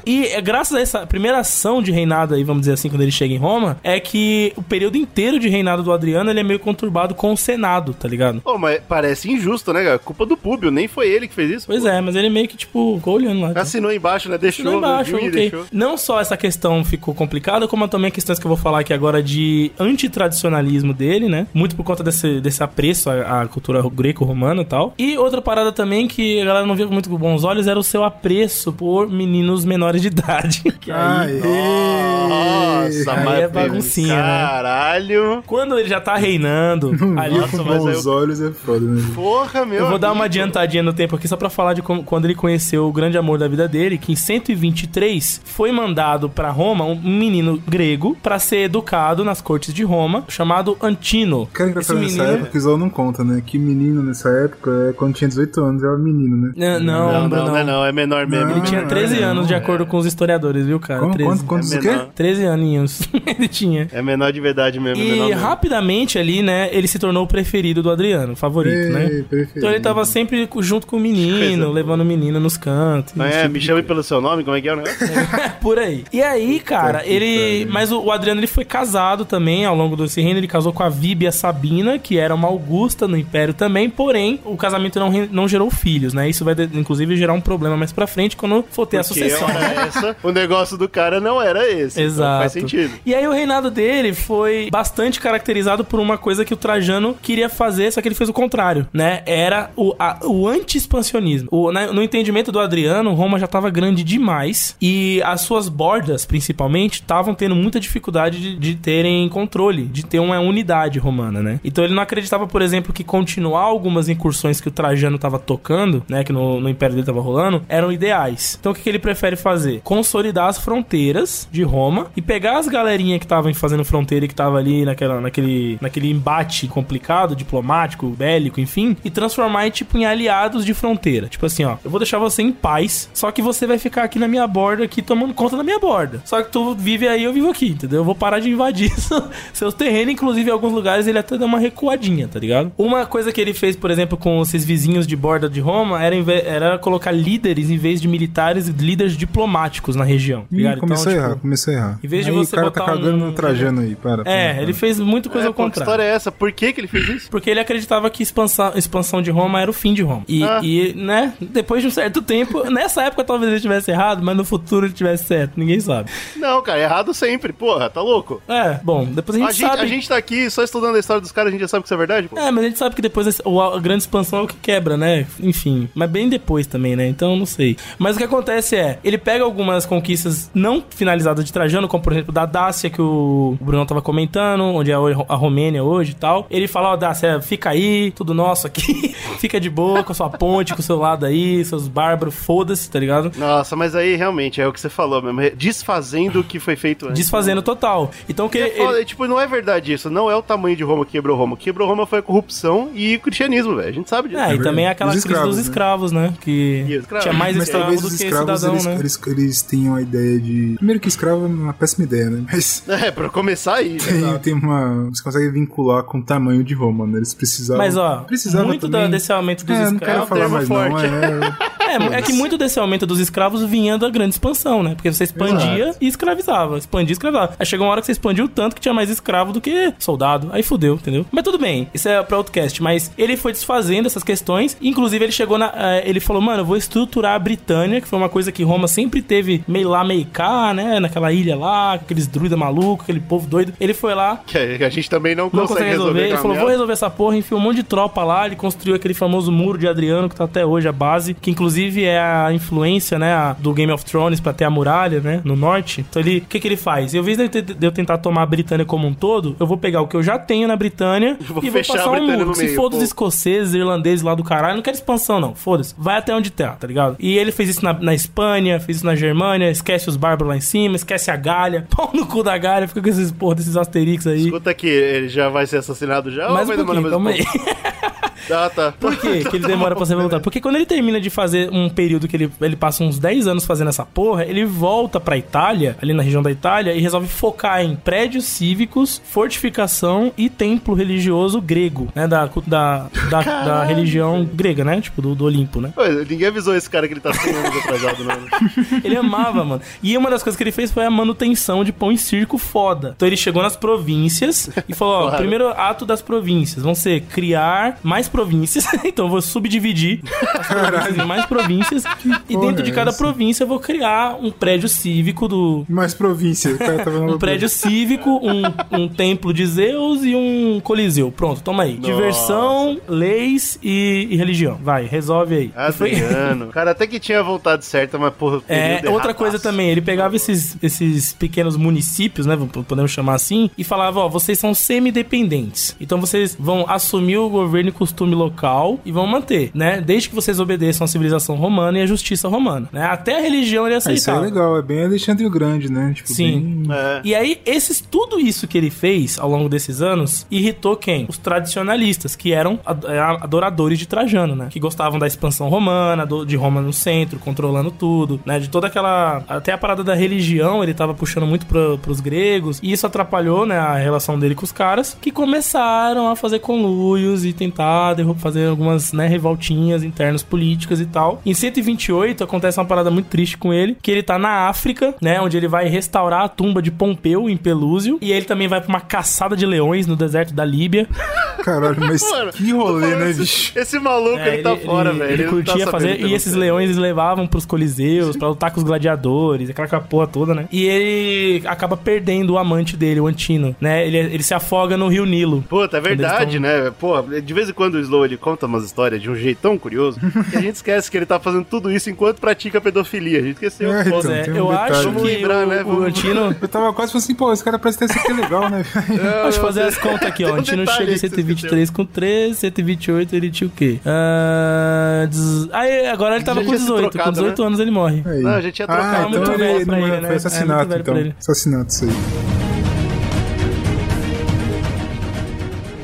E é graças a essa primeira ação de reinado aí, vamos dizer assim, quando ele chega em Roma, é que o período inteiro de reinado do Adriano, ele é meio conturbado com o Senado, tá ligado? Pô, mas parece injusto, né, cara? Culpa do Públio, nem foi ele que fez isso. Pois pô. é, mas ele meio que, tipo, ficou olhando lá. Assinou embaixo, né? Deixou, Assinou embaixo, e ok. deixou. Não só essa questão ficou complicada, como também questões que eu vou falar aqui agora de antitradicionalismo dele, né? Muito por conta desse, desse apreço à, à cultura greco-romana e tal. E outra parada também que a galera não via com muito bons olhos era o seu apreço por meninos menores de idade. Que aí, Nossa, Aí mas é baguncinha, né? Caralho. quando ele já tá reinando, ali, Nossa, Com bons eu- olhos é foda, né? Porra, meu. Eu vou dar uma amigo. adiantadinha no tempo aqui só pra falar de quando ele conheceu o grande amor da vida dele, que em 123 foi mandado pra Roma um menino grego pra ser educado nas cortes de Roma, chamado Antino. Cara, Esse engraçado nessa época, que o Zol não conta, né? Que menino nessa época, é quando tinha 18 anos, era menino, né? Não, não, Não, não, não, não, é não, é menor mesmo. Ele tinha Não, 13 é, anos, de acordo com os historiadores, viu, cara? Como, 13. quanto, quantos É o quê? menor. 13 aninhos ele tinha. É menor de verdade mesmo. é E mesmo. rapidamente ali, né, ele se tornou o preferido do Adriano, o favorito, Ei, né? preferido. Então ele tava sempre junto com o menino, levando o menino nos cantos. Não é, tipo me chame pelo seu nome, como é que é o negócio? por aí. E aí, cara, ele. Mas o, Adriano ele foi casado também ao longo desse reino. Ele casou com a Víbia Sabina, que era uma Augusta no Império também. Porém, o casamento não, não gerou filhos, né? Isso vai, inclusive, gerar um problema mais pra frente quando for ter a Porque sucessão. hora essa, o negócio do cara não era esse. então Exato. faz sentido. E aí o reinado dele foi bastante caracterizado por uma coisa que o Trajano queria fazer, só que ele fez o contrário, né? Era o, a- o anti-expansionismo. Na- no entendimento do Adriano, Roma já estava grande demais e as suas bordas, principalmente, estavam tendo muita dificuldade de, de terem controle, de ter uma unidade romana, né? Então ele não acreditava, por exemplo, que continuar algumas incursões que o Trajano estava tocando, né? Que no, no Império dele estava rolando, eram ideais. Então o que, que ele prefere fazer? Consolidar as fronteiras de Roma e pegar as galerinhas que estavam fazendo fronteira e que tava ali naquela, naquele, naquele embate complicado, diplomático, bélico, enfim, e transformar em tipo em aliados de fronteira. Tipo assim, ó, eu vou deixar você em paz, só que você vai ficar aqui na minha borda, aqui tomando conta da minha borda. Só que tu vive aí, eu vivo aqui, entendeu? Eu vou parar de invadir seus terrenos, inclusive em alguns lugares ele até deu uma recuadinha, tá ligado? Uma coisa que ele fez, por exemplo, com esses vizinhos de borda de Roma era, era colocar líderes em vez de militares, líderes diplomáticos na região. começou Então, a errar, tipo, começou a errar. em vez de aí você o cara tá botar cagando um- no Trajano aí, para. É, para, ele para. fez muita coisa É, ao pô, que contrário. história é essa? Por que, que ele fez isso? Porque ele acreditava que expansão, expansão de Roma era o fim de Roma. E, Ah. e, né, depois de um certo tempo, nessa época talvez ele estivesse errado, mas no futuro ele estivesse certo, ninguém sabe. Não, cara, errado sempre. Porra, tá louco? É, bom, depois a gente, A gente, sabe. a gente tá aqui só estudando a história dos caras, a gente já sabe que isso é verdade, pô. É, mas a gente sabe que depois a grande expansão é o que quebra, né? Enfim, mas bem depois também, né? Então não sei. Mas o que acontece é, ele pega algumas conquistas não finalizadas de Trajano, como por exemplo da Dácia, que o Bruno tava comentando, onde é a Romênia hoje e tal. Ele fala, ó, Dácia, fica aí, tudo nosso aqui, fica de boa com a sua ponte, com o seu lado aí, seus bárbaros, foda-se, tá ligado? Nossa, mas aí realmente é o que você falou mesmo. é Desfazendo o que foi feito antes. Desfazendo total. Então que É ele, foda, Tipo, não é verdade isso. Não é o tamanho de Roma que quebrou Roma. O que quebrou Roma foi a corrupção e o cristianismo, velho. A gente sabe disso. É, e também é aquela crise escravos, dos né? escravos, né? Que E os escravos. tinha mais Mas escravo talvez do os que escravos cidadão, eles, né? eles, eles tenham a ideia de. Primeiro que escravo é uma péssima ideia, né? Mas É, pra começar aí. né? tem, tem uma. Você consegue vincular com o tamanho de Roma, né? Eles precisavam. Mas, ó, precisava muito também... desse aumento dos é, não escravos. quero falar termo mais, forte. não. É, É, é que muito desse aumento dos escravos vinha da grande expansão, né? Porque você expandia e escravizava. Expandia e escravizava. Aí chegou uma hora que você expandiu tanto que tinha mais escravo do que soldado. Aí fudeu, entendeu? Mas tudo bem, isso é pra outro cast. Mas ele foi desfazendo essas questões. Inclusive, ele chegou na. eh, ele falou, mano, eu vou estruturar a Britânia, que foi uma coisa que Roma sempre teve meio lá, meio cá, né? Naquela ilha lá, com aqueles druidas malucos, aquele povo doido. Ele foi lá, Que a gente também não não consegue, consegue resolver. Ele aquela falou, vou resolver essa porra, enfiou um monte de tropa lá, ele construiu aquele famoso muro de Adriano, que tá até hoje a base, que inclusive é a influência, né, do Game of Thrones pra ter a muralha, né, no norte. Então ele, o que que ele faz? Eu, te- de eu tentar tomar a Britânia como um todo, eu vou pegar o que eu já tenho na Britânia Vou e vou passar um muro. Se for dos escoceses, irlandeses lá do caralho, não quero expansão não, foda-se. Vai até onde tá, tá ligado? E ele fez isso na, na Espanha, fez isso na Germânia, esquece os bárbaros lá em cima, esquece a Galha, pau no cu da Galha, fica com esses porra desses asterix aí. Escuta aqui, ele já vai ser assassinado já? Mais ou um pouquinho, mais calma aí. Ah, tá. Por quê que ele demora pra ser voltado? Porque quando ele termina de fazer um período que ele, ele passa uns 10 anos fazendo essa porra, ele volta pra Itália, ali na região da Itália, e resolve focar em prédios cívicos, fortificação e templo religioso grego, né? Da, da, da, da religião grega, né? Tipo, do, do Olimpo, né? Ninguém avisou esse cara que ele tá 100 anos atrasado, não. né? Ele amava, mano. E uma das coisas que ele fez foi a manutenção de pão e circo foda. Então ele chegou nas províncias e falou: ó, Claro. primeiro ato das províncias vão ser criar mais províncias. então eu vou subdividir as províncias em mais províncias. E dentro de é cada essa? província eu vou criar um prédio cívico do. mais província. Cara tava Um prédio cívico, um, um templo de Zeus e um coliseu. Pronto, toma aí. Diversão, leis e, e religião. Vai, resolve aí. E foi- Adriano. Cara, até que tinha a vontade certa, mas porra. É, período outra coisa também, ele pegava esses, esses pequenos municípios, né, podemos chamar assim, e falava, ó, vocês são semi-dependentes. Então vocês vão assumir o governo e costume local e vão manter, né? Desde que vocês obedeçam à civilização romana e à justiça romana, né? Até a religião ele Ah, isso é aceitava. legal, é bem Alexandre o Grande, né? Tipo, Sim. bem- É. E aí, esses, tudo isso que ele fez ao longo desses anos irritou quem? Os tradicionalistas, que eram é, adoradores de Trajano, né? Que gostavam da expansão romana, do- de Roma no centro, controlando tudo, né? De toda aquela. Até a parada da religião, ele tava puxando muito pro, pros gregos. E isso atrapalhou, né? A relação dele com os caras, que começaram a fazer conluios e tentar fazer algumas, né? Revoltinhas internas políticas e tal. Em 128 acontece uma parada muito triste com ele, que ele tá na África, né? Onde ele vai restaurar a tumba de Pompeu em Pelúzio. E ele também vai pra uma caçada de leões no deserto da Líbia. Caralho, mas Mano, que rolê, né, esse, bicho? esse maluco, É, ele, tá fora, velho. Ele tá curtia sabendo fazer. pelo E esses leões eles levavam pros coliseus pra lutar com os gladiadores, aquela porra toda, né? E ele acaba perdendo o amante dele, o Antino, né? Ele, ele se afoga no rio Nilo. Puta, é verdade, tão- né? Pô, de vez em quando o Slow ele conta umas histórias de um jeito tão curioso que a gente esquece que ele tá fazendo tudo isso enquanto pratica pedofilia. A gente esqueceu. É, então, É, um eu detalhe. acho que lembrar, o, né? o Antino. Eu tava quase falando assim, pô, esse cara parece ter isso aqui legal, né? Deixa eu fazer as contas aqui, ó. O Antino chega em aí que você 123 com 13, 128 ele tinha o quê? Ah, dez- Aí agora ele tava com tinha sido 18. trocado, com 18 anos ele morre. Aí. Não, a gente ia trocar ah, muito então velho ele, pra ele, foi né? É, assassinato, pra então. ele. Assassinato, isso aí.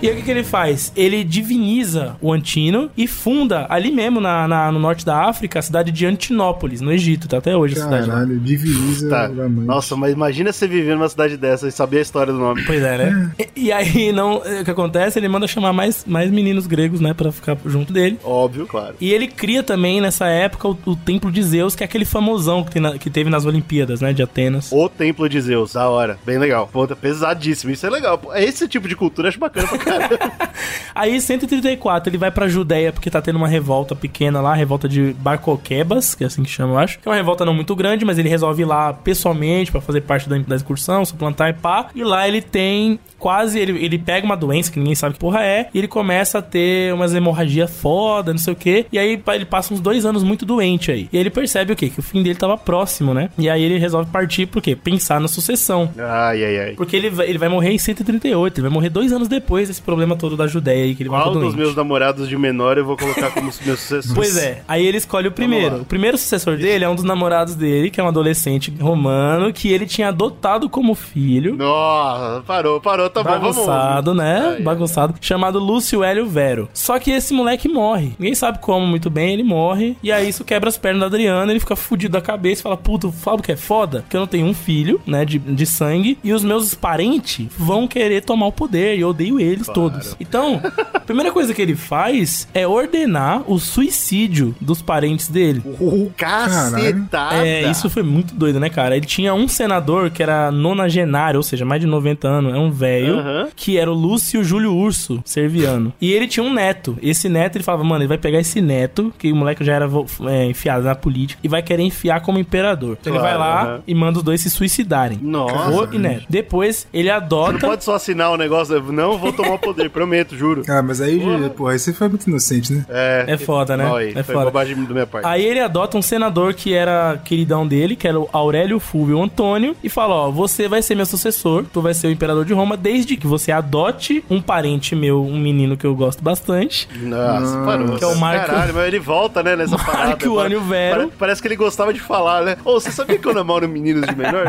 E aí o que, que ele faz? Ele diviniza o Antino e funda ali mesmo na, na- no norte da África a cidade de Antinópolis, no Egito. Tá até hoje a cidade. Caralho, divisa Tá. Nossa, mas imagina você viver numa cidade dessa e saber a história do nome. Pois é, né? E, e aí, não, o que acontece? Ele manda chamar mais, mais meninos gregos, né, pra ficar junto dele. Óbvio, claro. E ele cria também, nessa época, o, o Templo de Zeus, que é aquele famosão que, tem na- que teve nas Olimpíadas, né, de Atenas. O Templo de Zeus, da hora. Bem legal. Ponta pesadíssimo. Isso é legal. Pô, Esse tipo de cultura eu acho bacana pra caramba. Aí, 134, ele vai pra Judéia, porque tá tendo uma revolta pequena lá, a revolta de Barcoquebas, que é assim que chama, eu acho. Que é uma revolta não muito grande, mas ele resolve ir lá pessoalmente pra fazer parte da, da excursão, suplantar e pá. E lá ele tem quase. Ele, ele pega uma doença que ninguém sabe que porra é, e ele começa a ter umas hemorragia foda, não sei o que. E aí ele passa uns dois anos muito doente aí. E aí ele percebe o quê? Que o fim dele tava próximo, né? E aí ele resolve partir, por quê? Pensar na sucessão. ai, ai, ai. Porque ele vai, ele vai morrer em 138, ele vai morrer dois anos depois desse problema todo da Judéia aí, que ele vai Qual dos doente. meus namorados de menor eu vou colocar como meu sucessor? Pois é, aí ele escolhe o primeiro. O primeiro sucessor dele é um dos namorados dele, que é um adolescente romano, que ele tinha adotado como filho. Nossa, parou, parou, tá bom, vamos. Bagunçado, né? Ai, Bagunçado. Chamado Lúcio Hélio Vero. Só que esse moleque morre. Ninguém sabe como muito bem, ele morre. E aí isso quebra as pernas do Adriano. Ele fica fudido da cabeça e fala: Puta, sabe o que é foda? Que eu não tenho um filho, né? De, de sangue. E os meus parentes vão querer tomar o poder. E eu odeio eles todos. Então, a primeira coisa que ele faz é ordenar o suicídio dos parentes dele. O cacetada. É, isso foi muito doido, né, cara? Ele tinha um senador que era nonagenário, ou seja, mais de 90 anos, é um velho, Aham. que era o Lúcio Júlio Urso, serviano. E ele tinha um neto. Esse neto, ele falava, mano, ele vai pegar esse neto, que o moleque já era é, enfiado na política, e vai querer enfiar como imperador. Então ele Claro, vai lá aham. e manda os dois se suicidarem. Nossa. Avô e neto. Depois, ele Você adota... não pode só assinar o negócio, não vou tomar o poder, prometo, juro. Ah, mas aí, porra, aí você foi muito inocente, né? É, É foda, né? aí, É foi foda. bobagem da minha parte. Aí ele adota um senador que era queridão dele, que era o Aurélio Fúvio Antônio, e fala: Ó, você vai ser meu sucessor, tu vai ser o imperador de Roma, desde que você adote um parente meu, um menino que eu gosto bastante. Nossa, parou. Que é o Marco- Caralho, mas ele volta, né, nessa Marco parada. Antônio Vero. Pare- Parece que ele gostava de falar, né? Ô, você sabia que eu namoro meninos de menor?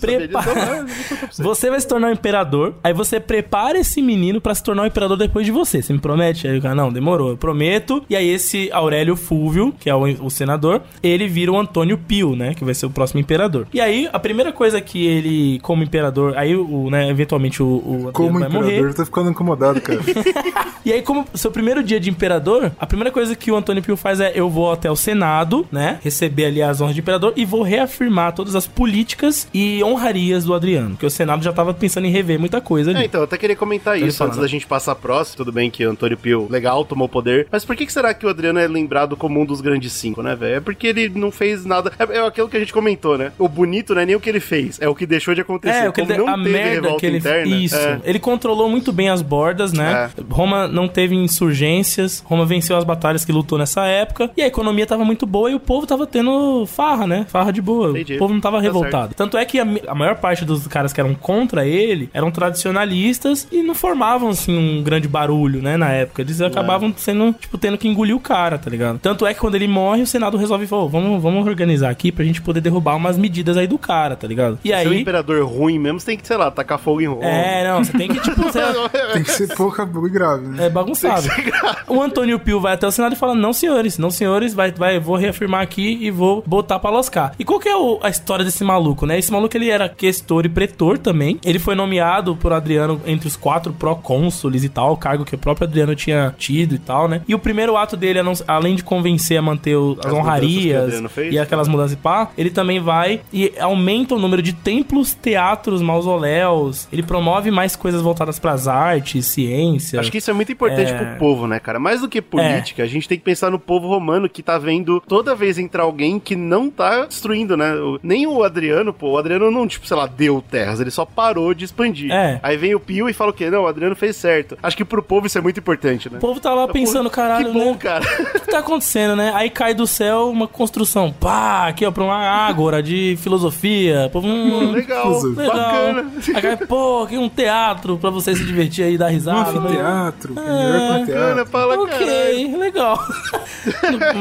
Prepara- Ah, vou. Você vai se tornar um imperador, aí você prepara esse menino pra se tornar um imperador depois de você. Você me promete? Aí o cara, não, demorou, eu prometo. E aí esse Aurélio Fúvio, que é o, o senador, ele vira o Antônio Pio, né? Que vai ser o próximo imperador. E aí, a primeira coisa que ele, como imperador, aí o, né, eventualmente o, o Como vai imperador, morrer. eu tô ficando incomodado, cara. E aí, como seu primeiro dia de imperador, a primeira coisa que o Antônio Pio faz é: eu vou até o Senado, né? Receber ali as honras de imperador e vou reafirmar todas as políticas e honrarias do Adriano. Porque o Senado já tava pensando em rever muita coisa ali. É, então, eu até queria comentar isso antes da gente passar próximo. Tudo bem que o Antônio Pio, legal, tomou poder. Mas por que, que será que o Adriano é lembrado como um dos grandes cinco, né, velho? É porque ele não fez nada. É, é aquilo que a gente comentou, né? O bonito não é nem o que ele fez, é o que deixou de acontecer. É, o que ele, não a teve merda que ele interna. Isso. é. Ele controlou muito bem as bordas, né? Roma não teve insurgências, Roma venceu as batalhas que lutou nessa época, e a economia tava muito boa e o povo tava tendo farra, né? Farra de boa. Entendi. O povo não tava Tá revoltado. Tanto é que a, a maior parte dos caras que eram contra ele eram tradicionalistas e não formavam, assim, um grande barulho, né, na época. Eles acabavam sendo, tipo, tendo que engolir o cara, tá ligado? Tanto é que quando ele morre, o Senado resolve, "Ô, vamos, vamos organizar aqui pra gente poder derrubar umas medidas aí do cara, tá ligado? E Se é um aí... imperador ruim mesmo, você tem que, sei lá, tacar fogo em Roma. É, não, você tem que, tipo, você, Tem que ser pouca e grave, né? É bagunçado. O Antônio Pio vai até o Senado e fala: Não, senhores, não, senhores, vai, vai, vou reafirmar aqui e vou botar pra lascar. E qual que é o- a história desse maluco, né? Esse maluco ele era questor e pretor também. Ele foi nomeado por Adriano entre os quatro procônsules e tal, cargo que o próprio Adriano tinha tido e tal, né? E o primeiro ato dele, além de convencer a manter o- as, As honrarias fez? e aquelas mudanças e pá, ele também vai e aumenta o número de templos, teatros, mausoléus. Ele promove mais coisas voltadas pras artes, ciência. Acho que isso é muito importante É. pro povo, né, cara? Mais do que política, a gente tem que pensar no povo romano que tá vendo toda vez entrar alguém que não tá destruindo, né? Nem o Adriano, pô, o Adriano não, tipo, sei lá, deu terras, ele só parou de expandir. É. Aí vem o Pio e fala o quê? Não, Adriano fez certo. Acho que pro povo isso é muito importante, né? O povo tá lá pensando, caralho, que bom, né? cara. O que tá acontecendo, né? Aí cai do céu uma construção. Pá, aqui, ó, pra uma ágora de filosofia. Pô, hum, Legal, legal. bacana. Aí cai, pô, aqui um teatro pra você se divertir aí e dar Um risada. né? é um Bacana, teatro. fala, caralho. Ok, legal.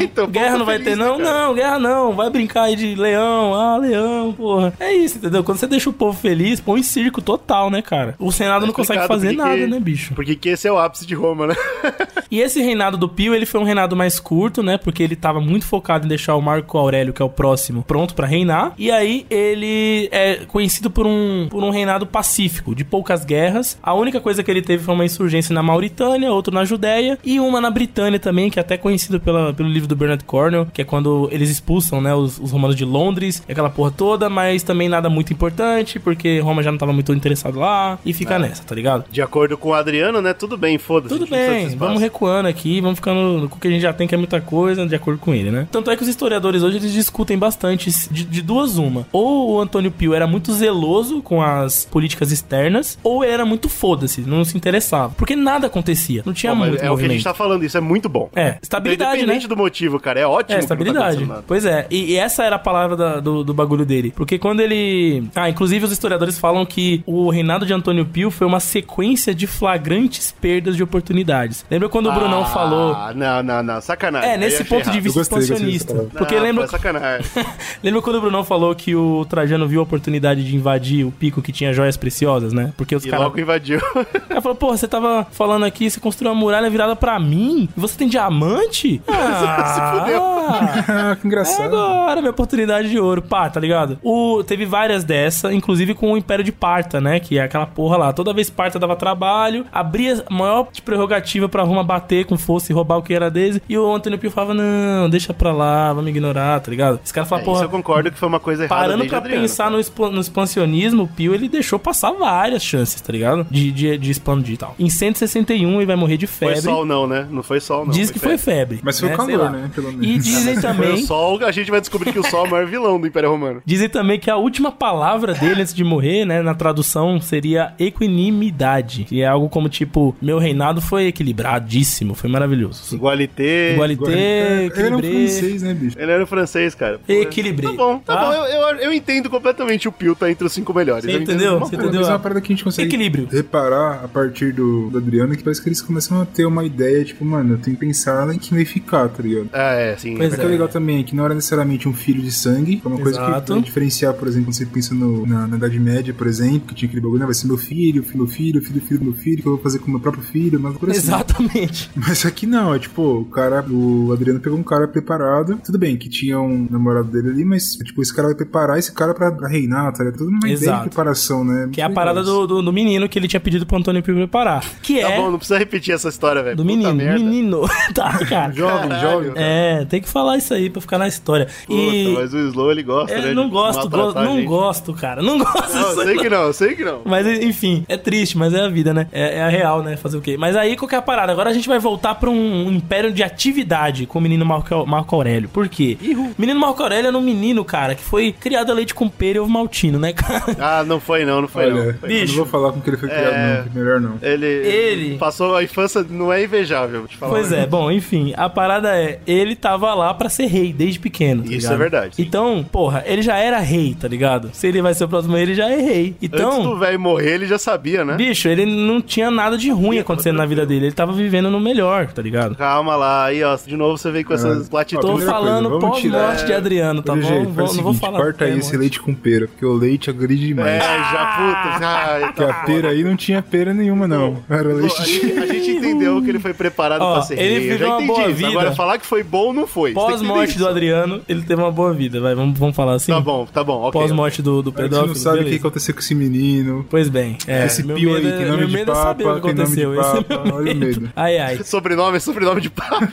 Então, guerra não vai feliz, ter, não? né, cara? Não, guerra não. Vai brincar aí de leão. Ah, leão, porra. É isso, entendeu? Quando você deixa o povo feliz, põe circo total, né, cara? O Senado não consegue fazer porque nada, né, bicho? Porque que esse é o ápice de Roma, né? E esse reinado do Pio, ele foi um reinado mais curto, né? Porque ele tava muito focado em deixar o Marco Aurélio, que é o próximo, pronto pra reinar. E aí ele é conhecido por um, por um reinado pacífico, de poucas guerras. A única coisa que ele teve foi uma insurgência na Mauritânia, outra na Judéia e uma na Britânia também, que é até conhecido pela, pelo livro do Bernard Cornwell, que é quando eles expulsam, né, os, os romanos de Londres, aquela porra toda, mas também nada muito importante, porque Roma já não tava muito interessado lá, e fica nessa, tá ligado? De acordo com o Adriano, né? Tudo bem, foda-se. Tudo bem, vamos recuando aqui, vamos ficando com o que a gente já tem, que é muita coisa, de acordo com ele, né? Tanto é que os historiadores hoje eles discutem bastante de, de duas uma. Ou o Antônio Pio era muito zeloso com as políticas externas, ou ele era muito foda-se, não se interessava. Porque nada acontecia, não tinha Pô, muito é o que a movimento. gente tá falando, isso é muito bom. É, estabilidade, né? Independente do motivo, cara, é ótimo. É, tá estabilidade. nada. pois é, e, e essa era a palavra da- do, do bagulho dele. Porque quando ele. Ah, inclusive os historiadores falam que o reinado de Antônio Pio foi uma sequência de flagrantes perdas de oportunidades. Lembra quando o Brunão Ah, falou. Não, não, não, sacanagem. É, nesse ponto de errado. vista Eu gostei, gostei expansionista. palavra. Porque Não, lembra, sacanagem. lembra quando o Brunão falou que o Trajano viu a oportunidade de invadir o pico que tinha joias preciosas, né? Porque os caras. logo invadiu. Ela falou, pô, você tava falando aqui, você construiu uma muralha virada pra mim? E você tem diamante? Ah, Ah, que é engraçado. agora, minha oportunidade de ouro. Pá, tá ligado? O, teve várias dessa, inclusive com o Império de Parta, né? Que é aquela porra lá. Toda vez Parta dava trabalho, abria a maior prerrogativa pra Roma bater com força e roubar o que era deles. E o Antônio Pio falava, não, deixa pra lá, vamos ignorar, tá ligado? Esse cara fala, É, porra... isso eu concordo que foi uma coisa errada Parando desde pra Adriano. pensar no, expo- no expansionismo, o Pio ele deixou passar várias chances, tá ligado? De, de, de expandir e tal. Em 161 ele vai morrer de Foi febre. sol não, né? Não foi sol não. Diz que foi febre. Mas foi né? calor, né? Pelo menos. E dizem Foi também. o sol, a gente vai descobrir que o sol é o maior vilão do Império Romano. Dizem também que a última palavra dele antes de morrer, né, na tradução, seria equanimidade. Que é algo como tipo, meu reinado foi equilibradíssimo, foi maravilhoso. Igualité. Igualité, Ele era um francês, né, bicho? Ele era um francês, cara. Pô, Equilibrei. Tá bom, tá Tá? bom. Eu, eu, eu entendo completamente o Pio tá entre os cinco melhores. Você entendeu? Você entendeu? Mas é uma parada que a gente consegue Equilíbrio. reparar a partir do, do Adriano que parece que eles começam a ter uma ideia, tipo, mano, eu tenho que pensar em quem vai ficar, tá ligado? Ah, é, sim. Mas o que é é. legal também é que não era necessariamente um filho de sangue, que é uma coisa Exato. que vai diferenciar, por exemplo, quando você pensa no- na, na Idade Média, por exemplo, que tinha aquele bagulho, né, vai ser meu filho, filho, filho, filho, filho do meu filho, que eu vou fazer com o meu próprio filho, mas por assim. Exatamente. Mas aqui não, é tipo, o cara, o Adriano pegou um cara preparado. Tudo bem que tinha um namorado dele ali, mas, tipo, esse cara vai preparar esse cara pra, pra reinar, tá ligado? Tudo uma ideia Exato. de preparação, né? Que é a parada do, do, do menino que ele tinha pedido pro Antônio Pio preparar. Que Tá é bom, não precisa repetir essa história, velho. do Puta menino. merda. Menino. tá, cara. Jovem, Caralho. jovem. cara. É, tem que falar isso aí pra ficar na história. Puta, e. mas o Slow ele gosta, né? Eu não gosto, a não gente. gosto, cara. Não gosto Não, sei que não, sei que não. Mas enfim, é triste, mas é a vida, né? É, é a real, né? Fazer o quê? Mas aí qual que é a parada? Agora a gente vai voltar pra um império de atividade com o menino Marco, Marco Aurélio. Por quê? Menino Marco Aurélio era um menino, cara, que foi criado a leite com pera e ovo maltino, né, cara? Ah, não foi não, não foi Olha, não. eu Foi Bicho. não vou falar com que ele foi criado, É. não, melhor não. Ele, Ele- passou a infância, não é invejável, vou te falar. Pois é, bom, enfim, a parada é, ele tava lá pra ser rei desde pequeno. tá Isso ligado? é verdade. Então, porra, ele já era rei, tá ligado? Se ele vai ser o próximo rei, ele já é rei. Antes Então, do velho morrer, ele já sabia, né? bicho, ele não tinha nada de ruim acontecendo na vida dele. Ele tava vivendo no melhor, tá ligado? Calma lá, aí ó, de novo você vem com essas É. platitudes. Tô falando pós-morte de Adriano, tá bom? jeito, Vou- não vou falar corta aí esse leite com pera, porque o leite agride demais. É, já, puta. Ai, Porque tá a pera aí não tinha pera nenhuma, não. Era leite a, de... gente, a gente entendeu que ele foi preparado Ó, pra ser ele rei. Eu já viveu uma entendi boa vida. Agora, falar que foi bom não foi. Que Pós-morte do. Adriano, ele teve uma boa vida, vai, vamos, vamos falar assim? Tá bom, tá bom, ok. Pós-morte do, do Você não pedófilo, sabe o que aconteceu com esse menino. Pois bem, é, Esse pio aí medo é- nome meu de medo é saber papa, o que aconteceu. Esse é papa, meu olha o medo. Ai, ai. Sobrenome, sobrenome de papa.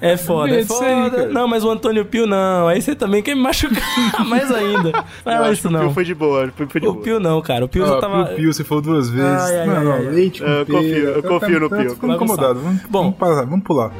É foda, é aí, foda. cara. não, mas o Antônio Pio não. Aí você também quer me machucar mais ainda. Eu Fala acho que isso o Pio não. foi de boa. O Pio foi de O boa. Pio não, cara. O Pio já Ó, tava. Pio, Pio, você falou duas vezes. Ai, ai, não, ai, não, ai. leite com Eu confio, eu Tá- confio no Pio. Ficando incomodado. Vamos, Bom. vamos pular.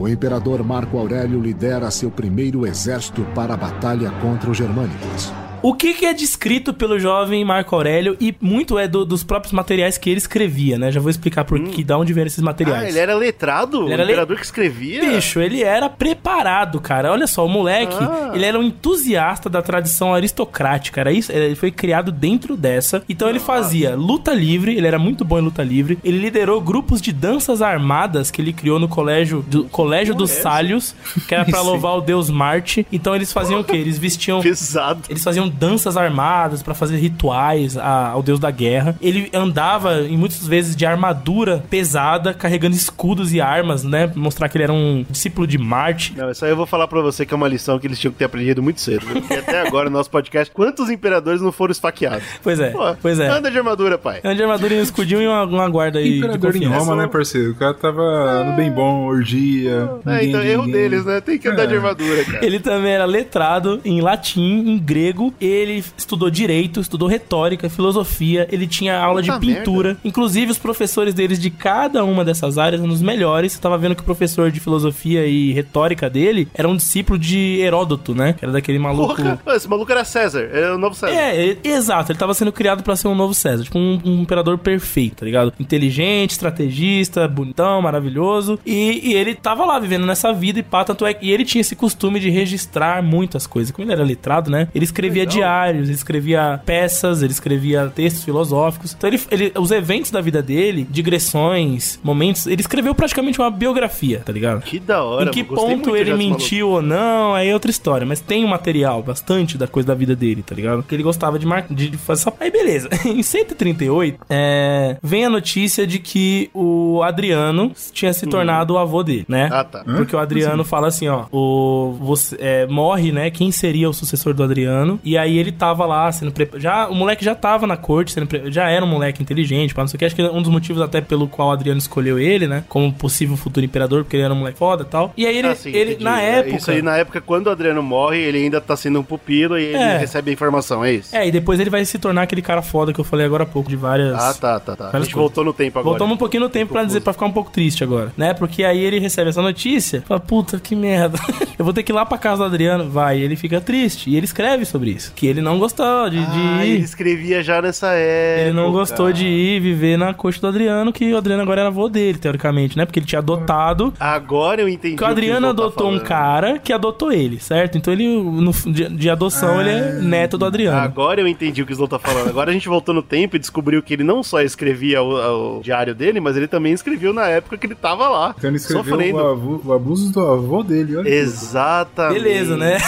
O imperador Marco Aurélio lidera seu primeiro exército para a batalha contra os germânicos. O que, que é descrito pelo jovem Marco Aurélio e muito é do- dos próprios materiais que ele escrevia, né? Já vou explicar por que, da onde vieram esses materiais. Ah, ele era letrado? Ele era o le- que escrevia? Bicho, ele era preparado, cara. Olha só, o moleque, Ah. ele era um entusiasta da tradição aristocrática. Era isso, ele foi criado dentro dessa. Então ele fazia luta livre, ele era muito bom em luta livre. Ele liderou grupos de danças armadas que ele criou no colégio do Colégio dos Sálios, que era pra Sim. louvar o deus Marte. Então eles faziam o quê? Eles vestiam Pesado. eles faziam danças armadas pra fazer rituais a- ao deus da guerra. Ele andava, em muitas vezes, de armadura pesada, carregando escudos e armas, né? Mostrar que ele era um discípulo de Marte. Não, isso aí eu vou falar pra você que é uma lição que eles tinham que ter aprendido muito cedo. né? Porque até agora no nosso podcast, quantos imperadores não foram esfaqueados? Pois é, Pô, pois é. Anda de armadura, pai. Anda de armadura e um escudinho e uma, uma guarda aí. de Imperador em confiança. Roma, né, parceiro? O cara tava no bem bom, orgia. É, ninguém então de erro ninguém. deles, né? Tem que andar É. de armadura, cara. Ele também era letrado em latim, em grego. Ele estudou direito, estudou retórica, filosofia. Ele tinha aula de Puta pintura. Inclusive, os professores deles de cada uma dessas áreas eram os melhores. Você tava vendo que o professor de filosofia e retórica dele era um discípulo de Heródoto, né? Que era daquele maluco. Porra, esse maluco era César, era o novo César. É, ele- exato, ele tava sendo criado pra ser um novo César, tipo um, um imperador perfeito, tá ligado? Inteligente, estrategista, bonitão, maravilhoso. E, e ele tava lá vivendo nessa vida e pá, tanto é que ele tinha esse costume de registrar muitas coisas. Como ele era letrado, né? Ele escrevia diários, ele escrevia peças, ele escrevia textos filosóficos. Então ele, ele- os eventos da vida dele, digressões, momentos, ele escreveu praticamente uma biografia, tá ligado? Que da hora, Em que ponto ele mentiu ou não, aí é outra história. Mas tem um material bastante da coisa da vida dele, tá ligado? Que ele gostava de, mar... de fazer essa... Aí beleza. em 138, é... vem a notícia de que o Adriano tinha se tornado o avô dele, né? Hum. Ah, tá. Porque o Adriano fala assim, ó, o você é, morre, né? Quem seria o sucessor do Adriano? E aí ele tava lá sendo pre... já o moleque já tava na corte, sendo pre... já era um moleque inteligente, para não sei o que. Acho que um dos motivos até pelo qual o Adriano escolheu ele, né? Como possível futuro imperador, porque ele era um moleque foda, e tal. E aí ele, Ah, sim, ele entendi. na É, época, Isso aí, na época, quando o Adriano morre, ele ainda tá sendo um pupilo e ele É. recebe a informação, é isso? é, e depois ele vai se tornar aquele cara foda que eu falei agora há pouco de várias Ah, tá, tá, tá. A gente coisas. voltou no tempo agora. Voltamos um pouquinho no tempo pra dizer para ficar um pouco triste agora, né? Porque aí ele recebe essa notícia, fala, puta, que merda. eu vou ter que ir lá pra casa do Adriano. Vai, ele fica triste. E ele escreve sobre isso. Que ele não gostou de, de Ah, ir. ele escrevia já nessa época. Ele não gostou de ir viver na coxa do Adriano, que o Adriano agora era avô dele, teoricamente, né? Porque ele tinha adotado. Agora eu entendi. Que o Adriano tá adotou um falando. cara que adotou ele, certo? Então ele, no, de, de adoção, ele é neto do Adriano. Agora eu entendi o que o Slow tá falando. Agora a gente voltou no tempo e descobriu que ele não só escrevia o, o diário dele, mas ele também escreveu na época que ele tava lá. Então ele escreveu sofrendo. o, o abuso do avô dele, olha. Exatamente. Beleza, né?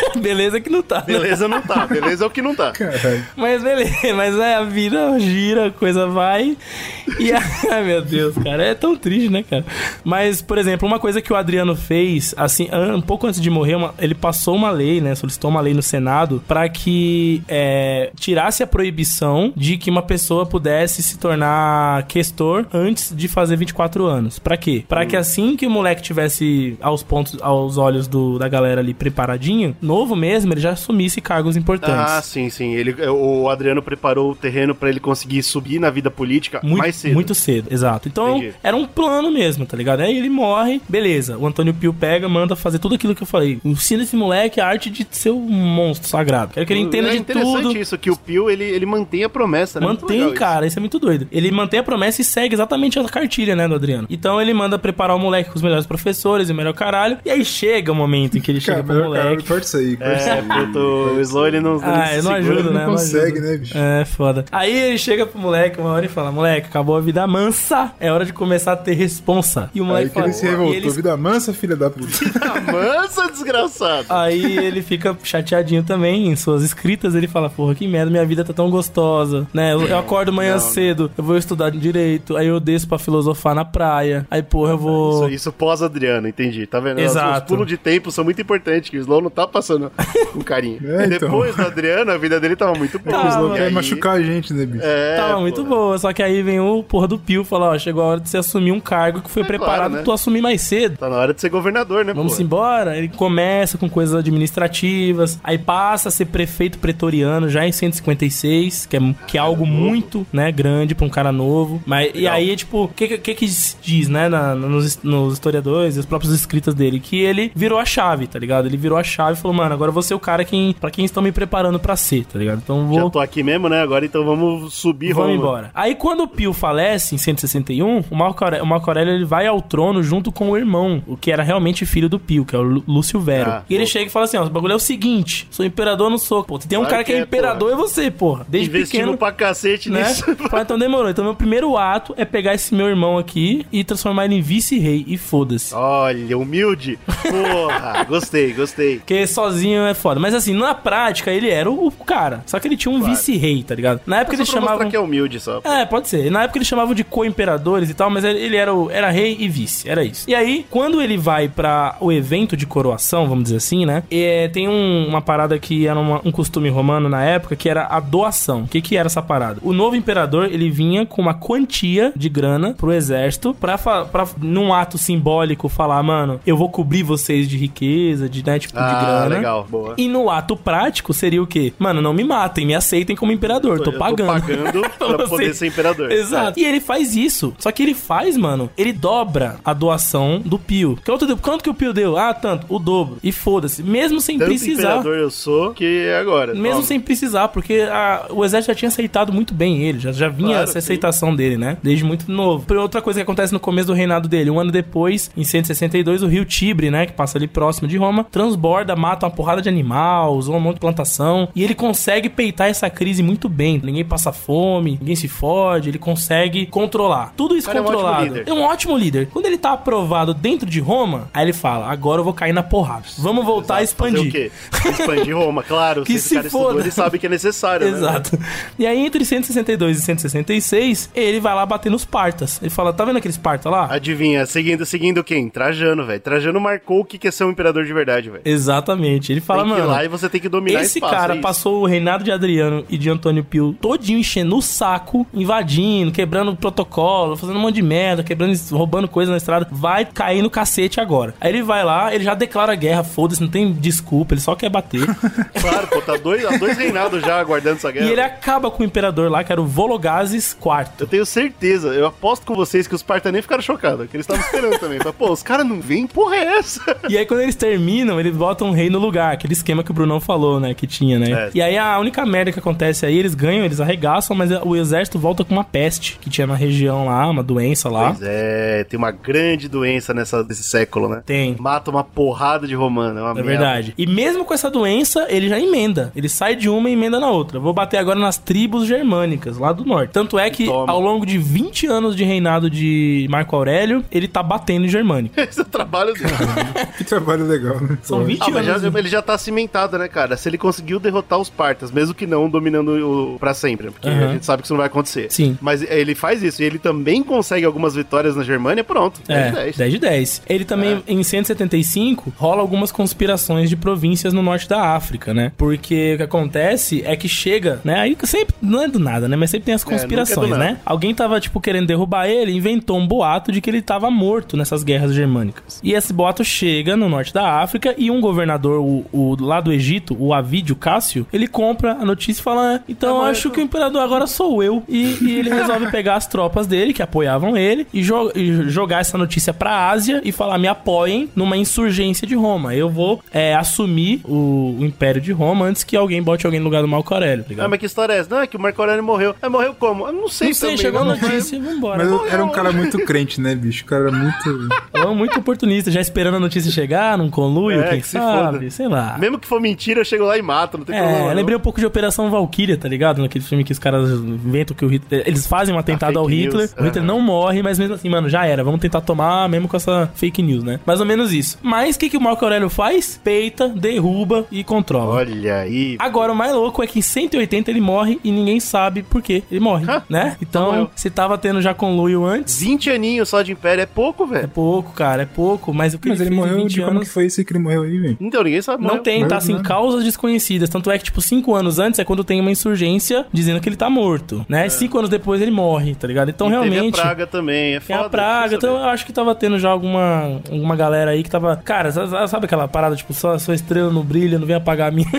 beleza que não tá. né? Beleza não tá, beleza é o que não tá. Caralho. Mas beleza, mas é, a vida gira, a coisa vai. E ai meu Deus, cara, é tão triste, né, cara? Mas, por exemplo, uma coisa que o Adriano fez, assim, um pouco antes de morrer, uma- ele passou uma lei, né? Solicitou uma lei no Senado pra que é, tirasse a proibição de que uma pessoa pudesse se tornar questor antes de fazer 24 anos. Pra quê? Pra que assim que o moleque tivesse aos pontos, aos olhos do, da galera ali preparadinho, novo mesmo, ele já assumisse cargos importantes. Ah, sim, sim. Ele, o Adriano preparou o terreno pra ele conseguir subir na vida política Muito, mais cedo. Muito cedo, exato. Então Entendi. era um plano mesmo, tá ligado? Aí ele morre, beleza. O Antônio Pio pega, manda fazer tudo aquilo que eu falei. Ensina esse moleque a arte de ser um monstro sagrado. Quero que ele entenda é de interessante tudo. isso, que o Pio, ele, ele mantém a promessa, né? Mantém, isso. cara, isso é muito doido. Ele mantém a promessa e segue exatamente a cartilha, né, do Adriano. Então ele manda preparar o moleque com os melhores professores e o melhor caralho. E aí chega o momento em que ele chega Cara, pro cara, moleque. isso aí, É, aí. puto, o Slow, ele não, Ah, ele não segura. ajudo, né? Não consegue, ajuda. né, bicho? É, foda. Aí ele chega pro moleque uma hora e fala: Moleque, acabou a vida mansa. É hora de começar a ter responsa. E o Aí moleque que fala. ele se revoltou. ele- Vida mansa, filha da puta. Mansa, desgraçado. Aí ele fica chateadinho também em suas escritas. Ele fala: Porra, que merda, minha vida tá tão gostosa. Né? Eu, eu acordo manhã Não, cedo, eu vou estudar direito. Aí eu desço pra filosofar na praia. Aí, porra, eu vou. Isso, isso pós-Adriano, entendi. Tá vendo? Exato. Os pulos de tempo são muito importantes, que o Slow não tá passando com carinho. É, E então. depois do Adriano, a vida dele tava muito boa. Vai aí- machucar a gente, né, bicho? É, Tava pô. muito boa, só que aí vem o porra do Pio falar, ó, chegou a hora de você assumir um cargo que foi É preparado claro, né? pra tu assumir mais cedo. Tá na hora de ser governador, né, Vamos pô? embora. Ele começa com coisas administrativas, aí passa a ser prefeito pretoriano já em 156, que é, que é algo muito, né, grande pra um cara novo. Mas e aí, tipo, o que, que que diz, né, na- nos, nos historiadores e os próprios escritas dele, que ele virou a chave, tá ligado? Ele virou a chave e falou, mano, agora eu vou ser o cara quem, pra quem estão me preparando pra ser, tá ligado? Então eu Já vou tô aqui mesmo, né? Agora então vamos subir Vamos Roma. embora. Aí quando o Pio falece em 161, o Marco Aurélio, o Marco Aurélio ele vai ao trono junto com o irmão, o que era realmente filho do Pio, que é o Lú- Lúcio Vero. Ah, e ele pô. chega e fala assim: ó, o bagulho é o seguinte: sou imperador, não sou. Pô, tem um cara que é, que é, imperador é você, porra. Desde Investimos pequeno. pra cacete Né? nisso. Fala, então demorou. Então, meu primeiro ato é pegar esse meu irmão aqui e transformar ele em vice-rei. E foda-se. Olha, humilde. Porra, gostei, gostei. Porque sozinho é foda. Mas assim, na prática, ele era o, o cara. Só que ele tinha um Claro. vice-rei, tá ligado? Na época eles chamavam. que é humilde só. É, pode ser. Na época eles chamavam de co-imperadores e tal, mas ele era, o, era rei e vice, era isso. E aí, quando ele vai pra o evento de coroação, vamos dizer assim, né? é, tem um- uma parada que era uma- um costume romano na época, que era a doação. O que que era essa parada? O novo imperador, ele vinha com uma quantia de grana pro exército pra, pra num ato simbólico, falar, mano, eu vou cobrir vocês de riqueza, de, né, tipo, de Ah, grana. legal, boa. E no ato prático seria o quê? Mano, não me matem, me aceitem como imperador, tô pagando. pagando pra Você- poder ser imperador. Exato. E ele faz isso. Só que ele faz, mano, ele dobra a doação do Pio. Quanto, deu- quanto que o Pio deu? Ah, tanto. O dobro. E foda-se. Mesmo sem Tanto precisar. imperador eu sou que é agora. Mesmo Toma. sem precisar, porque a- o exército já tinha aceitado muito bem ele, já, já vinha Claro, essa sim. aceitação dele, né? Desde muito novo. Outra coisa que acontece no começo do reinado dele, um ano depois, em 162, o rio Tibre, né, que passa ali próximo de Roma, transborda, mata uma porrada de animal, usou um monte de plantação, e ele consegue peitar essa crise muito bem. Ninguém passa fome, ninguém se fode, ele consegue controlar. Tudo isso cara é um ótimo controlado. líder. É um ótimo líder. Quando ele tá aprovado dentro de Roma, aí ele fala: agora eu vou cair na porrada. Vamos voltar a Fazer expandir. Expandir Roma, claro. Que se cara foda. ele sabe que é necessário, né? Exato. E aí, entre 162 e 166, ele vai lá bater nos partas. Ele fala: tá vendo aqueles partas lá? Adivinha, seguindo, seguindo quem? Trajano, velho. Trajano marcou o que que é ser um imperador de verdade, velho. Exatamente. Ele fala, Tem mano. lá e você tem que dominar Esse espaço, cara é passou o reinado de Adriano e de Antônio Pio todinho enchendo o saco, invadindo, quebrando o protocolo, fazendo um monte de merda, quebrando, roubando coisa na estrada. Vai cair no cacete agora. Aí ele vai lá, ele já declara guerra, foda-se, não tem desculpa, ele só quer bater. Claro, pô, tá dois, há dois reinados já aguardando essa guerra. e ele acaba com o imperador lá, que era o Vologazes IV. Eu tenho certeza, eu aposto com vocês que os Sparta nem ficaram chocados, que eles estavam esperando também. Pô, os caras não vêm, porra é essa? E aí, quando eles terminam, eles botam um rei no lugar, aquele esquema que o Brunão falou, né? Que tinha, né? É. E aí, a única merda que acontece aí, eles ganham, eles arregaçam, mas o exército volta com uma peste que tinha na região lá, uma doença lá. Pois é, tem uma grande doença nessa, nesse século, né? Tem. Mata uma porrada de romano, é uma É merda. verdade. E mesmo com essa doença, ele já emenda. Ele sai de uma e emenda na outra. Vou bater agora nas tribos germânicas, lá do norte. Tanto é que, Toma. ao longo de 20 anos de reinado de Marco Aurélio, ele tá batendo em germânico. Esse é o trabalho dele. Que trabalho legal, né? São Pô, 20 Ah, mas já- anos. Ele já tá cimentado, né, cara? Se ele conseguiu derrotar os partas, mesmo que não dominando o pra sempre, porque Aham. a gente sabe que isso não vai acontecer. Sim. Mas ele faz isso e ele também consegue algumas vitórias na Germânia, pronto. 10 É, de 10. 10 de 10. Ele também, em 175, rola algumas conspirações de províncias no norte da África, né? Porque o que acontece é que chega, né? Aí sempre, não é do nada, né? Mas sempre tem as é do conspirações, nada. né? Alguém tava, tipo, querendo derrubar ele, inventou um boato de que ele tava morto nessas guerras germânicas. E esse boato chega no norte da África e um governador, o, o lá do Egito, o Avídio Cássio, ele compra a notícia e fala: "Ah, Então Tá acho que o imperador agora sou eu. E, e ele resolve pegar as tropas dele, que apoiavam ele, e, jo- e jogar essa notícia pra Ásia e falar: me apoiem numa insurgência de Roma. Eu vou é, assumir o, o Império de Roma antes que alguém bote alguém no lugar do Marco Aurélio. Tá ligado? Ah, mas que história é essa? Não, é que o Marco Aurélio morreu. Mas morreu como? Eu não sei não sei, também, chegou a não, mas- notícia, vambora. Mas eu era um cara muito crente, né, bicho? O cara era muito. Eu muito oportunista, já esperando a notícia chegar, num conluio, É, quem que se sabe, sei lá. Mesmo que for mentira, eu chego lá e mato, não tem problema. É, eu não. lembrei um pouco de Operação Valkyria, tá ligado? Naquele filme que os caras inventam que o Hitler. Eles fazem um atentado fake ao Hitler, news. o Hitler não morre, mas mesmo assim, mano, já era. Vamos tentar tomar mesmo com essa fake news, né? Mais ou menos isso. Mas o que, que o Marco Aurélio faz? Peita, derruba e controla. Olha aí. Agora, o mais louco é que em 180 ele morre e ninguém sabe por que ele morre, Hã? né? Então, se tava tendo já conluio antes, 20 aninhos só de império é pouco, é velho. pouco, cara, é pouco. Mas o que Mas ele fez em morreu 20 de como anos... que foi isso que ele morreu aí, velho? Então ninguém sabe. Não tem, tá assim, nada. causas desconhecidas. Tanto é que, tipo, cinco anos antes é quando tem uma insurgência dizendo que ele tá morto, né? Cinco anos depois ele morre, tá ligado? Então, É. E teve realmente. a praga também, é foda. a praga, então eu acho que tava tendo já alguma, alguma galera aí que tava. Cara, sa- sabe aquela parada, tipo, só sua estrela não brilha, não vem apagar a minha.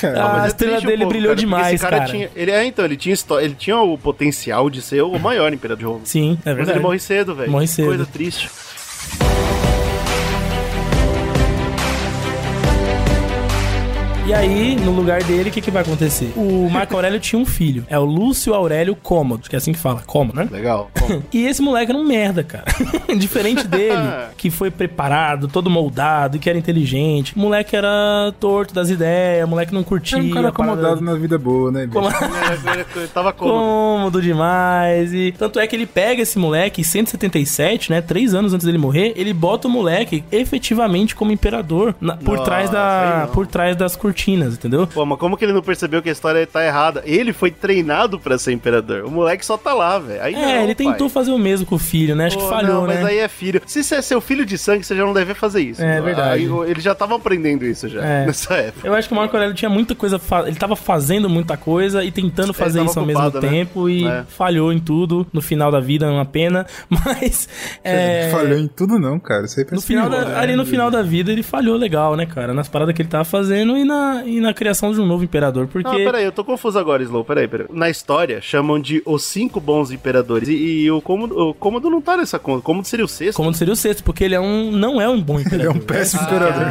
Cara, Ah, Mas a é estrela um dele pouco, brilhou cara, demais, esse cara. cara. Tinha, ele, é, então, ele tinha, ele tinha o potencial de ser o maior imperador de Roma. Sim, é Mas verdade. ele morre cedo, velho. Morre cedo. Coisa triste. E aí, no lugar dele, o que, que vai acontecer? O Marco Aurélio tinha um filho. É o Lúcio Aurélio Cômodo, que é assim que fala, Cômodo, né? Legal. E esse moleque era um merda, cara. Diferente dele, que foi preparado, todo moldado, que era inteligente. O moleque era torto das ideias, o moleque não curtia. era um cara a parada- acomodado na vida boa, né? Como- tava cômodo. cômodo demais. E tanto é que ele pega esse moleque em 177, né? Três anos antes dele morrer, ele bota o moleque efetivamente como imperador na- por, Nossa, trás da, por trás das cortinas, entendeu? Pô, mas como que ele não percebeu que a história tá errada? Ele foi treinado pra ser imperador. O moleque só tá lá, velho. É, não, ele tentou pai. fazer o mesmo com o filho, né? Acho Pô, que falhou, não, né? mas aí é filho. Se você é seu filho de sangue, você já não deve fazer isso. É verdade. Aí, ele já tava aprendendo isso já, É. nessa época. Eu acho que o Marco Aurélio tinha muita coisa. fa- Ele tava fazendo muita coisa e tentando fazer isso ao mesmo ocupado, né? tempo e É. falhou em tudo. No final da vida, é uma pena. Mas. É, Falhou em tudo, não, cara. Isso aí no parece final da- ali no final da vida ele falhou legal, né, cara? Nas paradas que ele tava fazendo e na, e na criação de um novo imperador. Porque. Não, peraí, eu tô confuso agora, Slow. Peraí, peraí. Na história, chamam de os cinco bons imperadores. E, e o, cômodo, o cômodo não tá nessa conta. Cômodo seria o sexto. Como seria o sexto, porque ele é um. não é um bom imperador. Ele é um péssimo imperador.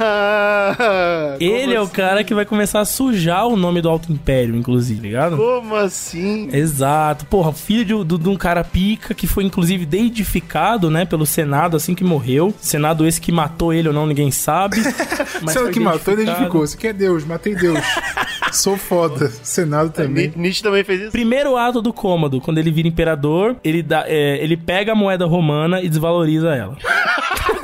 Ah, Ele como é o assim? cara que vai começar a sujar o nome do Alto Império, inclusive, ligado? Como assim? Exato. Porra, filho de, de um cara pica que foi inclusive deidificado, né, pelo Senado assim que morreu. Senado esse que matou ele ou não, ninguém sabe. Mas é o foi que matou e identificou. Você quer Deus, matei Deus. Sou foda. Senado também. Ni- Nietzsche também fez isso? Primeiro ato do cômodo, quando ele vira imperador, ele, dá, é, ele pega a moeda romana e desvaloriza ela.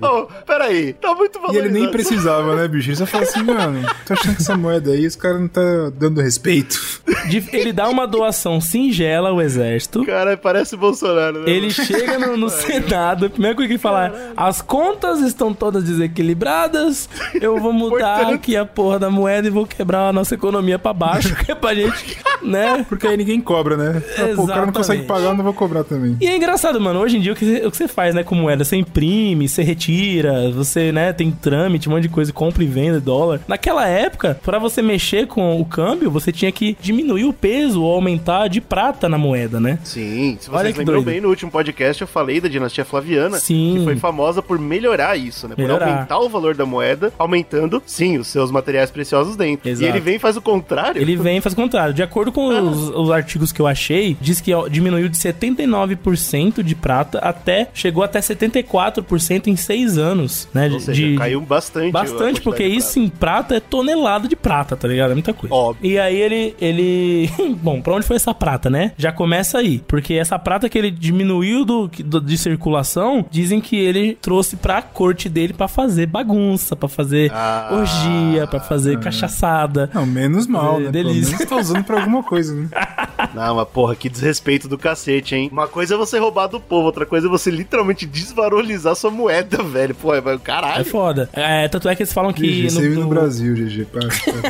Ô, peraí. Tá muito E valorizado. ele nem precisava, né, bicho? Ele só falou assim, mano, tô achando que essa moeda aí, os caras não tá dando respeito. De- ele dá uma doação singela ao exército. Cara, parece Bolsonaro, né? Ele chega no, no Senado, a primeira coisa que ele fala é, as contas estão todas desequilibradas, eu vou mudar Portanto- aqui a porra da moeda e vou quebrar a nossa economia pra baixo, que é pra gente, né? Porque aí ninguém cobra, né? Fala, Pô, o cara não consegue Exatamente. pagar, eu não vou cobrar também. E é engraçado, mano, hoje em dia o que, você- o que você faz, né, com moeda? Você imprime, você retira, você, né, tem trâmite, um monte de coisa, compra e vende dólar. Naquela época, pra você mexer com o câmbio, você tinha que diminuir o peso ou aumentar de prata na moeda, né? Sim, se vocês lembram bem, no último podcast eu falei da dinastia Flaviana, Sim. que foi famosa por melhorar isso, né? Por Melhorar. aumentar o valor da moeda, aumentando, sim, os seus materiais preciosos dentro. Exato. E ele vem e faz o contrário. Ele vem e faz o contrário. De acordo com os, os artigos que eu achei, diz que diminuiu de 79% de prata até. chegou até 74% em seis anos, né? Ou de- seja, de- caiu bastante. a Bastante, porque isso em prata é tonelada de prata, tá ligado? É muita coisa. Óbvio. E aí ele. ele... Bom, pra onde foi essa prata, né? Já começa aí. Porque essa prata que ele diminuiu do, do- de circulação, dizem que ele trouxe pra corte dele pra fazer bagunça, pra fazer Ah. orgia, pra fazer cachaçada. Não, menos mal, É, né? delícia. Pelo menos tá usando pra alguma coisa, né? Não, mas porra, que desrespeito do cacete, hein? Uma coisa é você roubar do povo, outra coisa é você literalmente desvalorizar sua moeda, velho. Pô, é É caralho. foda. É, tanto é que eles falam que. GG, no- no no- Brasil, GG.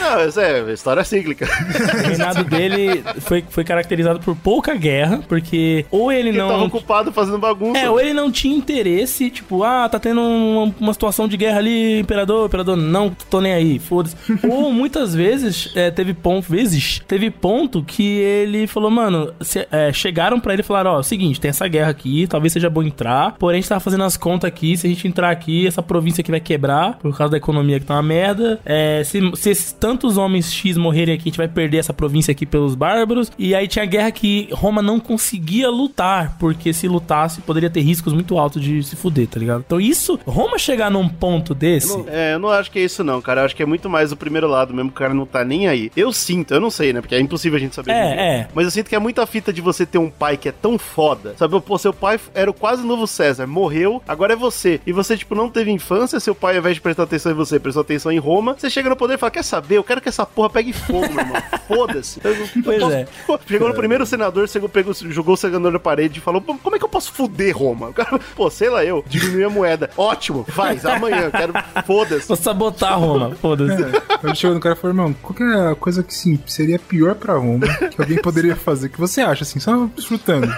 Não, isso é história cíclica. O reinado dele foi, foi caracterizado por pouca guerra, porque ou ele Ele tava não. ocupado fazendo bagunça. É, ou ele não tinha interesse, tipo, ah, tá tendo uma, uma situação de guerra ali, imperador, imperador, não, tô nem aí, foda-se. ou muitas vezes, é, teve ponto, vezes, teve ponto que ele falou, mano, se- é, chegaram pra ele e falaram, ó, seguinte, tem essa guerra aqui, talvez seja bom entrar, porém a gente tava fazendo as contas aqui, se a gente entrar aqui, essa província aqui vai quebrar, por causa da economia que tá uma merda, é, se, se esses tantos homens X morrerem aqui, a gente vai perder essa província aqui pelos bárbaros, e aí tinha guerra que Roma não conseguia lutar, porque se lutasse, poderia ter riscos muito altos de se fuder, tá ligado? Então isso, Roma chegar num ponto desse... É, eu não acho que é isso não, cara. Eu acho que é muito mais o primeiro lado mesmo, o cara não tá nem aí. Eu sinto, eu não sei, né? Porque é impossível a gente saber. É, é. Mas eu sinto que é muita fita de você ter um pai que é tão foda. Sabe, pô, seu pai era o quase novo César, morreu, agora é você. E você, tipo, não teve infância, seu pai, ao invés de prestar atenção em você, prestou atenção em Roma. Você chega no poder e fala: Quer saber? Eu quero que essa porra pegue fogo, meu irmão. Foda-se. Pois posso- é. Pô, Chegou no primeiro senador, chegou, pegou, jogou o senador na parede e falou: "Pô, Como é que eu posso fuder Roma? O cara, pô, sei lá, eu, diminuir a moeda. Ótimo, faz, amanhã, eu quero. Foda-se. Vou sabotar Roma, foda-se. Ele chegou no cara e falou, irmão, qual que é a coisa que sim, seria pior pra Roma, que alguém poderia fazer? O que você acha, assim, só chutando?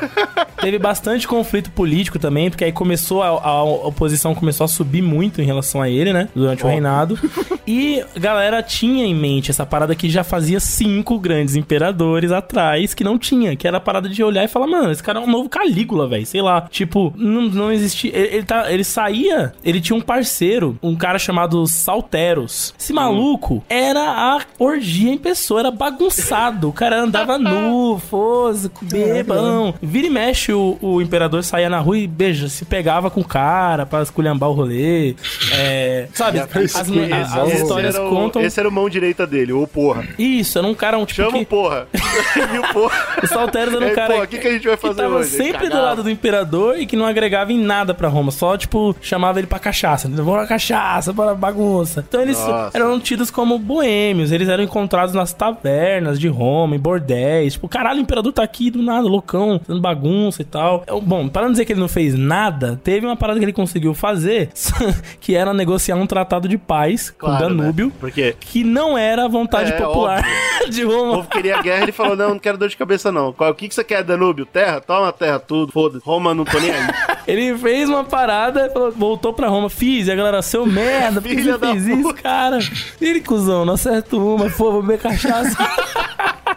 Teve bastante conflito político também, porque aí começou a, a oposição começou a subir muito em relação a ele, né? Durante o reinado. E a galera tinha em mente essa parada que já fazia cinco grandes imperadores atrás que não tinha, que era a parada de olhar e falar, mano, esse cara é um novo Calígula, velho. Sei lá. Tipo, não, não existia. Ele, ele tá, ele saía, ele tinha um parceiro, um cara chamado Salteros. Esse maluco era a orgia em pessoa, era bagunçado. O cara andava nu, fosco, bebão. Vira e mexe, o, o imperador saía na rua e beija, se pegava com o cara pra esculhambar o rolê. É, sabe, as, as- as histórias o- contam. Esse era o mão direita dele, ô porra. Isso, era um cara, um tipo Chama que... o porra. e o porra. O Salteros era um Ei, cara o que que a gente vai que fazer tava hoje? sempre do lado do imperador e que não agregava em nada pra Roma. Só, tipo, chamava ele pra cachaça. Bora cachaça, bora bagunça. Então eles Nossa. eram tidos como boêmios. Eles eram encontrados nas tavernas de Roma, em bordéis. Tipo, caralho, o imperador tá aqui do nada, loucão, fazendo bagunça e tal. É, Bom, para não dizer que ele não fez nada, teve uma parada que ele conseguiu fazer, que era negociar um tratado de paz com Claro, Danúbio. né? Porque Que não era a vontade É, popular de o Roma. povo queria guerra, ele falou: Não, não quero dor de cabeça, não. Qual- O que, que você quer, Danúbio? Terra? Toma terra, tudo. Foda-se. Roma, não tô nem aí. Ele fez uma parada voltou pra Roma. Fiz, e a galera, seu merda, por que você fez isso, cara? Ele, cuzão, não acerta uma, pô, vou beber cachaça.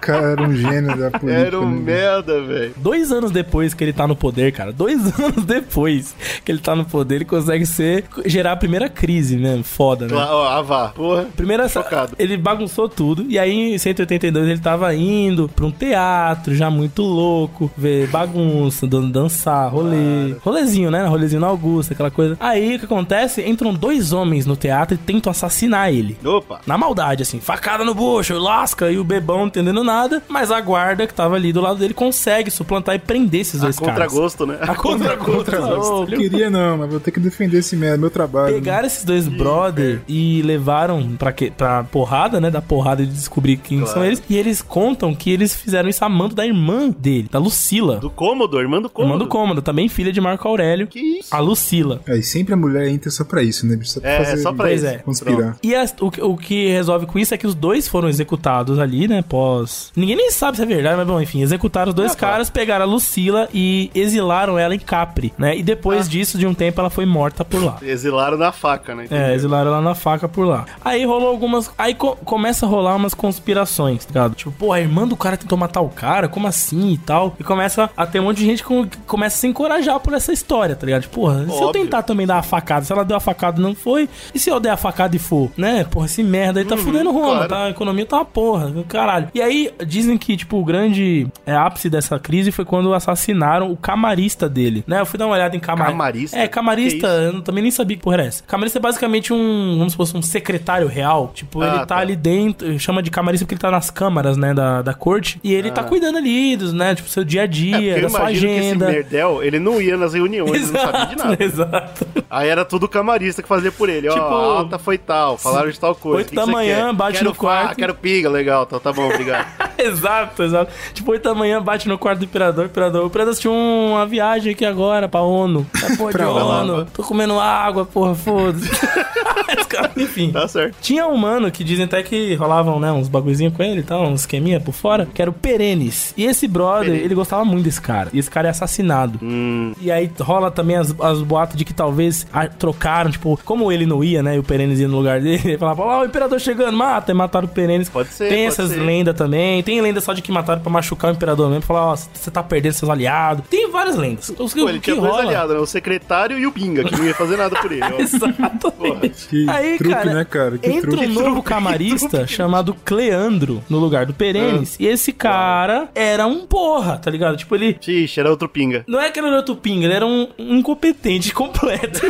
O cara era um gênio da política. Era um né? merda, velho. dois anos depois que ele tá no poder, cara, dois anos depois que ele tá no poder, ele consegue ser, gerar a primeira crise, né? Foda, né? Ó, Avá. Porra. Primeira, Chocado. ele bagunçou tudo. E aí, em 182, ele tava indo pra um teatro, já muito louco, ver bagunça, dan- dançar, rolê. Rolezinho, né? Rolezinho na Augusta, aquela coisa. Aí, o que acontece? Entram dois homens no teatro e tentam assassinar ele. Opa. Na maldade, assim, facada no bucho, lasca e o bebão não entendendo nada. Mas a guarda que tava ali do lado dele consegue suplantar e prender esses A dois caras. contragosto, né? A contragosto. Não queria não, mas vou ter que defender esse merda, meu trabalho. Pegaram esses dois brother e levaram pra, que, pra porrada, né? Da porrada de descobrir quem Claro. são eles. E eles contam que eles fizeram isso a mando da irmã dele, da Lucila. Do cômodo, irmã do cômodo. Irmã do Cômodo, também filha de Marco Aurélio. Que isso? A Lucila. É, e sempre a mulher entra só pra isso, né? Só pra É, fazer só pra Pois isso. é. conspirar. E as- o, o que resolve com isso é que os dois foram executados ali, né? Pós. Ninguém nem sabe se é verdade, mas bom, enfim, executaram os dois Ah, tá. caras, pegaram a Lucila e exilaram ela em Capri, né? E Ah. depois disso, de um tempo, ela foi morta por lá. Exilaram na faca, né? É, exilaram ela na faca por lá. Aí rolou algumas. Aí co- começa a rolar umas conspirações, tá ligado? Tipo, pô, a irmã do cara tentou matar o cara, como assim e tal? E começa a ter um monte de gente que começa a se encorajar por essa história, tá ligado? Tipo, porra, se eu tentar também dar a facada, se ela deu a facada e não foi, e se eu der a facada e for, né? Porra, esse merda aí tá fudendo Roma, claro. tá? A economia tá uma porra, caralho. E aí dizem que, tipo, o grande é, ápice dessa crise foi quando assassinaram o camarista dele, né? Eu fui dar uma olhada em camar... Camarista? É, camarista, Que eu também nem sabia que porra era essa. Camarista é basicamente um, vamos supor, um secretário real. Tipo, Ah, ele tá, tá. ali dentro, chama de camarista porque ele tá nas câmaras, né, da, da corte. E ele tá cuidando ali dos, né, tipo, seu dia a Ah. É, dia, eu da sua imagino que esse agenda. merdel, ele não ia nas reuniões, ele não sabia de nada. exato. Aí era tudo o camarista que fazia por ele. Tipo, Ó, a alta foi tal, falaram de tal coisa. oito da você manhã, bate quero no quarto. Fa, quero piga, legal, então tá bom, obrigado. exato, exato. Tipo, 8 da manhã bate no quarto do imperador. Imperador, o imperador assistiu uma viagem aqui agora pra ONU. Tá, porra, de Pra lá. ONU. Tô comendo água, porra, foda-se. Enfim. Tá certo. Tinha um mano que dizem até que rolavam, né, uns bagulhozinhos com ele e tal, uns esqueminha por fora, que era o Perenes. E esse brother, Perenes. ele gostava muito desse cara. E esse cara é assassinado. Hum, E aí rola também as, as boatos de que talvez ah, trocaram, tipo, como ele não ia, né? E o Perenes ia no lugar dele, ele falava, ó, o imperador chegando, mata, e mataram o Perenes. Pode ser, Tem pode essas lendas também. Tem lenda só de que mataram pra machucar o imperador mesmo. Falar, ó, você tá perdendo seus aliados. Tem várias lendas. O, pô, ele que tinha dois aliados, né? O secretário e o Pinga, que não ia fazer nada por ele. Exatamente. Que Aí, truque, cara, né, cara? Que entra truque. um novo camarista chamado Cleandro no lugar do Perenes. E esse cara era um porra, tá ligado? Tipo, ele. Ixi, era outro Pinga. Não é que ele era outro pinga, ele era um, um incompetente completo.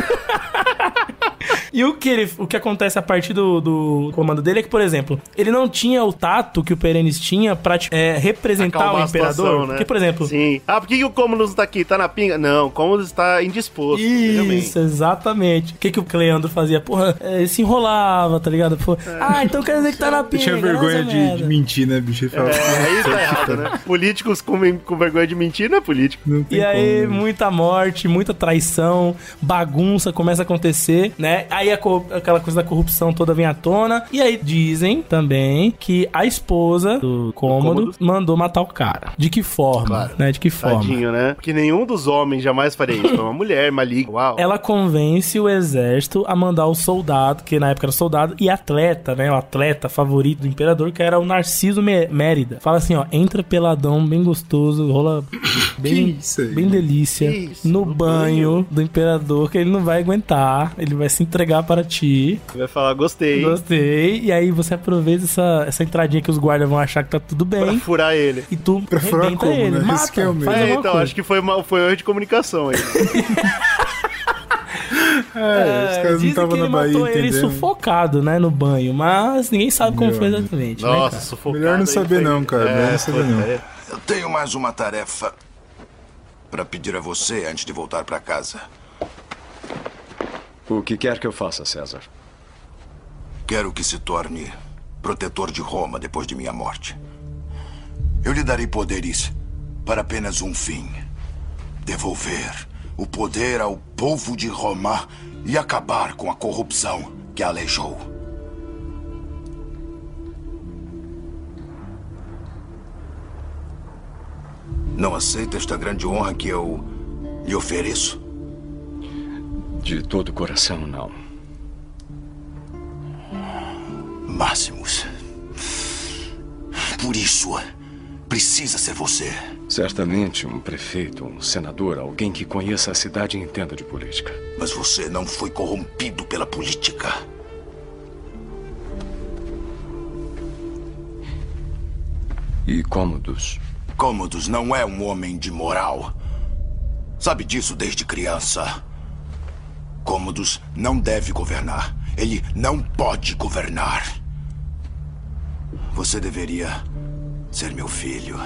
E o que, ele, o que acontece a partir do, do comando dele é que, por exemplo, ele não tinha o tato que o Perenes tinha pra tipo, é, representar Acalmar o imperador. situação, né? Porque, por exemplo, Sim. Ah, por que, que o Commodus tá aqui? Tá na pinga? Não, o Commodus tá indisposto. Isso, exatamente. O que, que o Cleandro fazia? Porra, é, ele se enrolava, tá ligado? Pô, Ah, então quer dizer que tá na Ele pinga. tinha vergonha nossa de, de mentir, né, bicho? É, aí tá errado, né? Políticos com, com vergonha de mentir não é político. não tem E aí, como, né? muita morte, muita traição, bagunça começa a acontecer, né? Aí a aquela coisa da corrupção toda vem à tona. E aí dizem também que a esposa do Cômodo Cômodo. mandou matar o cara. De que forma? Claro. Né? De que forma? Tadinho, né? Porque nenhum dos homens jamais faria isso. É uma mulher maligna. Uau. Ela convence o exército a mandar o soldado, que na época era soldado, e atleta, né? O atleta favorito do imperador, que era o Narciso Mé- Mérida. Fala assim, ó, entra peladão, bem gostoso, rola bem, Que isso aí? bem delícia, Que isso, no, no banho, do imperador, que ele não vai aguentar, ele vai se entregar para ti. Vai falar, gostei. Gostei. E aí você aproveita essa, essa entradinha que os guardas vão achar que tá tudo Pra bem. furar ele. E tu Pra furar como, ele, né? mata, Esse que é o faz É, então, coisa. acho que foi, uma, foi um erro de comunicação aí. É, os caras não dizem estavam que na Bahia matou ele sufocado, né, no banho, mas ninguém sabe como Meu foi exatamente, né, Nossa, cara? sufocado. Melhor não saber foi- não, cara. Melhor não saber foi- não. é. Eu tenho mais uma tarefa para pedir a você antes de voltar para casa. O que quer que eu faça, César? Quero que se torne protetor de Roma depois de minha morte. Eu lhe darei poderes para apenas um fim: devolver o poder ao povo de Roma e acabar com a corrupção que a aleijou. Não aceita esta grande honra que eu lhe ofereço? De todo o coração, não. Máximos. Por isso, precisa ser você. Certamente um prefeito, um senador, alguém que conheça a cidade e entenda de política. Mas você não foi corrompido pela política. E Cômodos? Cômodos não é um homem de moral. Sabe disso desde criança. Cômodos não deve governar. Ele não pode governar. Você deveria ser meu filho.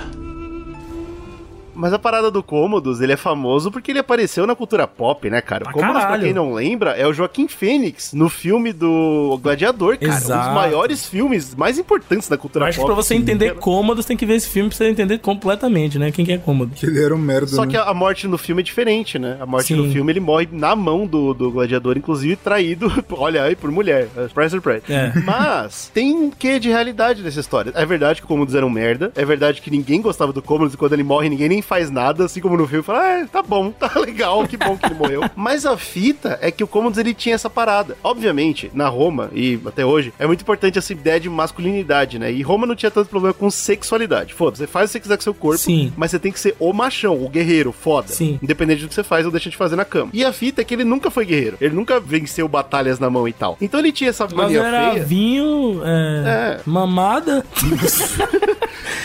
Mas a parada do Cômodos, ele é famoso porque ele apareceu na cultura pop, né, cara? Pra O Cômodos, pra caralho. quem não lembra, é o Joaquim Fênix no filme do Gladiador, cara. Um Exato. dos maiores filmes mais importantes da Eu cultura acho que pop. pra você Sim. entender cômodos, tem que ver esse filme pra você entender completamente, né? Quem que é cômodo. Que ele era um merda, Só né? que a, a morte no filme é diferente, né? A morte Sim. no filme ele morre na mão do, do gladiador, inclusive traído, olha aí, por mulher. Surprise, surprise. É. Mas tem um quê de realidade nessa história. É verdade que o Cômodos era um merda. É verdade que ninguém gostava do Cômodos e quando ele morre ninguém nem faz nada, assim como no filme. Fala, ah, tá bom, tá legal, que bom que ele morreu. Mas a fita é que o Cômodos ele tinha essa parada. Obviamente, na Roma e até hoje, é muito importante essa ideia de masculinidade, né? E Roma não tinha tanto problema com sexualidade. Foda-se, você faz o que você quiser com seu corpo, Sim. mas você tem que ser o machão, o guerreiro, foda. Sim. Independente do que você faz ou deixa de fazer na cama. E a fita é que ele nunca foi guerreiro. Ele nunca venceu batalhas na mão e tal. Então ele tinha essa Mas mania era feia. vinho, é, É. mamada.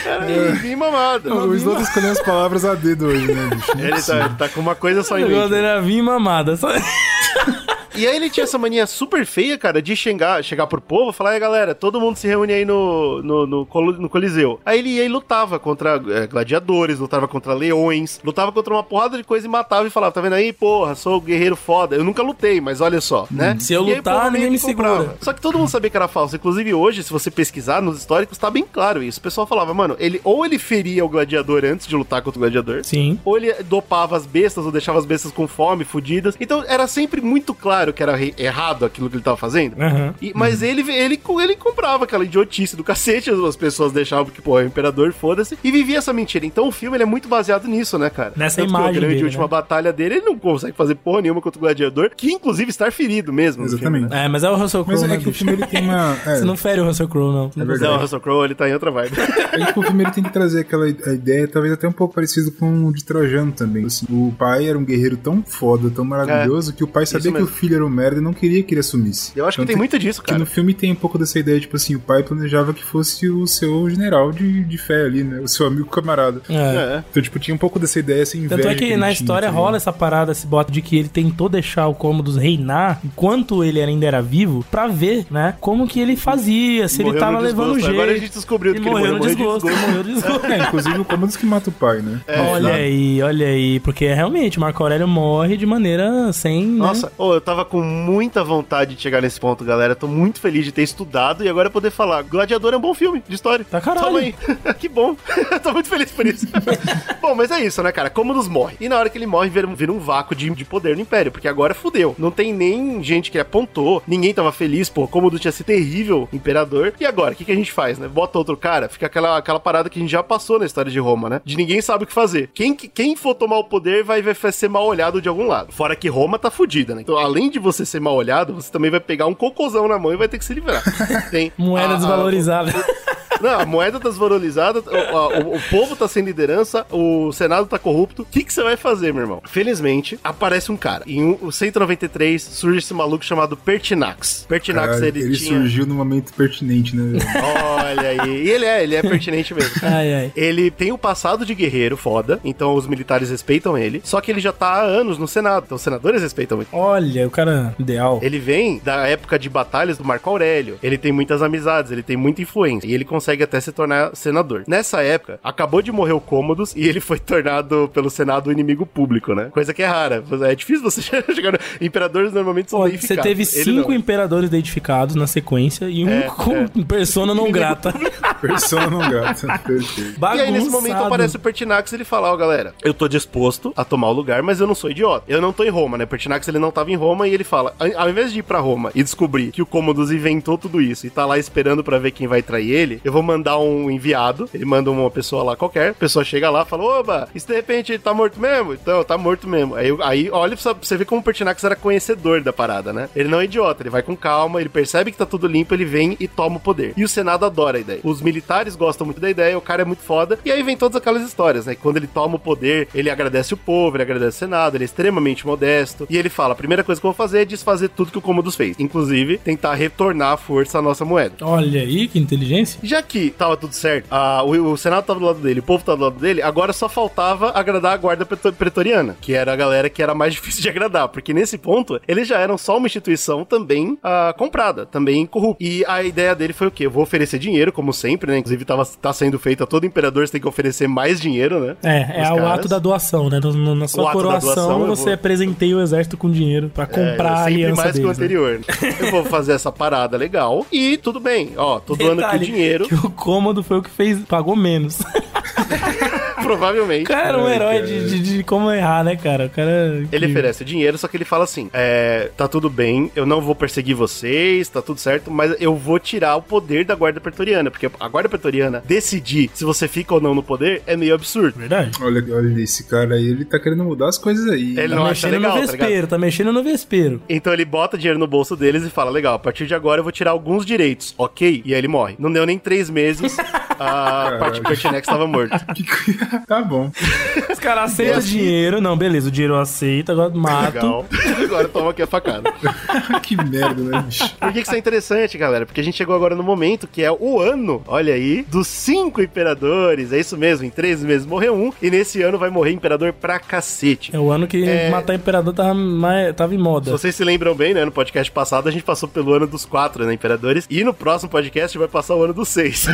Era vinho mamada. O Slow tá escolhendo as palavras a dedo hoje, né, bicho? É Ele tá, tá com uma coisa só O em negócio mente. era vinho e mamada. Só... E aí ele tinha essa mania super feia, cara, de chegar, chegar pro povo e falar, aí galera, todo mundo se reúne aí no, no, no, no Coliseu. Aí ele ia e lutava contra é, gladiadores, lutava contra leões, lutava contra uma porrada de coisa e matava e falava, tá vendo aí, porra, sou guerreiro foda. Eu nunca lutei, mas olha só, né? Se eu aí lutar, meio ninguém me comprava. segura. Só que todo mundo sabia que era falso. Inclusive hoje, se você pesquisar nos históricos, tá bem claro isso. O pessoal falava, mano, ele ou ele feria o gladiador antes de lutar contra o gladiador, Sim. ou ele dopava as bestas, ou deixava as bestas com fome, fudidas. Então era sempre muito claro que era errado aquilo que ele tava fazendo. Aham. E- mas ele, ele, ele comprava aquela idiotice do cacete, as as pessoas deixavam que, pô, é o imperador, foda-se, e vivia essa mentira. Então o filme ele é muito baseado nisso, né, cara? Nessa Tanto que imagem a grande dele, última né? batalha dele, ele não consegue fazer porra nenhuma contra o gladiador, que inclusive está ferido mesmo. no filme, Exatamente. né? É, mas é o Russell Crowe, Mas né, é que o filme ele tem uma. É, Você não fere o Russell Crowe, não. É verdade. Não, o Russell Crowe, ele tá em outra vibe. É que o filme ele tem que trazer aquela ideia, talvez até um pouco parecido com o de Trojano também. Assim, o pai era um guerreiro tão foda, tão maravilhoso, que o pai sabia que o filho era um merda e não queria que ele assumisse. Eu acho que tem muito disso, Que cara. no filme tem um pouco dessa ideia, tipo assim, o pai planejava que fosse o seu general de, de fé ali, né? O seu amigo camarada. É. É. Então, tipo, tinha um pouco dessa ideia, inveja Tanto é que ele na tinha, história tá rola essa parada, esse boto de que ele tentou deixar o Cômodos reinar enquanto ele ainda era vivo, pra ver, né, como que ele fazia, se ele tava levando desgosto. jeito. Agora a gente descobriu que ele morreu no morreu de desgosto, ele morreu no desgosto. É, inclusive o Comandos que mata o pai, né? Olha aí, olha aí, porque realmente Marco Aurélio morre de maneira sem. né? Nossa, ô, eu tava com muita vontade de chegar nesse ponto, galera. Tô muito feliz de ter estudado e agora poder falar. Gladiador é um bom filme de história. Tá caralho. Toma aí. que bom. Tô muito feliz por isso. bom, mas é isso, né, cara? Commodus morre. E na hora que ele morre, vira, vira um vácuo de, de poder no Império, porque agora fudeu. Não tem nem gente que apontou, ninguém tava feliz, pô. Commodus tinha sido terrível imperador. E agora, o que, que a gente faz, né? Bota outro cara, fica aquela, aquela parada que a gente já passou na história de Roma, né? De ninguém sabe o que fazer. Quem, que- quem for tomar o poder vai, vai ser mal olhado de algum lado. Fora que Roma tá fudida, né? Então, além de você ser mal olhado, você também vai pegar um cocôzão na mão e vai ter que se livrar. Tem Moeda a- a- desvalorizada. Não, a moeda tá desvalorizada, o, a- o- o povo tá sem liderança, o Senado tá corrupto. O que que você vai fazer, meu irmão? Felizmente, aparece um cara. Em um- o 193 surge esse maluco chamado Pertinax. Pertinax, Caralho, ele, ele tinha... surgiu no momento pertinente, né? velho? Olha aí. E ele é, ele é pertinente mesmo. Ai, ai. Ele tem o passado de guerreiro foda, então os militares respeitam ele. Só que ele já tá há anos no Senado, então os senadores respeitam ele. Olha, o cara ideal. Ele vem da época de batalhas do Marco Aurélio. Ele tem muitas amizades, ele tem muita influência. E ele consegue até se tornar senador. Nessa época, acabou de morrer o Cômodos e ele foi tornado pelo Senado o inimigo público, né? Coisa que é rara. É difícil você chegar no... Imperadores normalmente são Pô, você teve cinco não. imperadores identificados na sequência e um É, com persona não grata. Persona não grata. Perfeito. E aí, nesse momento, aparece o Pertinax e ele fala, ó, galera, eu tô disposto a tomar o lugar, mas eu não sou idiota. Eu não tô em Roma, né? Pertinax, ele não tava em Roma e ele fala, ao ao invés de ir pra Roma e descobrir que o Cômodos inventou tudo isso e tá lá esperando pra ver quem vai trair ele, eu vou mandar um enviado, ele manda uma pessoa lá qualquer, a pessoa chega lá e fala, oba, se de repente ele tá morto mesmo? Então, tá morto mesmo. Aí, aí olha pra você ver como o Pertinax era conhecedor da parada, né? Ele não é idiota, ele vai com calma, ele percebe que tá tudo limpo, ele vem e toma o poder. E o Senado adora a ideia. Os militares gostam muito da ideia, o cara é muito foda. E aí vem todas aquelas histórias, né? Quando ele toma o poder, ele agradece o povo, ele agradece o Senado, ele é extremamente modesto. E ele fala: a primeira coisa que eu vou fazer é desfazer tudo que o Commodus fez. Inclusive, tentar retornar à força a nossa moeda. Olha aí, que inteligência. Já que tava tudo certo, a- o, o Senado tava do lado dele, o povo tava do lado dele, agora só faltava agradar a guarda preto- pretoriana, que era a galera que era mais difícil de agradar, porque nesse ponto, eles já eram só uma instituição também comprada, também corrupta. E a ideia dele foi o quê? Eu vou oferecer dinheiro, como sempre, né? Inclusive tava, tá sendo feito a todo imperador, você tem que oferecer mais dinheiro, né? É, é Os o caras. ato da doação, né? No- no- na sua coroação, doação, você vou- presenteia o exército com dinheiro pra comprar É, a aliança mais que o deles. né? anterior. Eu vou fazer essa parada legal e tudo bem. Ó, tô doando aqui o Detalhe, dinheiro, o cômodo foi o que fez, pagou menos. provavelmente. O cara era um herói de, de, de como errar, né, cara? O cara. Ele que- oferece dinheiro, só que ele fala assim: é, tá tudo bem, eu não vou perseguir vocês, tá tudo certo, mas eu vou tirar o poder da guarda pretoriana, porque a guarda pretoriana decidir se você fica ou não no poder é meio absurdo. Verdade. Olha, olha esse cara aí, ele tá querendo mudar as coisas aí. Ele Tá não mexendo legal, no tá vespeiro, ligado? tá mexendo no vespeiro. Então ele bota dinheiro no bolso deles e fala: legal, a partir de agora eu vou tirar alguns direitos, ok? E aí ele morre. Não deu nem três meses, a parte do Pertinex tava morto. tá bom. Os caras aceitam dinheiro. Não, beleza, o dinheiro eu aceito, agora mato. Legal. Agora toma aqui a facada. que merda, né, bicho? Por que, que isso é interessante, galera? Porque a gente chegou agora no momento que é o ano, olha aí, dos cinco imperadores. É isso mesmo, em três meses morreu um, e nesse ano vai morrer imperador pra cacete. É o ano que É. matar imperador tava, mais, tava em Se moda. vocês se lembram bem, né? No podcast passado a gente passou pelo ano dos quatro, né? Imperadores. E no próximo podcast vai passar o ano dos seis.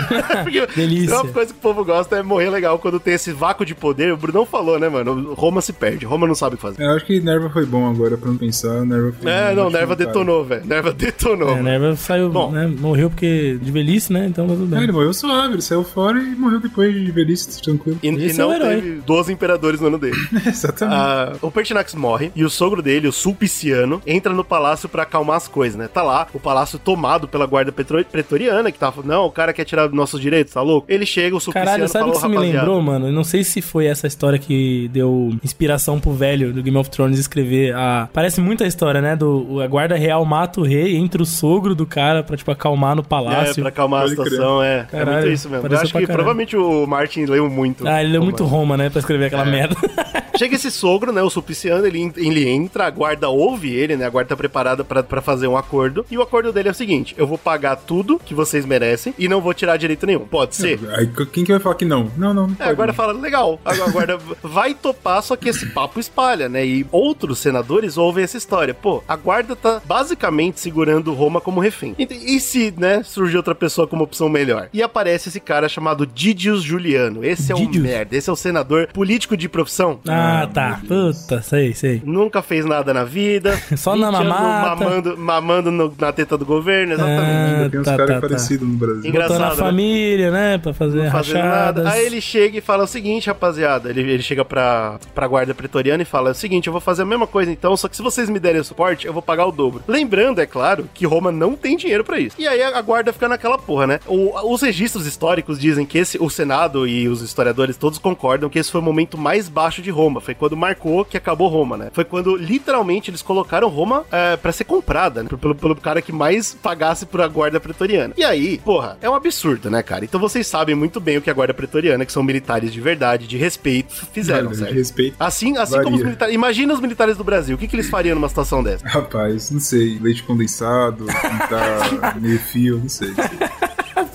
Delícia. Uma coisa que o povo gosta é morrer legal quando tem esse vácuo de poder. O Brunão falou, né, mano? Roma se perde. Roma não sabe o que fazer. É, Eu acho que Nerva foi bom agora, pra não pensar. Nerva foi É, um não, Nerva detonou, velho. Nerva detonou. É, Nerva saiu, Bom. né, morreu porque de velhice, né? Então tá tudo É, bem. ele morreu suave, ele saiu fora e morreu depois de velhice, tranquilo. E, e é não o herói. teve 12 imperadores no ano dele. Exatamente. Ah, o Pertinax morre e o sogro dele, o Sulpiciano, entra no palácio pra acalmar as coisas, né? Tá lá, o palácio tomado pela guarda pretoriana, que tá falando, não, o cara quer tirar nossos direitos, tá louco? Ele chega, o Sulpiciano Caralho, sabe o falou, que isso me rapaziada, lembrou, mano? Eu não sei se foi essa história que deu inspiração pro velho do Game of Thrones escrever a. Parece muito a história, né? Do a guarda real mata o rei, entra o sogro do cara pra, tipo, acalmar no É, palácio. pra acalmar a Pode situação, é. é Caralho, muito isso mesmo. Eu acho que caralho. provavelmente o Martin leu muito. Ah, ele leu muito Roma. Roma, né? Pra escrever aquela É. merda. Chega esse sogro, né, o Sulpiciano, ele, ele entra, a guarda ouve ele, né, a guarda tá preparada pra, pra fazer um acordo, e o acordo dele é o seguinte, eu vou pagar tudo que vocês merecem e não vou tirar direito nenhum. Pode ser? Aí quem que vai falar que não? Não, não, não É, a guarda fala, legal, a a guarda vai topar, só que esse papo espalha, né? E outros senadores ouvem essa história. Pô, a guarda tá basicamente segurando Roma como refém. E, e se, né, surge outra pessoa como opção melhor? E aparece esse cara chamado Didius Juliano. Esse é um Didius? merda, esse é o senador político de profissão. Ah, tá. Puta, sei, sei. Nunca fez nada na vida. Só na 20 anos mamata. Mamando, mamando no- na teta do governo, exatamente. Ah, Tem uns tá, caras tá, tá. parecidos no Brasil. Engraçado, Botou na né? família, né? Pra fazer Não rachadas. nada. Aí ele chega e fala o seguinte, rapaziada. Ele, ele chega pra, pra guarda pretoriana e fala: é o seguinte, eu vou fazer a mesma coisa então, só que se vocês me derem o suporte, eu vou pagar o dobro. Lembrando, é claro, que Roma não tem dinheiro pra isso. E aí a, a guarda fica naquela porra, né? O- os registros históricos dizem que esse, o Senado e os historiadores todos concordam que esse foi o momento mais baixo de Roma. Foi quando marcou que acabou Roma, né? Foi quando literalmente eles colocaram Roma é, para ser comprada, né? Pelo, pelo cara que mais pagasse por a guarda pretoriana. E aí, porra, é um absurdo, né, cara? Então vocês sabem muito bem o que a guarda pretoriana, que são militares de verdade, de respeito, fizeram, de respeito. Assim, assim Varia. como os militares. Imagina os militares do Brasil. O que, que eles fariam numa situação dessa? Rapaz, não sei. Leite condensado, pintar meio fio, não sei. Pintar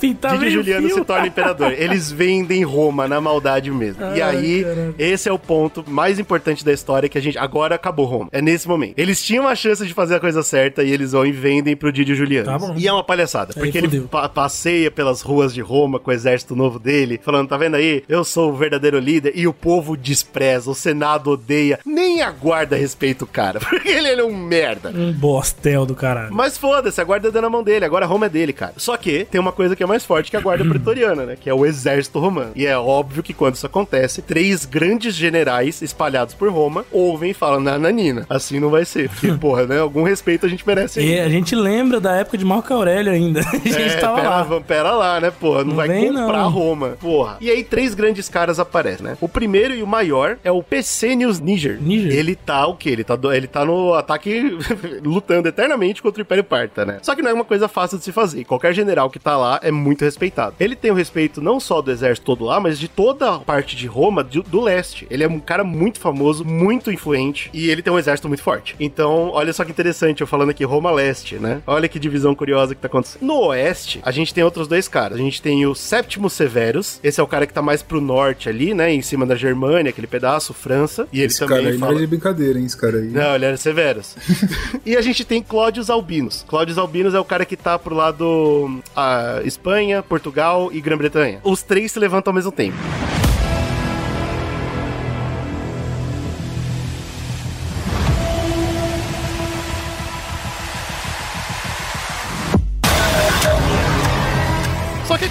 Didi Tá meio Juliano fio. se torna imperador. Eles vendem Roma na maldade mesmo. e aí, caralho. esse é o ponto mais importante da história que a gente. Agora acabou Roma. É nesse momento. Eles tinham a chance de fazer a coisa certa e eles vão e vendem pro Didi Juliano. Tá. E é uma palhaçada. Aí Porque ele pa- passeia pelas ruas de Roma com o exército novo dele, falando: tá vendo aí? Eu sou o verdadeiro líder. E o povo despreza, o Senado odeia. Nem a guarda respeita o cara. Porque ele, ele é um merda. Um bostel do caralho. Mas foda-se, a guarda é na mão dele, agora Roma é dele, cara. Só que tem uma coisa que é mais forte que a guarda pretoriana, né? Que é o exército romano. E é óbvio que quando isso acontece, três grandes generais espalhados por Roma ouvem e falam, na Nina, assim não vai ser. Porque, porra, né? Algum respeito a gente merece E ainda. a gente lembra da época de Marco Aurélio ainda. A gente É, tava pera, lá. Pera lá, né, porra? Não, Não vai vem, comprar não. Roma. Porra. E aí, três grandes caras aparecem, né? O primeiro e o maior é o Pesenius Niger. Níger? Ele tá o quê? Ele tá, do- ele tá no ataque lutando eternamente contra o Império Parta, né? Só que não é uma coisa fácil de se fazer. E Qualquer general que tá lá é muito respeitado. Ele tem o respeito não só do exército todo lá, mas de toda a parte de Roma, do, do leste. Ele é um cara muito famoso, muito influente, e ele tem um exército muito forte. Então, olha só que interessante, eu falando aqui Roma Leste, né? Olha que divisão curiosa que tá acontecendo. No oeste, a gente tem outros dois caras. A gente tem o Sétimo Severus, esse é o cara que tá mais pro norte ali, né? Em cima da Germânia, aquele pedaço, França. E ele Esse também cara aí fala... não é de brincadeira, hein, esse cara aí. Não, ele era Severus. e a gente tem Cláudios Albinos. Cláudios Albinos é o cara que tá pro lado a Espanha, Portugal e Grã-Bretanha. Os três se levantam ao mesmo tempo.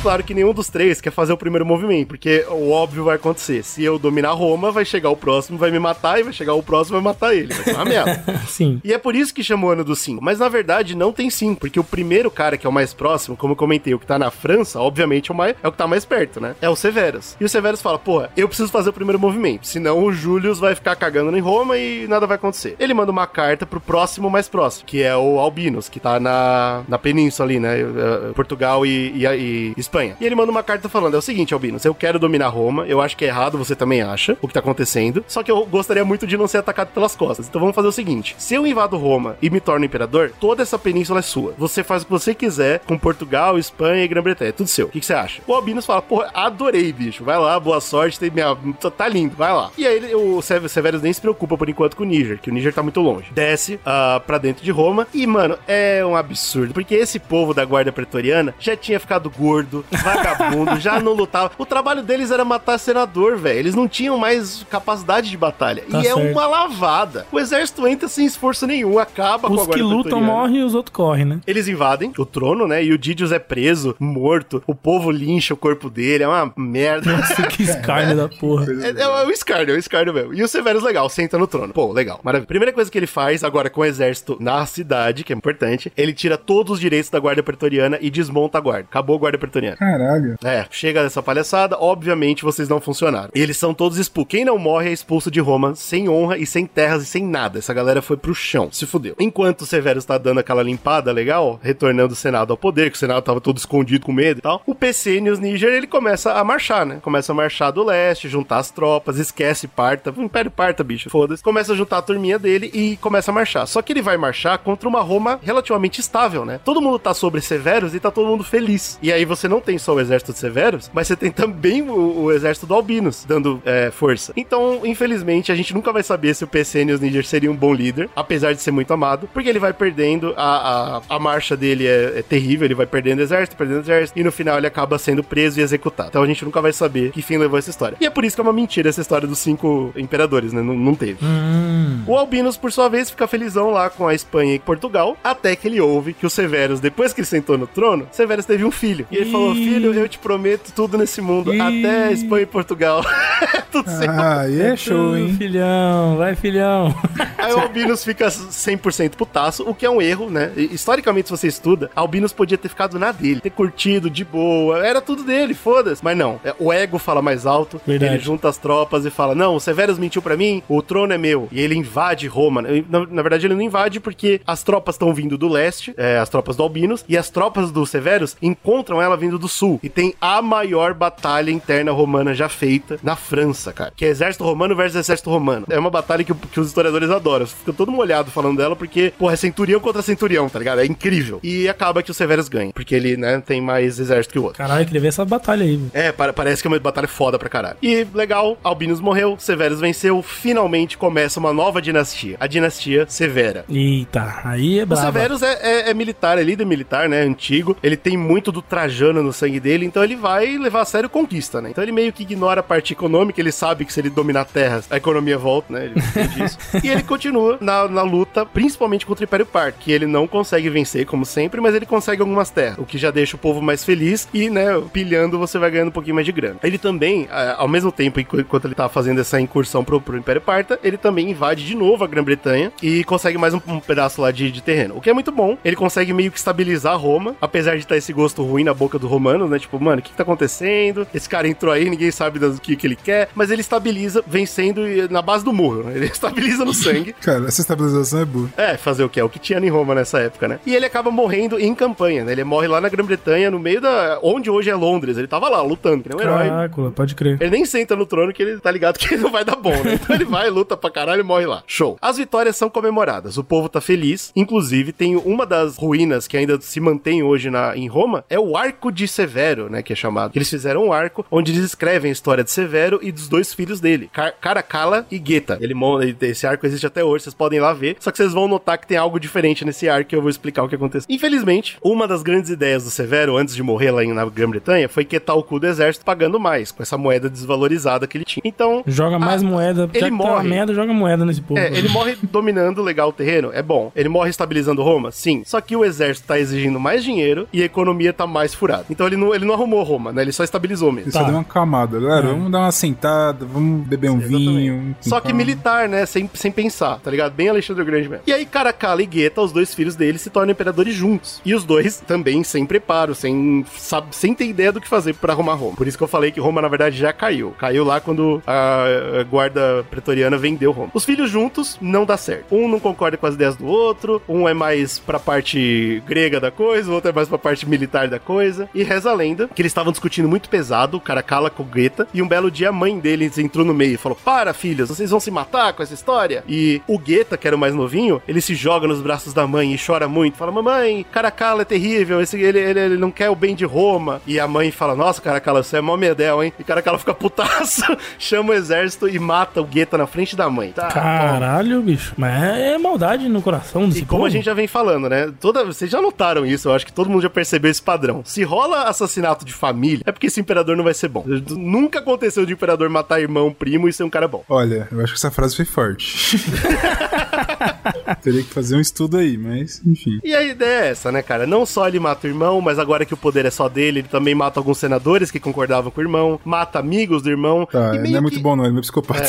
Claro que nenhum dos três quer fazer o primeiro movimento, porque o óbvio vai acontecer. Se eu dominar Roma, vai chegar o próximo, vai me matar, e vai chegar o próximo, vai matar ele. Vai ser uma merda. Sim. E é por isso que chamou o ano do 5. Mas na verdade não tem 5, porque o primeiro cara que é o mais próximo, como eu comentei, o que tá na França, obviamente é o, mais, é o que tá mais perto, né? É o Severus. E o Severus fala: porra, eu preciso fazer o primeiro movimento, senão o Július vai ficar cagando em Roma e nada vai acontecer. Ele manda uma carta pro próximo mais próximo, que é o Albinos, que tá na, na península ali, né? Eh, Portugal e, e- e Espanha. E ele manda uma carta falando: é o seguinte, Albinos, eu quero dominar Roma, eu acho que é errado, você também acha o que tá acontecendo. Só que eu gostaria muito de não ser atacado pelas costas. Então vamos fazer o seguinte: se eu invado Roma e me torno imperador, toda essa península é sua. Você faz o que você quiser com Portugal, Espanha e Grã-Bretanha. É tudo seu. O que, que você acha? O Albinos fala: porra, adorei, bicho. Vai lá, boa sorte, tem minha... tá- tá lindo, vai lá. E aí o Sever- Severus nem se preocupa por enquanto com o Níger, que o Níger tá muito longe. Desce ah, pra dentro de Roma e, mano, é um absurdo, porque esse povo da guarda pretoriana já tinha ficado gordo, vagabundo, já não lutava. O trabalho deles era matar senador, velho. Eles não tinham mais capacidade de batalha. Tá e é certo. uma lavada. O exército entra sem esforço nenhum, acaba com a Os que lutam morrem e os outros correm, né? Eles invadem o trono, né? E o Didius é preso, morto. O povo lincha o corpo dele. É uma merda. Nossa, que escárnio da porra. É, é o escárnio, é o escárnio mesmo. E o Severus, legal, senta no trono. Pô, legal, maravilha. Primeira coisa que ele faz, agora com o exército na cidade, que é importante, ele tira todos os direitos da guarda pretoriana e desmonta a guarda. Acabou a guarda pretoriana. Caralho. É, chega dessa palhaçada, obviamente vocês não funcionaram. Eles são todos expulsos. Quem não morre é expulso de Roma, sem honra e sem terras e sem nada. Essa galera foi pro chão, se fudeu. Enquanto o Severus tá dando aquela limpada legal, retornando o Senado ao poder, que o Senado tava todo escondido com medo e tal, o Pecênios Níger, ele começa a marchar, né? Começa a marchar do leste, juntar as tropas, esquece Parta, o Império Parta, bicho, foda-se. Começa a juntar a turminha dele e começa a marchar. Só que ele vai marchar contra uma Roma relativamente estável, né? Todo mundo tá sobre Severus e tá todo mundo feliz. E aí você não tem só o exército de Severus, mas você tem também o, o exército do Albinus dando é, força. Então, infelizmente, a gente nunca vai saber se o Pecênios Níger seria um bom líder, apesar de ser muito amado, porque ele vai perdendo, a, a, a marcha dele é, é terrível, ele vai perdendo exército, perdendo exército, e no final ele acaba sendo preso e executado. Então a gente nunca vai saber que fim levou essa história. E é por isso que é uma mentira essa história dos cinco imperadores, né? Não, não teve. Hum. O Albinus, por sua vez, fica felizão lá com a Espanha e Portugal, até que ele ouve que o Severus, depois que ele sentou no trono, Severus teve um filho. E ele Ih. Falou: Filho, eu te prometo tudo nesse mundo, Ih. até Espanha e Portugal. tudo certo. Ah, aí é show, hein? Filhão, vai filhão. Aí o Albinus fica 100% putaço, o que é um erro, né? E, historicamente, se você estuda, Albinus podia ter ficado na dele, ter curtido de boa, era tudo dele, foda-se. Mas não, é, o ego fala mais alto, Verdade. ele junta as tropas e fala: Não, o Severus mentiu pra mim, o trono é meu. E ele invade Roma. né? Na, na verdade, ele não invade porque as tropas estão vindo do leste, é, as tropas do Albinus, e as tropas do Severus encontram ela vindo do sul. E tem a maior batalha interna romana já feita na França, cara. Que é exército romano versus exército romano. É uma batalha que, que os historiadores adoram. Fica todo molhado falando dela porque, porra, é centurião contra centurião, tá ligado? É incrível. E acaba que o Severus ganha, porque ele, né, tem mais exército que o outro. Caralho, queria ver essa batalha aí. É, pa- parece que é uma batalha foda pra caralho. E legal, Albinus morreu, Severus venceu, finalmente começa uma nova dinastia. A dinastia Severa. Eita, aí é O brabo. Severus é, é- é militar, é líder militar, né? Antigo. Ele tem muito do Trajano no sangue dele, então ele vai levar a sério conquista, né? Então ele meio que ignora a parte econômica, ele sabe que se ele dominar terras, a economia volta, né? Ele entende isso. e ele continua na, na luta, principalmente contra o Império Parto, que ele não consegue vencer, como sempre, mas ele consegue algumas terras, o que já deixa o povo mais feliz e, né, pilhando você vai ganhando um pouquinho mais de grana. Ele também, ao mesmo tempo, enqu- enquanto ele tá fazendo essa incursão pro, pro Império Parta, ele também invade de novo a Grã-Bretanha e consegue mais um, um pedaço lá de, de terreno. O que é muito bom. Ele consegue meio que estabilizar Roma, apesar de estar esse gosto ruim na boca do romano, né? Tipo, mano, o que, que tá acontecendo? Esse cara entrou aí, ninguém sabe do que, que ele quer, mas ele estabiliza vencendo na base do murro. né? Ele estabiliza no sangue. Cara, essa estabilização é boa. É, fazer o que? É o que tinha em Roma nessa época, né? E ele acaba morrendo em campanha, né? Ele morre lá na Grã-Bretanha, no meio da. onde hoje é Londres. Ele tava lá, lutando, que nem um herói. Caraca, pode crer. Ele nem senta no trono que ele tá ligado que não vai dar bom, né? Então ele vai, luta pra caralho e morre lá. Show. As vitórias são comemoradas, o povo tá feliz. Inclusive, tem uma das ruínas que ainda se mantém hoje na, em Roma, é o Arco de Severo, né? Que é chamado. Eles fizeram um arco onde eles escrevem a história de Severo e dos dois filhos dele, Car Caracalla e Geta. Ele, mon- ele- esse arco existe até hoje, vocês podem lá ver. Só que vocês vão notar que tem algo diferente nesse arco que eu vou explicar o que aconteceu. Infelizmente, uma das grandes ideias do Severo, antes de morrer lá na Grã-Bretanha, foi quitar o cu do exército pagando mais, com essa moeda desvalorizada que ele tinha. Então, Joga mais a- moeda. ele tá morre. merda, joga moeda nesse povo. é, ele morre dominando legal o terreno, é bom. Ele morre estabilizando Roma, sim. Só que o exército tá exigindo mais dinheiro e a economia tá mais furada. Então ele não, ele não arrumou Roma, né? Ele só estabilizou mesmo. Ele só deu uma camada. Galera, vamos dar uma sentada vamos beber um vinho. Só que então- militar, né? Sem, sem pensar, tá ligado? Bem Alexandre o Grande mesmo. E aí, Caracalla e Guetta, os dois filhos dele, se tornam imperadores juntos. E os dois também sem preparo, sem, sabe, sem ter ideia do que fazer pra arrumar Roma. Por isso que eu falei que Roma, na verdade, já caiu. Caiu lá quando a a guarda pretoriana vendeu Roma. Os filhos juntos não dá certo. Um não concorda com as ideias do outro, um é mais pra parte grega da coisa, o outro é mais pra parte militar da coisa. E reza a lenda que eles estavam discutindo muito pesado, o Caracalla com o Guetta, e um belo dia a mãe deles entrou no meio e falou: Para, filhos, vocês vão se matar com essa história? E o Guetta, que era o mais novinho, ele se joga nos braços da mãe e chora muito. Fala: Mamãe, Caracalla é terrível, esse, ele, ele, ele não quer o bem de Roma. E a mãe fala: Nossa, Caracalla, você é mó medel, hein? E Caracalla fica putaço, chama o exército e mata o Guetta na frente da mãe. Tá, Caralho, bicho. Mas é maldade no coração desse e como povo. a gente já vem falando, né? Toda, vocês já notaram isso, eu acho que todo mundo já percebeu esse padrão. Se rola assassinato de família, é porque esse imperador não vai ser bom. Nunca aconteceu de imperador matar irmão, primo e ser um cara bom. Olha, eu acho que essa frase foi forte. Teria que fazer um estudo aí, mas enfim. E a ideia é essa, né, cara? Não só ele mata o irmão, mas agora que o poder é só dele, ele também mata alguns senadores que concordavam com o irmão, mata amigos do irmão. Tá, e não é muito que- bom não, ele é meio psicopata.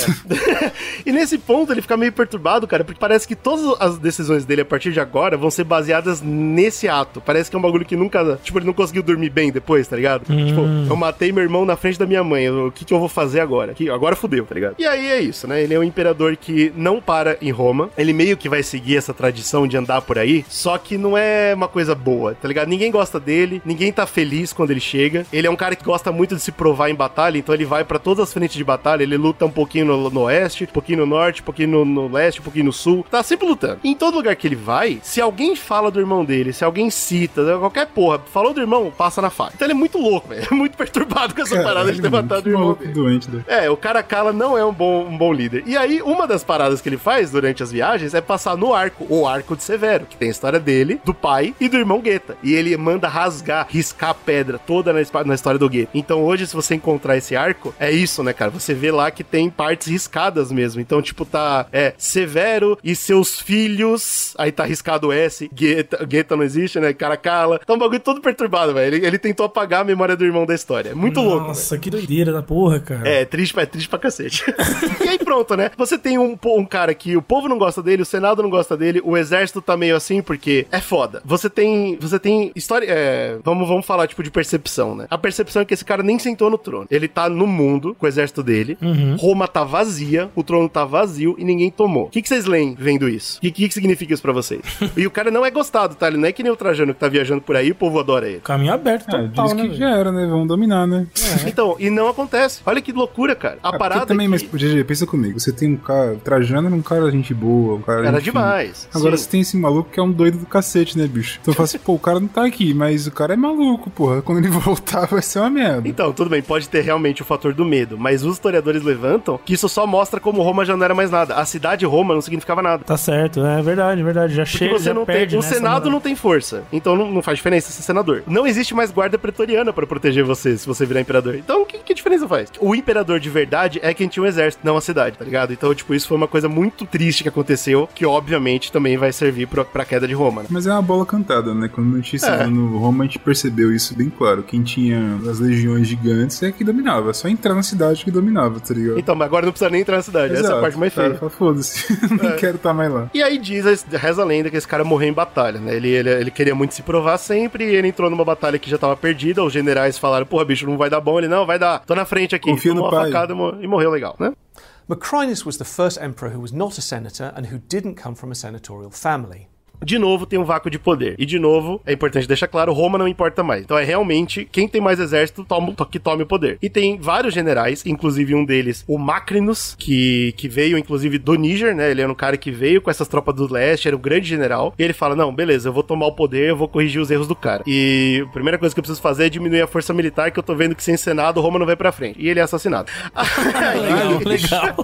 e nesse ponto ele fica meio perturbado, cara, porque parece que todas as decisões dele a partir de agora vão ser baseadas nesse ato. Parece que é um bagulho que nunca. Tipo, ele não conseguiu dormir bem depois, tá ligado? Tipo, eu matei meu irmão na frente da minha mãe. O que, que eu vou fazer agora? Que, agora fudeu, tá ligado? E aí é isso, né? Ele é um imperador que não para em Roma. Ele meio que vai seguir essa tradição de andar por aí, só que não é uma coisa boa, tá ligado? Ninguém gosta dele, ninguém tá feliz quando ele chega. Ele é um cara que gosta muito de se provar em batalha, então ele vai pra todas as frentes de batalha. Ele luta um pouquinho no, no oeste, um pouquinho no norte, um pouquinho no, no leste, um pouquinho no sul. Tá sempre lutando. Em todo lugar que ele vai, se alguém fala do irmão dele, se alguém cita, qualquer porra, falou do irmão, passa na faca. Então ele é muito louco, velho. É muito perturbado com essa parada de ter Caralho, matado o que irmão dele. doente, né? É, o Caracalla não é um bom, um bom líder. E aí, uma das paradas que ele faz durante as viagens é passar no arco, o arco de Severo, que tem a história dele, do pai e do irmão Guetta. E ele manda rasgar, riscar a pedra toda na, na história do Guetta. Então hoje, se você encontrar esse arco, é isso, né, cara? Você vê lá que tem partes riscadas mesmo. Então, tipo, tá é, Severo e seus filhos. Aí tá riscado S, Guetta, Guetta não existe, né? Caracalla. Tá um bagulho todo perturbado, velho. Ele, tentou apagar a memória do irmão da história. É muito louco. velho. Nossa, que doideira da porra, cara. É, triste, é triste pra cacete. e aí pronto, né? Você tem um, um cara que o povo não gosta dele, o Senado não gosta dele, o exército tá meio assim porque é foda. Você tem, você tem história, é, vamos, vamos falar tipo de percepção, né? A percepção é que esse cara nem sentou no trono. Ele tá no mundo com o exército dele. Roma tá vazia, o trono tá vazio e ninguém tomou. O que, que vocês leem vendo isso? O que, que, que significa isso pra vocês? e o cara não é gostado, tá? Ele não é que nem o Trajano que tá viajando por aí e o povo adora ele. Caminho aberto Ah, total, diz né? que velho? já era, né? Vamos dominar, né? Então, e não acontece. Olha que loucura, cara. A porque parada também, é mas, que... GG, pensa comigo. Você tem um cara. Trajano era um cara gente boa, um cara. Era demais. Agora Sim. você tem esse maluco que é um doido do cacete, né, bicho? Então eu falo assim, pô, o cara não tá aqui, mas o cara é maluco, porra. Quando ele voltar vai ser uma merda. Então, tudo bem, pode ter realmente o fator do medo, mas os historiadores levantam que isso só mostra como Roma já não era mais nada. A cidade Roma não significava nada. Tá certo, é verdade, é verdade. Já Porque chega, você já não perde, tem. O né, Senado não tem força. Então não, não faz diferença ser senador. Não existe mais guarda pretoriana pra proteger você se você virar imperador. Então, que, que diferença faz? O imperador de verdade é quem tinha um exército, não a cidade, tá ligado? Então, tipo, isso foi uma coisa muito triste que aconteceu, que obviamente também vai servir pra, pra queda de Roma, né? Mas é uma bola cantada, né? Quando a gente É. no Roma, a gente percebeu isso bem claro. Quem tinha as legiões gigantes é que dominava. É só entrar na cidade que dominava, tá ligado? Então, mas agora não precisa nem entrar na cidade. Essa é a Exato. parte mais cara feia. fala, Foda-se, não quero estar mais lá. E aí diz, a- reza a lenda que esse cara morreu em batalha, né? Ele, ele, ele queria muito se provar sempre e ele entrou numa batalha que já tava perdida. Os generais falaram, porra, bicho, não vai dar bom. Ele, não, vai dar. Tô na frente aqui. Confia no Tomou uma pai. facada e e morreu legal, né? Macrinus was the first emperor who was not a senator and who didn't come from a senatorial family. De novo, tem um vácuo de poder. E de novo, é importante deixar claro, Roma não importa mais. Então é realmente quem tem mais exército toma, que tome o poder. E tem vários generais, inclusive um deles, o Macrinus, que, que veio inclusive do Níger, né? Ele era um cara que veio com essas tropas do leste, era um grande general. E ele fala: Não, beleza, eu vou tomar o poder, eu vou corrigir os erros do cara. E a primeira coisa que eu preciso fazer é diminuir a força militar, que eu tô vendo que sem Senado Roma não vai pra frente. E ele é assassinado. Legal,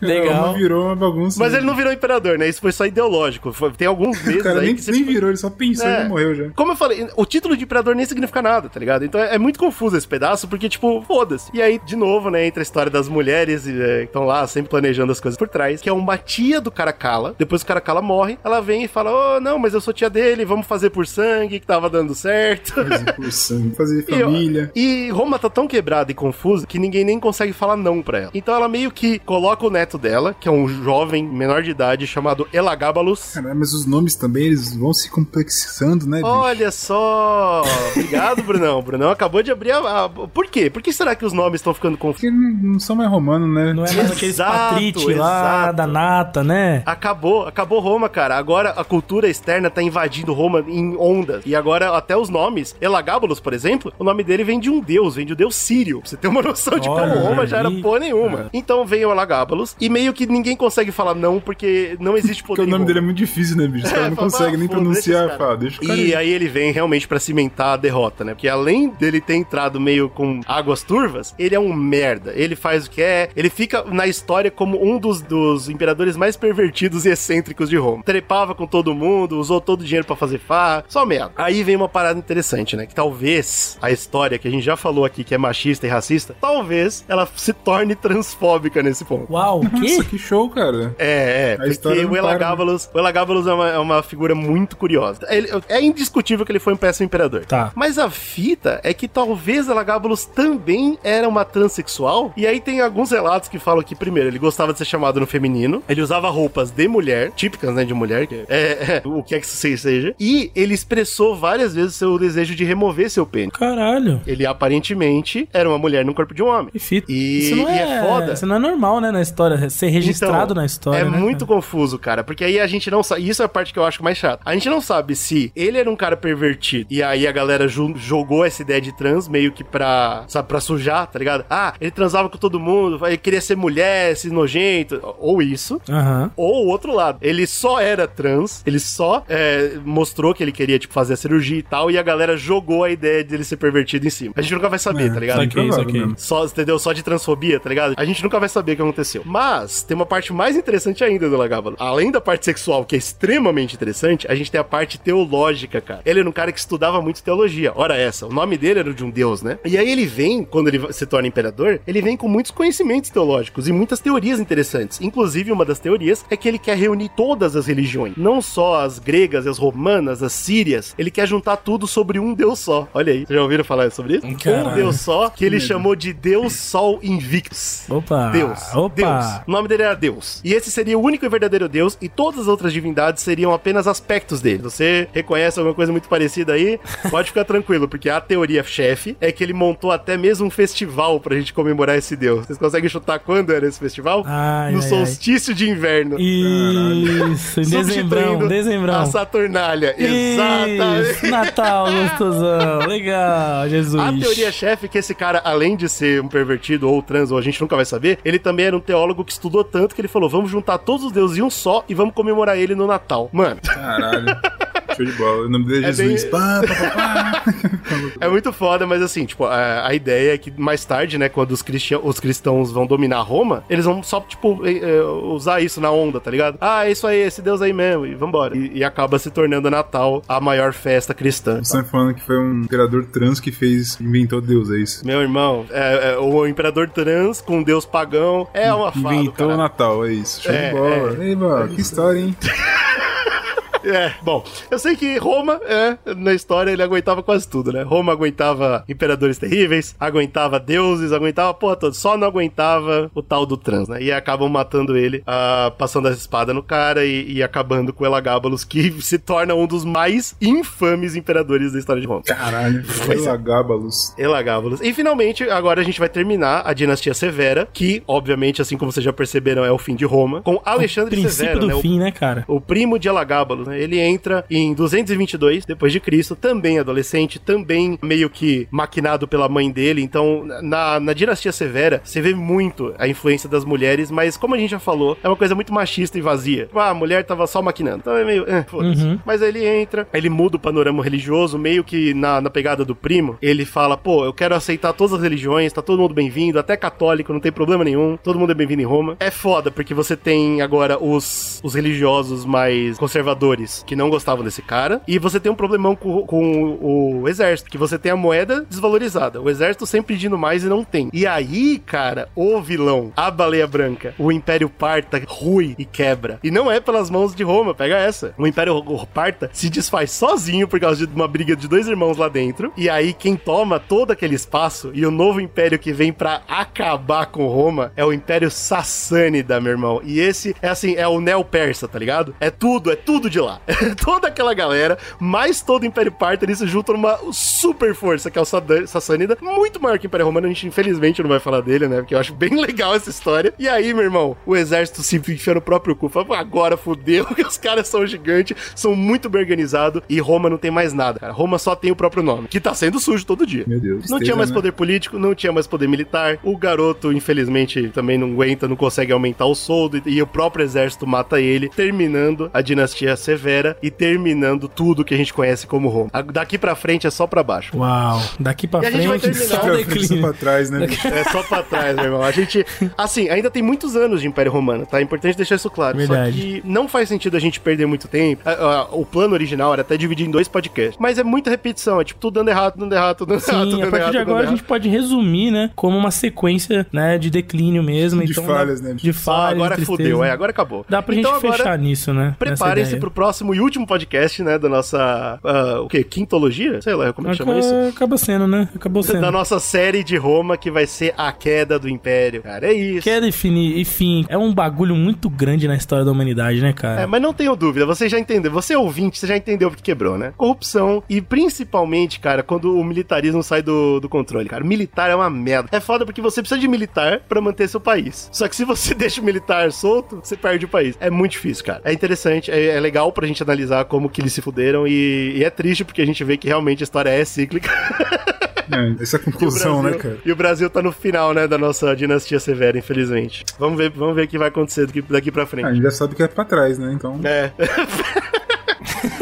legal. Roma legal. virou uma bagunça. Mas ele não virou imperador, né? Isso foi só ideológico. Foi- tem alguns meses cara aí nem, nem virou, ele só pensou É. e morreu já. Como eu falei, o título de imperador nem significa nada, tá ligado? Então é, é muito confuso esse pedaço, porque, tipo, foda-se. E aí, de novo, né, entra a história das mulheres e, é, que estão lá sempre planejando as coisas por trás, que é uma tia do Caracala. Depois o Caracala morre, ela vem e fala: Ô, não, mas eu sou tia dele, vamos fazer por sangue, que tava dando certo. Fazer por sangue, fazer E, família. E Roma tá tão quebrada e confusa que ninguém nem consegue falar não pra ela. Então ela meio que coloca o neto dela, que é um jovem menor de idade chamado Elagabalus. Caramba, mas os nomes também, eles vão se complexando, né, bicho? Olha só! Obrigado, Brunão. Brunão acabou de abrir a. a- Por quê? Por que será que os nomes estão ficando confusos? Porque não, não são mais romanos, né? Não é mais aqueles patrite lá exato. da nata, né? Acabou, acabou Roma, cara. Agora a cultura externa tá invadindo Roma em ondas. E agora até os nomes. Elagabalus, por exemplo, o nome dele vem de um deus, vem de um deus sírio. Pra você ter uma noção de Olha como Roma já era aí, porra nenhuma. Então vem o Elagabalus e meio que ninguém consegue falar não porque não existe poder. Porque o em nome Roma. dele é muito difícil, né, bicho? Caras não fala, conseguem ah, nem pronunciar. Fala, deixa o cara E aí ele vem realmente pra cimentar a derrota, né? Porque além dele ter entrado meio com águas turvas, ele é um merda. Ele faz o que é, ele fica na história como um dos, dos imperadores mais pervertidos e excêntricos de Roma. Trepava com todo mundo, usou todo o dinheiro pra fazer farra, só merda. Aí vem uma parada interessante, né? Que talvez a história que a gente já falou aqui, que é machista e racista, talvez ela se torne transfóbica nesse ponto. Uau, o quê? Nossa, que show, cara. É, é, A porque o para, né? O Elagabalus é uma, é uma figura muito curiosa. Ele- é indiscutível que ele foi um péssimo imperador. Tá. Mas a fita é que talvez Elagabalus também era uma transexual. E aí tem alguns relatos que falam que, primeiro, ele gostava de ser chamado no feminino. Ele usava roupas de mulher, típicas, né, de mulher, que é, é, o que é que isso seja. E ele expressou várias vezes seu desejo de remover seu pênis. Caralho. Ele aparentemente era uma mulher no corpo de um homem. Que fita. E, isso não e é, é foda. Isso não é normal, né, na história. Ser registrado Então, na história. É né, muito cara? confuso, cara, porque aí a gente não sabe. Isso é a parte que eu acho mais chata. A gente não sabe se ele era um cara pervertido e aí a galera jogou essa ideia de trans meio que pra, sabe, pra sujar, tá ligado? Ah, ele transava com todo mundo, ele queria ser mulher, esse nojento. Ou isso. Aham. Ou o outro lado. Ele só era trans, ele só é, mostrou que ele queria, tipo, fazer a cirurgia e tal, e a galera jogou a ideia dele ser pervertido em cima. A gente nunca vai saber, É, tá ligado? Só, entendeu? Só de transfobia, tá ligado? A gente nunca vai saber o que aconteceu. Mas tem uma parte mais interessante ainda do Lagabalo. Além da parte sexual, que é extremamente interessante, a gente tem a parte teológica, cara. Ele era um cara que estudava muito teologia. Ora essa, o nome dele era de um deus, né? E aí ele vem, quando ele se torna imperador, ele vem com muitos conhecimentos teológicos e muitas teorias interessantes. Inclusive, uma das teorias é que ele quer reunir todas as religiões, não só as gregas, as romanas, as sírias. Ele quer juntar tudo sobre um deus só. Olha aí, vocês já ouviram falar sobre isso? Um Caralho. deus só, que ele chamou de Deus Sol Invictus. Opa. Deus. Opa. Deus. O nome dele era Deus. E esse seria o único e verdadeiro Deus, e todas as outras divindades seriam apenas aspectos dele. Você reconhece alguma coisa muito parecida aí? Pode ficar tranquilo, porque a teoria chefe é que ele montou até mesmo um festival pra gente comemorar esse Deus. Vocês conseguem chutar quando era esse festival? Ai, no ai, solstício de inverno. Isso, em dezembrão, Substituindo dezembrão. A Saturnália. Exatamente. Isso, Natal, gostosão. Legal, Jesus. A teoria chefe é que esse cara, além de ser um pervertido ou trans, ou a gente nunca vai saber, ele também era um teólogo que estudou tanto que ele falou: vamos juntar todos os deuses em um só e vamos comemorar ele no Natal. Mano, Caralho. Show de bola. O nome dele é, É Jesus. bem- Pá, pá, pá, é muito foda, mas assim, tipo, a, a ideia é que mais tarde, né, quando os, cristian, os cristãos vão dominar Roma, eles vão só, tipo, usar isso na onda, tá ligado? Ah, é isso aí, esse deus aí mesmo, e vambora. E, e acaba se tornando Natal a maior festa cristã. Você tá falando que foi um imperador trans que fez, inventou Deus, é isso? Meu irmão, é, é, o imperador trans com um deus pagão é uma fada. Inventou o. Natal, é isso. Show É, de bola. é. Ei, mano, que história, hein? É, bom, eu sei que Roma, é, na história, ele aguentava quase tudo, né? Roma aguentava imperadores terríveis, aguentava deuses, aguentava a porra toda, só não aguentava o tal do trans, né? E acabam matando ele, ah, passando a espada no cara e, e acabando com o Elagabalus, que se torna um dos mais infames imperadores da história de Roma. Caralho. É. Elagabalus. Elagabalus. E finalmente, agora a gente vai terminar a dinastia Severa, que, obviamente, assim como vocês já perceberam, é o fim de Roma, com Alexandre Princípio Severo, do né? O fim, né, cara? o primo de Elagabalus, né? Ele entra em 222 depois de Cristo, também adolescente, também meio que maquinado pela mãe dele. Então, na, na dinastia Severa, você vê muito a influência das mulheres, mas como a gente já falou, é uma coisa muito machista e vazia. Ah, a mulher tava só maquinando. Então é meio, eh, foda-se. Uhum. Mas aí ele entra, ele muda o panorama religioso, meio que na, na pegada do primo, ele fala, pô, eu quero aceitar todas as religiões, tá todo mundo bem-vindo, até católico, não tem problema nenhum, todo mundo é bem-vindo em Roma. É foda, porque você tem agora os, os religiosos mais conservadores nobres que não gostavam desse cara, e você tem um problemão com, com o, o exército, que você tem a moeda desvalorizada. O exército sempre pedindo mais e não tem. E aí, cara, o vilão, a baleia branca, o Império Parta rui e quebra. E não é pelas mãos de Roma, pega essa. O Império Parta se desfaz sozinho por causa de uma briga de dois irmãos lá dentro. E aí, quem toma todo aquele espaço e o novo império que vem para acabar com Roma é o Império Sassânida, meu irmão. E esse é assim, é o neo-persa, tá ligado? É tudo, é tudo de lá. Toda aquela galera, mais todo o Império Parta, eles se juntam numa super força, que é o Sassânida, muito maior que o Império Romano. A gente, infelizmente, não vai falar dele, né? Porque eu acho bem legal essa história. E aí, meu irmão, o exército se enfia no próprio cu. Fala, agora fudeu, que os caras são gigantes, são muito bem organizados e Roma não tem mais nada, cara. Roma só tem o próprio nome, que tá sendo sujo todo dia. Meu Deus. Não tinha mais né? poder político, não tinha mais poder militar. O garoto, infelizmente, também não aguenta, não consegue aumentar o soldo e, e o próprio exército mata ele, terminando a dinastia Severa e terminando tudo que a gente conhece como Roma. Daqui pra frente é só pra baixo. Uau. Daqui pra e frente, só declínio. Só pra trás, né? É só pra trás, meu irmão. A gente, assim, ainda tem muitos anos de Império Romano, tá? É importante deixar isso claro. Verdade. Só que não faz sentido a gente perder muito tempo. O plano original era até dividir em dois podcasts. Mas é muita repetição. É tipo, tudo dando errado, tudo dando errado, tudo dando Sim, errado. Tudo a partir errado, de agora a gente pode resumir, né? Como uma sequência, né? De declínio mesmo. De então, falhas, né? De Só falhas. agora de fudeu, é, agora acabou. Dá pra Então gente agora, fechar nisso, né? Preparem-se pro próximo e último podcast, né? Da nossa. ah, o quê? Quintologia? Sei lá, como é que chama isso? Acaba sendo, né? Acabou sendo. Da nossa série de Roma, que vai ser a queda do Império. Cara, é isso. Quer definir, enfim, é um bagulho muito grande na história da humanidade, né, cara? É, mas não tenho dúvida, você já entendeu. Você é ouvinte, você já entendeu o que quebrou, né? Corrupção e principalmente, cara, quando o militarismo sai do, do controle, cara. Militar é uma merda. É foda porque você precisa de militar pra manter seu país. Só que se você deixa o militar solto, você perde o país. É muito difícil, cara. É interessante, é, é legal pra gente analisar como que eles se fuderam e, e é triste porque a gente vê que realmente a história é cíclica. É, essa é a conclusão, Brasil- né, cara? E o Brasil tá no final, né, da nossa dinastia severa, infelizmente. Vamos ver, vamos ver o que vai acontecer daqui, daqui pra frente. A gente já sabe que é pra trás, né? Então. É.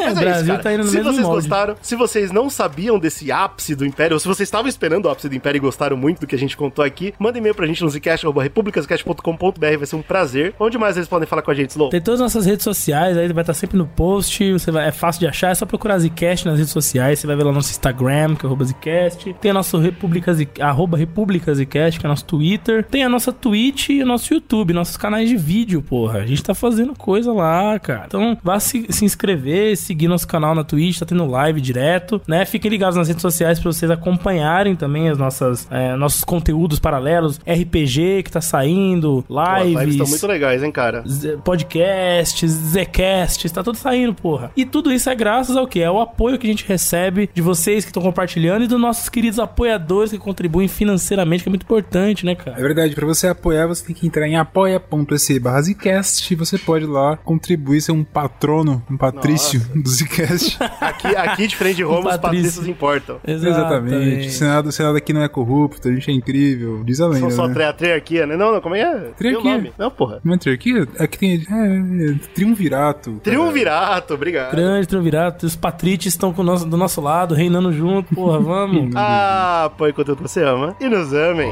Mas o é Brasil cara. tá indo no se mesmo vocês molde. gostaram, se vocês não sabiam desse ápice do Império, ou se vocês estavam esperando o ápice do Império e gostaram muito do que a gente contou aqui, manda e-mail pra gente no zcast.republicascast.com.br, vai ser um prazer. Onde mais eles podem falar com a gente, Slow? Tem todas as nossas redes sociais, aí vai estar sempre no post. Você vai, é fácil de achar, é só procurar Zcast nas redes sociais. Você vai ver lá nosso Instagram, que é arroba Zcast. Tem a nosso República Z, arroba República Zcast, que é nosso Twitter. Tem a nossa Twitch e o nosso YouTube, nossos canais de vídeo, porra. A gente tá fazendo coisa lá, cara. Então vá se, se inscrever, seguir nosso canal na Twitch, tá tendo live direto, né? Fiquem ligados nas redes sociais pra vocês acompanharem também as nossas, é, nossos conteúdos paralelos. RPG que tá saindo, Pô, as lives lives. estão muito legais, hein, cara? Z- podcasts, Zcasts, tá tudo saindo, porra. E tudo isso é graças ao que? É o apoio que a gente recebe de vocês que estão compartilhando e dos nossos queridos apoiadores que contribuem financeiramente, que é muito importante, né, É cara? verdade, pra você apoiar, você tem que entrar em apoia.se barra Zcast e você pode lá contribuir, ser um patrono, um patrício do Zcast. Aqui, aqui diferente de Roma, os Patrício. patrícios importam. Exatamente. O Senado, o Senado aqui não é corrupto, a gente é incrível. Diz a lenda, São só né? a triarquia, né? Não, não, como é? que é? Triarquia. Não, porra. Não é triarquia? Aqui tem. É, é, triunvirato. cara. Triunvirato, obrigado. Grande triunvirato, os patrícios estão com nosso- do nosso lado, reinando junto, porra, vamos. Ah, apoie conteúdo que você ama e nos amem.